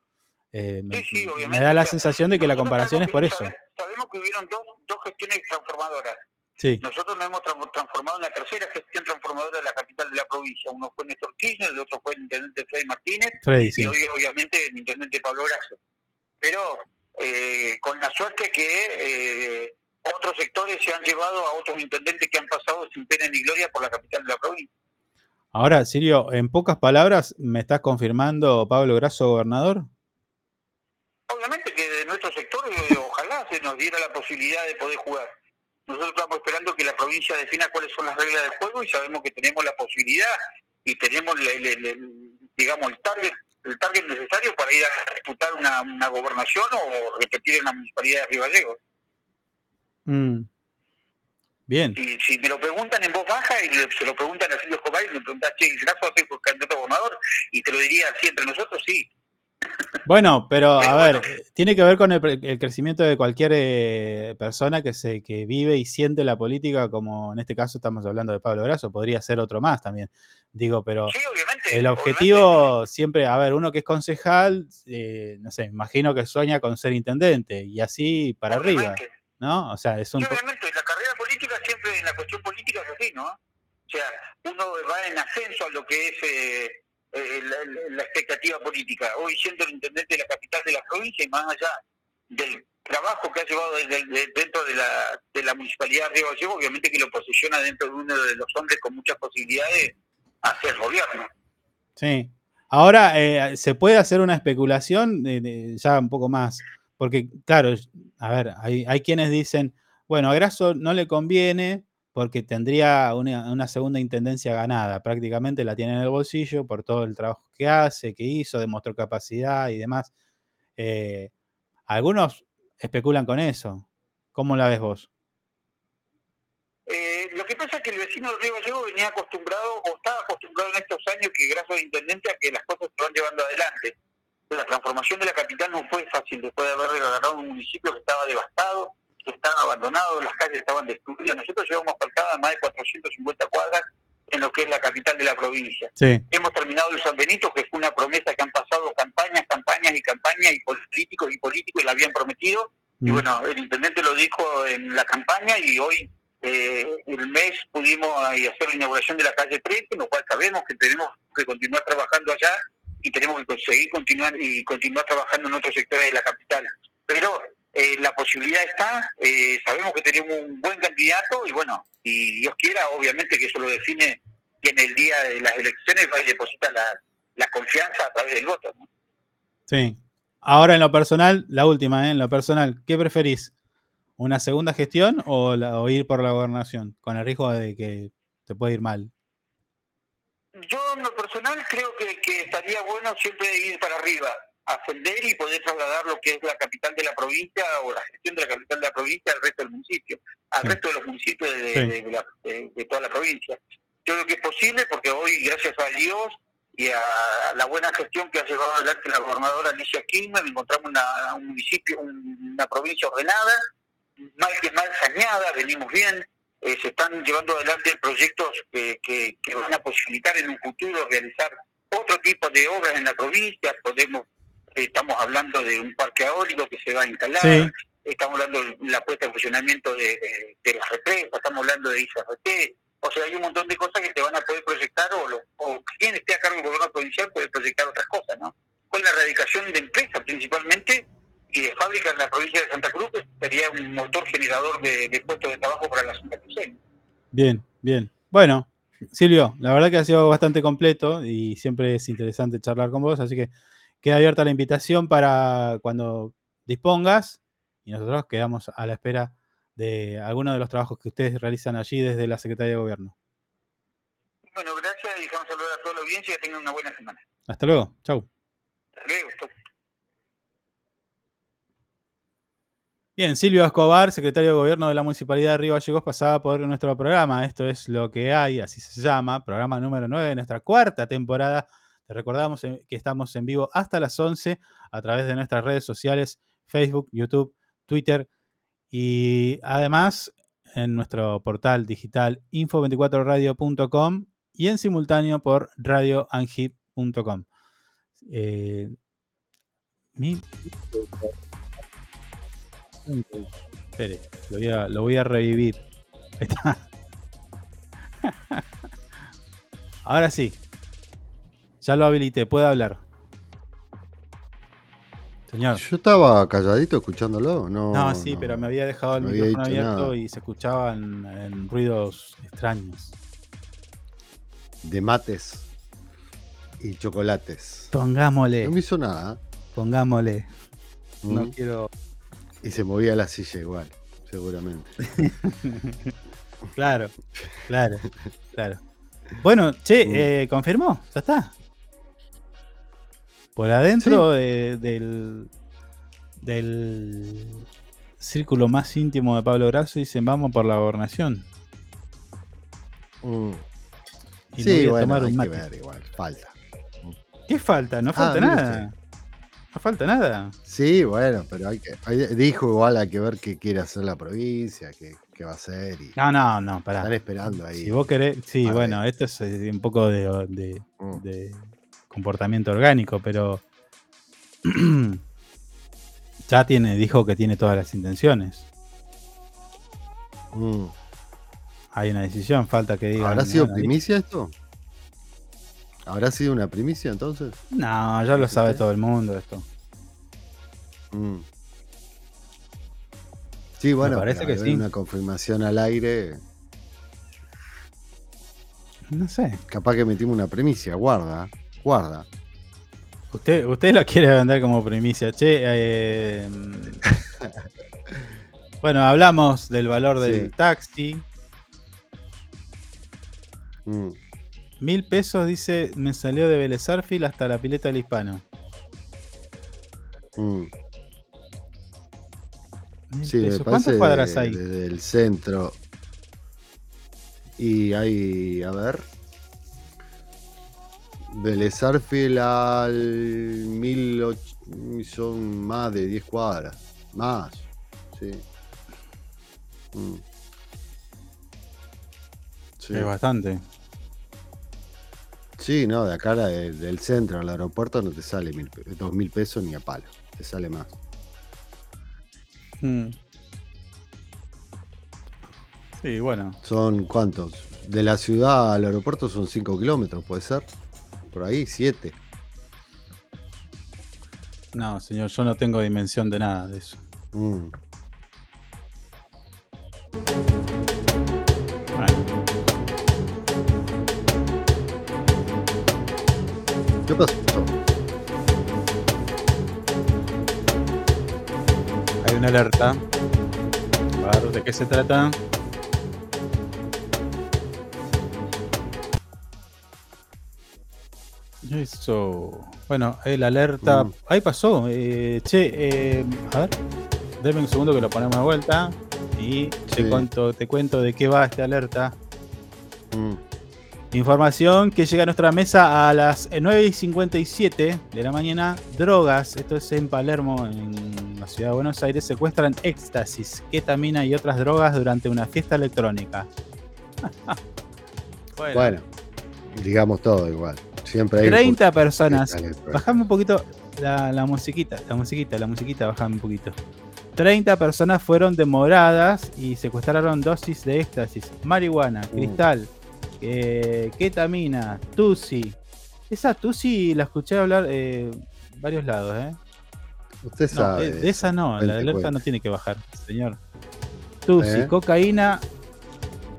Speaker 1: Eh, me,
Speaker 9: Sí, sí,
Speaker 1: me
Speaker 9: obviamente.
Speaker 1: da la sensación de que la comparación es por eso.
Speaker 9: sabe- Sabemos que hubieron dos, dos gestiones transformadoras.
Speaker 1: Sí,
Speaker 9: Nosotros nos hemos tra- transformado en la tercera gestión transformadora de la capital de la provincia. Uno fue Néstor Kirchner, el otro fue el intendente Freddy Martínez
Speaker 1: Freddy,
Speaker 9: y hoy obviamente el intendente Pablo Grasso. Pero eh, con la suerte que eh, otros sectores se han llevado a otros intendentes que han pasado sin pena ni gloria por la capital de la provincia.
Speaker 1: Ahora, Sirio, en pocas palabras, ¿me estás confirmando Pablo Grasso gobernador?
Speaker 9: Obviamente que de nuestro sector eh, ojalá se nos diera la posibilidad de poder jugar. Nosotros estamos esperando que la provincia defina cuáles son las reglas del juego y sabemos que tenemos la posibilidad y tenemos, el, el- digamos, el target el target necesario para ir a disputar una, una gobernación o repetir en la municipalidad de Río Gallegos.
Speaker 1: Mm. Bien.
Speaker 9: Si, si me lo preguntan en voz baja y le- se lo preguntan a Silvio Escobar y me preguntan, che, ¿Graso va a ser candidato a gobernador? Y te lo diría así entre nosotros, sí.
Speaker 1: Bueno, pero a ver, tiene que ver con el, el crecimiento de cualquier eh, persona que se que vive y siente la política, como en este caso estamos hablando de Pablo Grasso, podría ser otro más también. Digo, pero
Speaker 9: Sí,
Speaker 1: el
Speaker 9: obviamente.
Speaker 1: objetivo siempre, a ver, uno que es concejal, eh, no sé, imagino que sueña con ser intendente y así para arriba. ¿no? O sea, es un...
Speaker 9: Sí,
Speaker 1: po-
Speaker 9: obviamente, la carrera política siempre, en la cuestión política es así, ¿no? O sea, uno va en ascenso a lo que es eh, eh, la, expectativa política. Hoy siendo el intendente de la capital de la provincia y más allá del trabajo que ha llevado dentro de la, de la municipalidad de Río Gallegos, obviamente que lo posiciona dentro de uno de los hombres con muchas posibilidades hacia el gobierno.
Speaker 1: Sí. Ahora, eh, se puede hacer una especulación de- ya un poco más, porque claro, a ver, hay, hay quienes dicen, bueno, a Grasso no le conviene porque tendría una, una segunda intendencia ganada, prácticamente la tiene en el bolsillo por todo el trabajo que hace, que hizo, demostró capacidad y demás. Eh, algunos especulan con eso. ¿Cómo la ves vos?
Speaker 9: Eh, lo que pasa es que el vecino de Río Gallego venía acostumbrado, o estaba acostumbrado en estos años que gracias de intendente a que las cosas se van llevando adelante. La transformación de la capital no fue fácil después de haber agarrado un municipio que estaba devastado, que estaba abandonado, las calles estaban destruidas. Nosotros llevamos faltadas más de 450 cuadras en lo que es la capital de la provincia.
Speaker 1: Sí.
Speaker 9: Hemos terminado el San Benito, que fue una promesa que han pasado campañas, campañas y campañas, y políticos y políticos y la habían prometido. Y
Speaker 1: Mm.
Speaker 9: bueno, el intendente lo dijo en la campaña y hoy, eh, el mes, pudimos ahí hacer la inauguración de la calle 13, lo cual sabemos que tenemos que continuar trabajando allá y tenemos que conseguir continuar y continuar trabajando en otros sectores de la capital. Pero eh, la posibilidad está, eh, sabemos que tenemos un buen candidato y bueno, si Dios quiera, obviamente que eso lo define que en el día de las elecciones va y deposita la, la confianza a través del voto. ¿no?
Speaker 1: Sí. Ahora en lo personal, la última, ¿eh? en lo personal, ¿qué preferís? ¿Una segunda gestión o, la- o ir por la gobernación? Con el riesgo de que te puede ir mal.
Speaker 9: Yo en lo personal creo que, que estaría bueno siempre ir para arriba, ascender y poder trasladar lo que es la capital de la provincia o la gestión de la capital de la provincia al resto del municipio, al
Speaker 1: Sí.
Speaker 9: resto de los municipios de,
Speaker 1: Sí.
Speaker 9: de la- de- de toda la provincia. Yo creo que es posible porque hoy, gracias a Dios y a la buena gestión que ha llevado adelante la gobernadora Alicia Kirchner, encontramos una, un municipio, un- una provincia ordenada, mal que mal saneada, venimos bien, eh, se están llevando adelante proyectos que, que, que van a posibilitar en un futuro realizar otro tipo de obras en la provincia, podemos, estamos hablando de un parque eólico que se va a instalar,
Speaker 1: Sí.
Speaker 9: estamos hablando de la puesta en funcionamiento de, de, de las represas, estamos hablando de ICRT, o sea, hay un montón de cosas que te van a poder proyectar o, lo- o quien esté a cargo del gobierno provincial puede proyectar otras cosas, ¿no? Con la erradicación de empresas principalmente y de fábricas en la provincia de Santa Cruz, que sería un motor generador de, de puestos de trabajo para la Santa Cruz.
Speaker 1: Bien, bien. Bueno, Silvio, la verdad que ha sido bastante completo y siempre es interesante charlar con vos, así que queda abierta la invitación para cuando dispongas y nosotros quedamos a la espera de algunos de los trabajos que ustedes realizan allí desde la Secretaría de Gobierno.
Speaker 9: Bueno, gracias y dejamos saludar a toda la audiencia y que tengan una buena semana.
Speaker 1: Hasta luego, chau.
Speaker 9: Hasta luego. chau.
Speaker 1: Bien, Silvio Escobar, secretario de Gobierno de la Municipalidad de Río Gallegos, pasaba por nuestro programa. Esto es lo que hay, así se llama, programa número 9 de nuestra cuarta temporada. Recordamos eh, que estamos en vivo hasta las 11 a través de nuestras redes sociales, Facebook, YouTube, Twitter y además en nuestro portal digital info24radio.com y en simultáneo por radioangip.com. Eh, lo voy a, lo voy a revivir. (laughs) Ahora sí. Ya lo habilité, puede hablar. Señor.
Speaker 2: Yo estaba calladito escuchándolo, no.
Speaker 1: No, sí, pero me había dejado el
Speaker 2: no
Speaker 1: micrófono abierto
Speaker 2: nada.
Speaker 1: y se escuchaban en ruidos extraños.
Speaker 2: De mates y chocolates.
Speaker 1: Pongámosle,
Speaker 2: No me hizo nada.
Speaker 1: pongámosle. No quiero.
Speaker 2: Y se movía la silla igual, seguramente. (laughs)
Speaker 1: Claro, claro, claro. Bueno, che, eh, confirmó, ya está. Por adentro de- del, del círculo más íntimo de Pablo Grasso dicen vamos por la gobernación.
Speaker 2: Mm.
Speaker 1: Y
Speaker 2: Sí, bueno,
Speaker 1: tomar
Speaker 2: hay
Speaker 1: un
Speaker 2: que ver igual, falta.
Speaker 1: ¿Qué falta? No falta
Speaker 2: Ah, mire
Speaker 1: nada. No falta nada.
Speaker 2: Sí, bueno, pero hay que. hay- dijo igual hay que ver qué quiere hacer la provincia, qué, qué va a hacer. Y
Speaker 1: No, no, no, pará.
Speaker 2: están esperando ahí.
Speaker 1: Si vos querés, sí,
Speaker 2: Vale.
Speaker 1: bueno, esto es eh, un poco de, de-
Speaker 2: Mm.
Speaker 1: de comportamiento orgánico, pero (clears throat) ya tiene, dijo que tiene todas las intenciones.
Speaker 2: Mm.
Speaker 1: Hay una decisión, falta que diga.
Speaker 2: ¿Habrá sido primicia esto? ¿Habrá sido una primicia entonces?
Speaker 1: No, ya lo sabe todo el mundo esto.
Speaker 2: Mm. Sí, bueno,
Speaker 1: parece que sí.
Speaker 2: una confirmación al aire,
Speaker 1: No sé.
Speaker 2: capaz que metimos una primicia, guarda, guarda.
Speaker 1: Usted, usted lo quiere vender como primicia. Che, eh, (laughs) bueno, hablamos del valor del
Speaker 2: Sí.
Speaker 1: taxi.
Speaker 2: Mm.
Speaker 1: Mil pesos, dice, me salió de Vélez hasta la pileta del hispano.
Speaker 2: Mm. Sí, me
Speaker 1: ¿Cuántas cuadras
Speaker 2: de-
Speaker 1: hay?
Speaker 2: desde el centro. Y hay, a ver. Vélez Arfield al 1008 son más de 10 cuadras. Más, sí. Mm. Sí.
Speaker 1: Es bastante.
Speaker 2: Sí, no, de acá de- del centro al aeropuerto no te sale mil, dos mil pesos ni a palo. Te sale más.
Speaker 1: Mm. Sí, bueno.
Speaker 2: Son cuántos? De la ciudad al aeropuerto son 5 kilómetros, puede ser. Por ahí, 7.
Speaker 1: No, señor, yo no tengo dimensión de nada de eso.
Speaker 2: Mm. ¿Qué pasó?
Speaker 1: hay una alerta. A ver, ¿de qué se trata? Eso. Bueno, el alerta.
Speaker 2: Mm.
Speaker 1: Ahí pasó. eh, che, eh, a ver. Deme un segundo que lo ponemos de vuelta. Y te, cuento, te cuento de qué va esta alerta.
Speaker 2: Mm.
Speaker 1: Información que llega a nuestra mesa a las 9 y 57 de la mañana. Drogas, esto es en Palermo, en la ciudad de Buenos Aires, secuestran éxtasis, ketamina y otras drogas durante una fiesta electrónica. bueno, (laughs)
Speaker 2: Bueno, digamos todo igual. Siempre hay un
Speaker 1: 30
Speaker 2: poquito
Speaker 1: personas. Bajame un poquito la, la musiquita, la musiquita, la musiquita, bajame un poquito. 30 personas fueron demoradas y secuestraron dosis de éxtasis, marihuana,
Speaker 2: Uh.
Speaker 1: cristal, eh, ketamina, tusi. Esa tusi la escuché hablar eh, varios lados, ¿eh?
Speaker 2: Usted
Speaker 1: No,
Speaker 2: sabe.
Speaker 1: eh, de esa no, la alerta no tiene que bajar, señor. Tusi,
Speaker 2: ¿Eh?
Speaker 1: cocaína,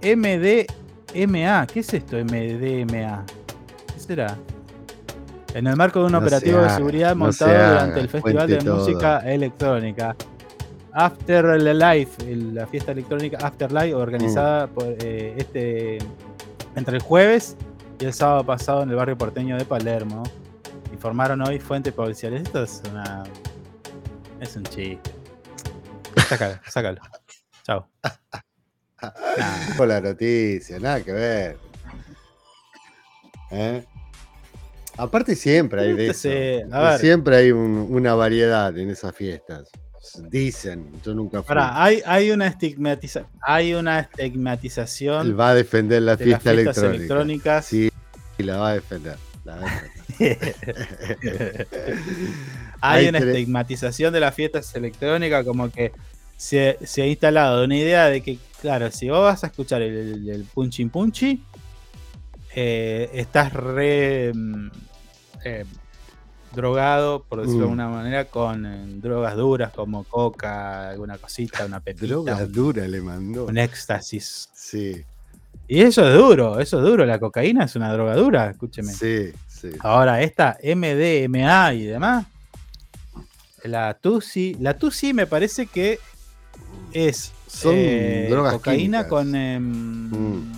Speaker 1: MDMA. ¿Qué es esto, MDMA? ¿Qué será? En el marco de un
Speaker 2: No
Speaker 1: operativo de seguridad
Speaker 2: no
Speaker 1: montado durante el Festival de
Speaker 2: todo.
Speaker 1: Música Electrónica. After Life, el- la fiesta electrónica Afterlife, organizada
Speaker 2: Mm.
Speaker 1: por eh, este entre el jueves y el sábado pasado en el barrio porteño de Palermo. Informaron hoy fuentes policiales. Esto es una. Es un chiste. Sácalo, sácalo. Chao. (laughs)
Speaker 2: Con la noticia, nada que ver. ¿Eh? Aparte siempre hay de eso. Siempre hay un- una variedad en esas fiestas. Dicen, yo nunca fui.
Speaker 1: Pará, hay, hay una estigmatiza hay una estigmatización
Speaker 2: Él va a defender la
Speaker 1: de las
Speaker 2: fiesta
Speaker 1: fiestas
Speaker 2: electrónica.
Speaker 1: electrónicas.
Speaker 2: Sí, la va a defender. la va a defender. (laughs)
Speaker 1: hay
Speaker 2: Hay
Speaker 1: una estigmatización de las fiestas electrónicas, como que se, se ha instalado una idea de que, claro, si vos vas a escuchar el, el, el punchin punchi, eh, estás re mm, eh, drogado, por decirlo de
Speaker 2: Mm.
Speaker 1: alguna manera, con eh, drogas duras como coca, alguna cosita, una pepita,
Speaker 2: Droga
Speaker 1: un,
Speaker 2: dura le mandó.
Speaker 1: un éxtasis.
Speaker 2: Sí,
Speaker 1: Y eso es duro, eso es duro. La cocaína es una droga dura, escúcheme.
Speaker 2: sí, sí.
Speaker 1: Ahora, esta MDMA y demás, la TUSI, la TUSI me parece que es
Speaker 2: Son drogas
Speaker 1: cocaína
Speaker 2: químicas.
Speaker 1: con em,
Speaker 2: Mm.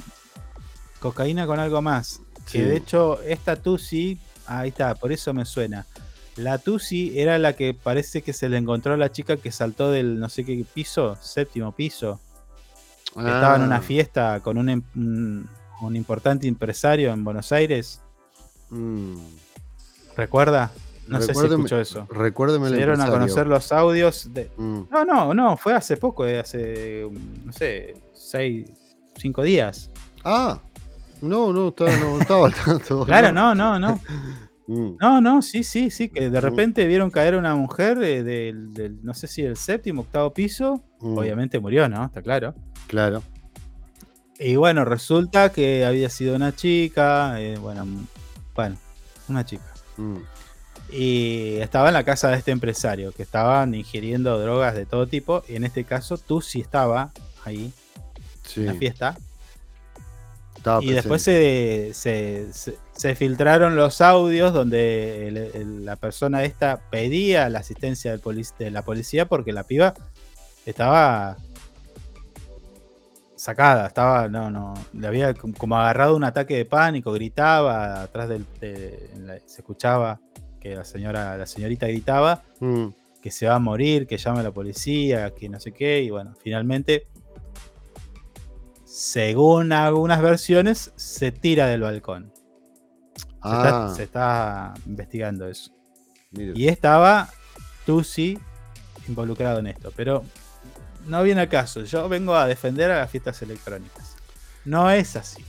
Speaker 1: Cocaína con algo más. Que de hecho, esta TUSI, ahí está, por eso me suena. La TUSI era la que parece que se le encontró a la chica que saltó del no sé qué piso, séptimo piso. que Estaba en una
Speaker 2: Ah,
Speaker 1: fiesta con un, em- un- un importante empresario en Buenos Aires.
Speaker 2: Mm,
Speaker 1: ¿Recuerda? No sé si escuchó eso.
Speaker 2: Recuérdeme
Speaker 1: Se dieron a conocer los audios de.
Speaker 2: Mm.
Speaker 1: No, no, no, fue hace poco, eh, hace, um, no sé, seis, cinco días.
Speaker 2: Ah, no, no, estaba, no estaba tanto. (laughs)
Speaker 1: Claro, no, no, no. (laughs)
Speaker 2: Mm,
Speaker 1: No, no, sí, sí, sí, que de
Speaker 2: Mm.
Speaker 1: repente vieron caer a una mujer eh, del, del, no sé si del séptimo, octavo piso.
Speaker 2: mm,
Speaker 1: Obviamente murió, ¿no? Está claro.
Speaker 2: Claro.
Speaker 1: Y bueno, resulta que había sido una chica, eh, bueno, bueno, una chica.
Speaker 2: mm,
Speaker 1: Y estaba en la casa de este empresario, que estaban ingiriendo drogas de todo tipo. Y en este caso, tú sí estaba ahí
Speaker 2: Sí.
Speaker 1: en la fiesta.
Speaker 2: Estaba
Speaker 1: Y después se, se- se- se filtraron los audios donde el- el- la persona esta pedía la asistencia del polic- de la policía porque la piba estaba sacada, estaba, no, no, le había com- como agarrado un ataque de pánico, gritaba atrás del, de- en la- se escuchaba que la señora, la señorita gritaba
Speaker 2: Mm,
Speaker 1: que se va a morir, que llame a la policía, que no sé qué, y bueno, finalmente, según algunas versiones, se tira del balcón. Se, está,
Speaker 2: Ah,
Speaker 1: se está investigando eso. Y estaba Tusi involucrado en esto, pero no viene al caso. Yo vengo a defender a las fiestas electrónicas. No es así.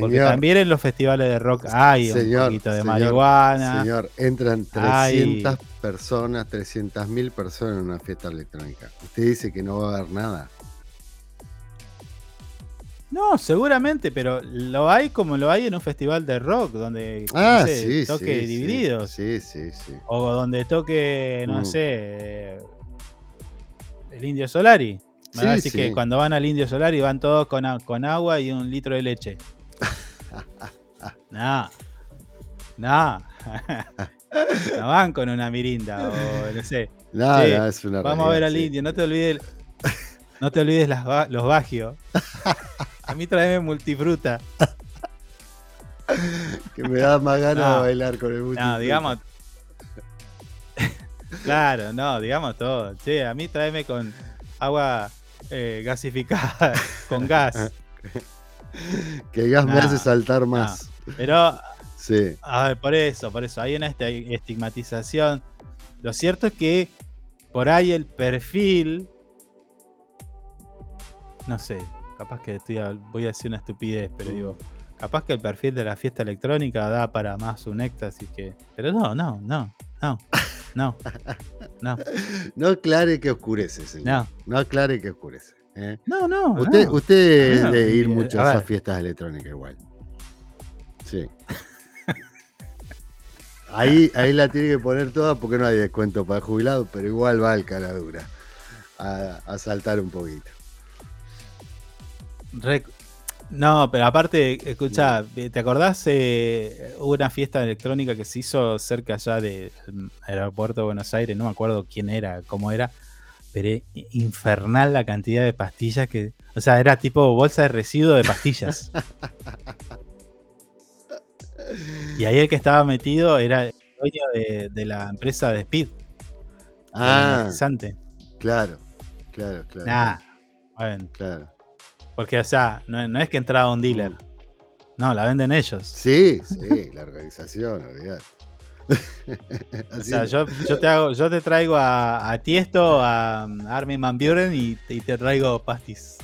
Speaker 1: Porque también en los festivales de rock hay un poquito de
Speaker 2: señor,
Speaker 1: marihuana.
Speaker 2: Señor, entran
Speaker 1: Ay.
Speaker 2: 300 personas, 300 mil personas en una fiesta electrónica. Usted dice que no va a haber nada.
Speaker 1: No, seguramente, pero lo hay como lo hay en un festival de rock, donde no
Speaker 2: Ah,
Speaker 1: sé,
Speaker 2: sí,
Speaker 1: toque
Speaker 2: sí, sí.
Speaker 1: divididos.
Speaker 2: Sí, sí, sí.
Speaker 1: O donde toque, no
Speaker 2: Mm.
Speaker 1: sé, eh, el Indio Solari. Me va a
Speaker 2: Sí,
Speaker 1: decir que cuando van al Indio Solari van todos con, con agua y un litro de leche. (laughs) no. No. (laughs) no van con una mirinda o no sé. Che,
Speaker 2: es una
Speaker 1: Vamos a ver al indio, no te olvides. No te olvides las los bagios. (laughs) A mí tráeme multifruta.
Speaker 2: Que me da más ganas
Speaker 1: No.
Speaker 2: de bailar con el multifruta.
Speaker 1: No, digamos. claro, no, digamos todo. Che, a mí tráeme con agua eh, gasificada, (laughs) con gas.
Speaker 2: Que el gas me
Speaker 1: No,
Speaker 2: hace saltar más.
Speaker 1: Pero,
Speaker 2: Sí.
Speaker 1: a ver, por eso, por eso, hay una esti- estigmatización. Lo cierto es que por ahí el perfil. No sé, capaz que estoy a- voy a decir una estupidez, pero digo, capaz que el perfil de la fiesta electrónica da para más un éxtasis que. Pero no, no, no, no, no, no,
Speaker 2: No aclare que oscurece, señor.
Speaker 1: no,
Speaker 2: No aclare que oscurece. ¿eh?
Speaker 1: no, no.
Speaker 2: Usted,
Speaker 1: no.
Speaker 2: usted es de ir mucho
Speaker 1: a
Speaker 2: esas fiestas electrónicas igual. Sí. (laughs) Ahí, ahí la tiene que poner toda porque no hay descuento para jubilados, pero igual va al caladura a, a saltar un poquito.
Speaker 1: No, pero aparte, escucha, ¿te acordás? eh, hubo una fiesta electrónica que se hizo cerca allá del aeropuerto de Buenos Aires, no me acuerdo quién era, cómo era, pero infernal la cantidad de pastillas que. O sea, era tipo bolsa de residuo de pastillas. y ahí el que estaba metido era el dueño de, de la empresa de Speed.
Speaker 2: Ah,
Speaker 1: energizante.
Speaker 2: claro, claro, claro.
Speaker 1: Nah, bueno,
Speaker 2: Claro.
Speaker 1: Porque, o sea, no, no es que entraba un dealer. No, la venden ellos.
Speaker 2: Sí, sí, la organización, olvidate. (laughs)
Speaker 1: O sea, yo, yo te hago, yo te traigo a, a Tiesto, a Armin Van Buren y, y te traigo pastis.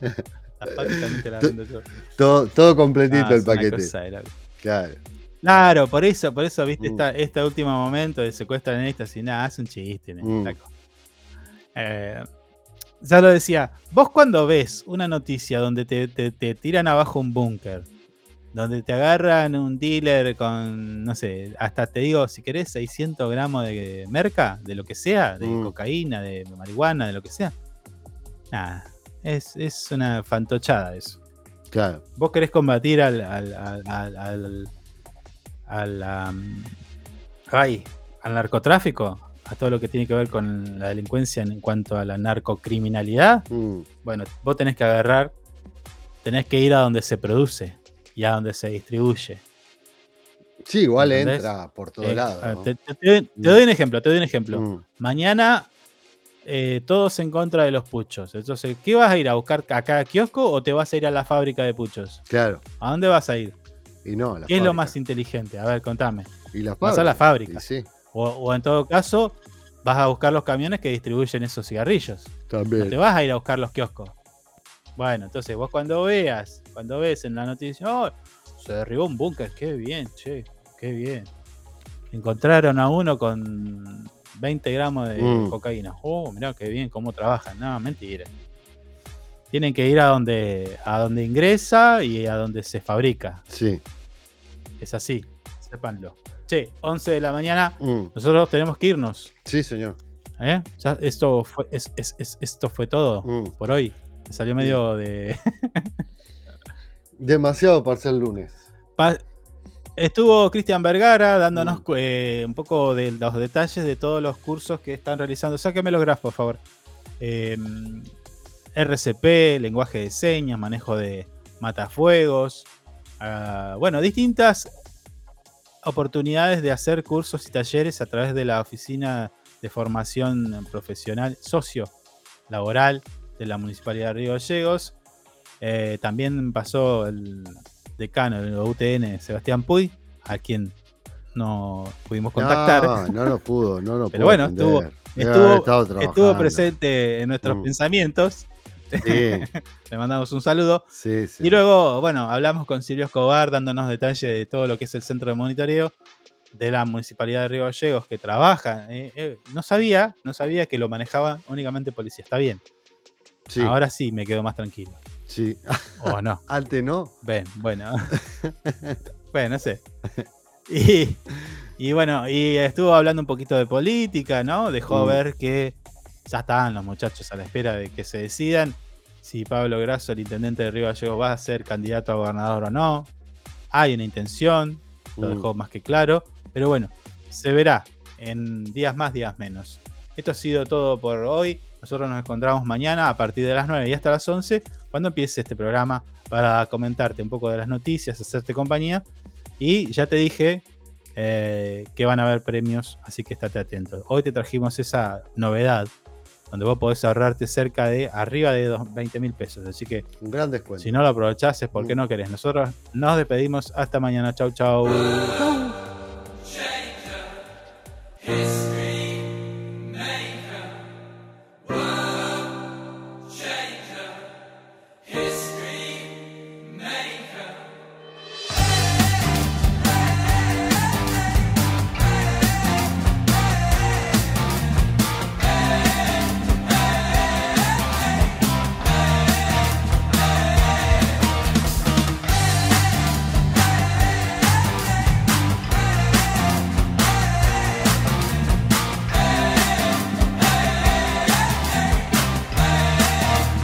Speaker 1: (laughs) También te las vendo yo.
Speaker 2: todo, todo completito
Speaker 1: Ah,
Speaker 2: el paquete.
Speaker 1: la-
Speaker 2: Claro.
Speaker 1: Claro, por eso, por eso, viste,
Speaker 2: Mm.
Speaker 1: esta, este último momento de secuestran en esta, y nada, hace un chiste,
Speaker 2: Mm.
Speaker 1: Eh, ya lo decía, vos cuando ves una noticia donde te, te- te tiran abajo un búnker, donde te agarran un dealer con, no sé, hasta te digo, si querés, 600 gramos de merca, de lo que sea, de
Speaker 2: Mm.
Speaker 1: cocaína, de marihuana, de lo que sea. Nada, es, es una fantochada eso.
Speaker 2: Claro.
Speaker 1: ¿Vos querés combatir al. al. al. al. al- al, am, ay, al narcotráfico? A todo lo que tiene que ver con la delincuencia en cuanto a la narcocriminalidad.
Speaker 2: Mm,
Speaker 1: Bueno, vos tenés que agarrar. Tenés que ir a donde se produce y a donde se distribuye.
Speaker 2: Sí, igual
Speaker 1: ¿Entendés?
Speaker 2: entra por todos
Speaker 1: Eh,
Speaker 2: lados.
Speaker 1: a
Speaker 2: ¿no?
Speaker 1: te, te- te doy- te doy un ejemplo, te doy un ejemplo.
Speaker 2: Mm,
Speaker 1: Mañana eh, todos en contra de los puchos. Entonces, ¿qué vas a ir a buscar a cada kiosco o te vas a ir a la fábrica de puchos?
Speaker 2: Claro.
Speaker 1: ¿A dónde vas a ir?
Speaker 2: Y no, a la
Speaker 1: ¿Qué es lo más inteligente? A ver, contame.
Speaker 2: Y la
Speaker 1: Vas a la fábrica.
Speaker 2: Y sí,
Speaker 1: O, o en todo caso, vas a buscar los camiones que distribuyen esos cigarrillos. No
Speaker 2: también.
Speaker 1: te vas a ir a buscar los kioscos. Bueno, entonces vos cuando veas, cuando ves en la noticia, "Oh, se derribó un búnker, qué bien, che, qué bien. Encontraron a uno con 20 gramos de
Speaker 2: Mm.
Speaker 1: cocaína. Oh, mirá qué bien, cómo trabajan. No, mentira. Tienen que ir a donde, a donde ingresa y a donde se fabrica.
Speaker 2: Sí.
Speaker 1: Es así, sépanlo. Che, 11 de la mañana,
Speaker 2: Mm.
Speaker 1: nosotros tenemos que irnos.
Speaker 2: Sí, señor.
Speaker 1: ¿eh? Ya esto, fue, es- es- es- esto fue todo
Speaker 2: Mm.
Speaker 1: por hoy. Me Salió medio de. (laughs)
Speaker 2: Demasiado para ser lunes.
Speaker 1: Pa- Estuvo Cristian Vergara dándonos eh, un poco de los detalles de todos los cursos que están realizando. Sáqueme los grafos, por favor. Eh, RCP, lenguaje de señas, manejo de matafuegos. ah, bueno, distintas oportunidades de hacer cursos y talleres a través de la oficina de formación profesional socio laboral de la Municipalidad de Río Gallegos. Eh, también pasó el decano de la UTN, Sebastián Puy, a quien no pudimos contactar.
Speaker 2: No, no lo pudo, no lo
Speaker 1: Pero
Speaker 2: pudo
Speaker 1: bueno,
Speaker 2: atender.
Speaker 1: estuvo, estuvo- estuvo presente en nuestros
Speaker 2: Mm.
Speaker 1: pensamientos.
Speaker 2: Sí, (laughs)
Speaker 1: Le mandamos un saludo.
Speaker 2: sí, sí.
Speaker 1: Y luego, bueno, hablamos con Silvio Escobar dándonos detalles de todo lo que es el centro de monitoreo de la Municipalidad de Río Gallegos que trabaja. eh, eh, no sabía, no sabía que lo manejaba únicamente policía. Está bien.
Speaker 2: Sí,
Speaker 1: Ahora sí me quedo más tranquilo.
Speaker 2: sí. (laughs)
Speaker 1: O no. (laughs)
Speaker 2: Antes no.
Speaker 1: Ven, bueno. bueno, no sé. Y, y bueno, y estuvo hablando un poquito de política, ¿no? Dejó
Speaker 2: Mm.
Speaker 1: ver que ya estaban los muchachos a la espera de que se decidan si Pablo Grasso, el intendente de Río Gallegos, va a ser candidato a gobernador o no. Hay una intención, lo
Speaker 2: Mm.
Speaker 1: dejó más que claro. Pero bueno, se verá en días más, días menos. Esto ha sido todo por hoy. Nosotros nos encontramos mañana a partir de las 9 y hasta las 11, cuando empiece este programa, para comentarte un poco de las noticias, hacerte compañía. Y ya te dije eh, que van a haber premios, así que estate atento. Hoy te trajimos esa novedad, donde vos podés ahorrarte cerca de arriba de 20 mil pesos. Así que,
Speaker 2: un gran descuento.
Speaker 1: Si no lo aprovechás, es porque mm. no querés. Nosotros nos despedimos. Hasta mañana. Chau, chau.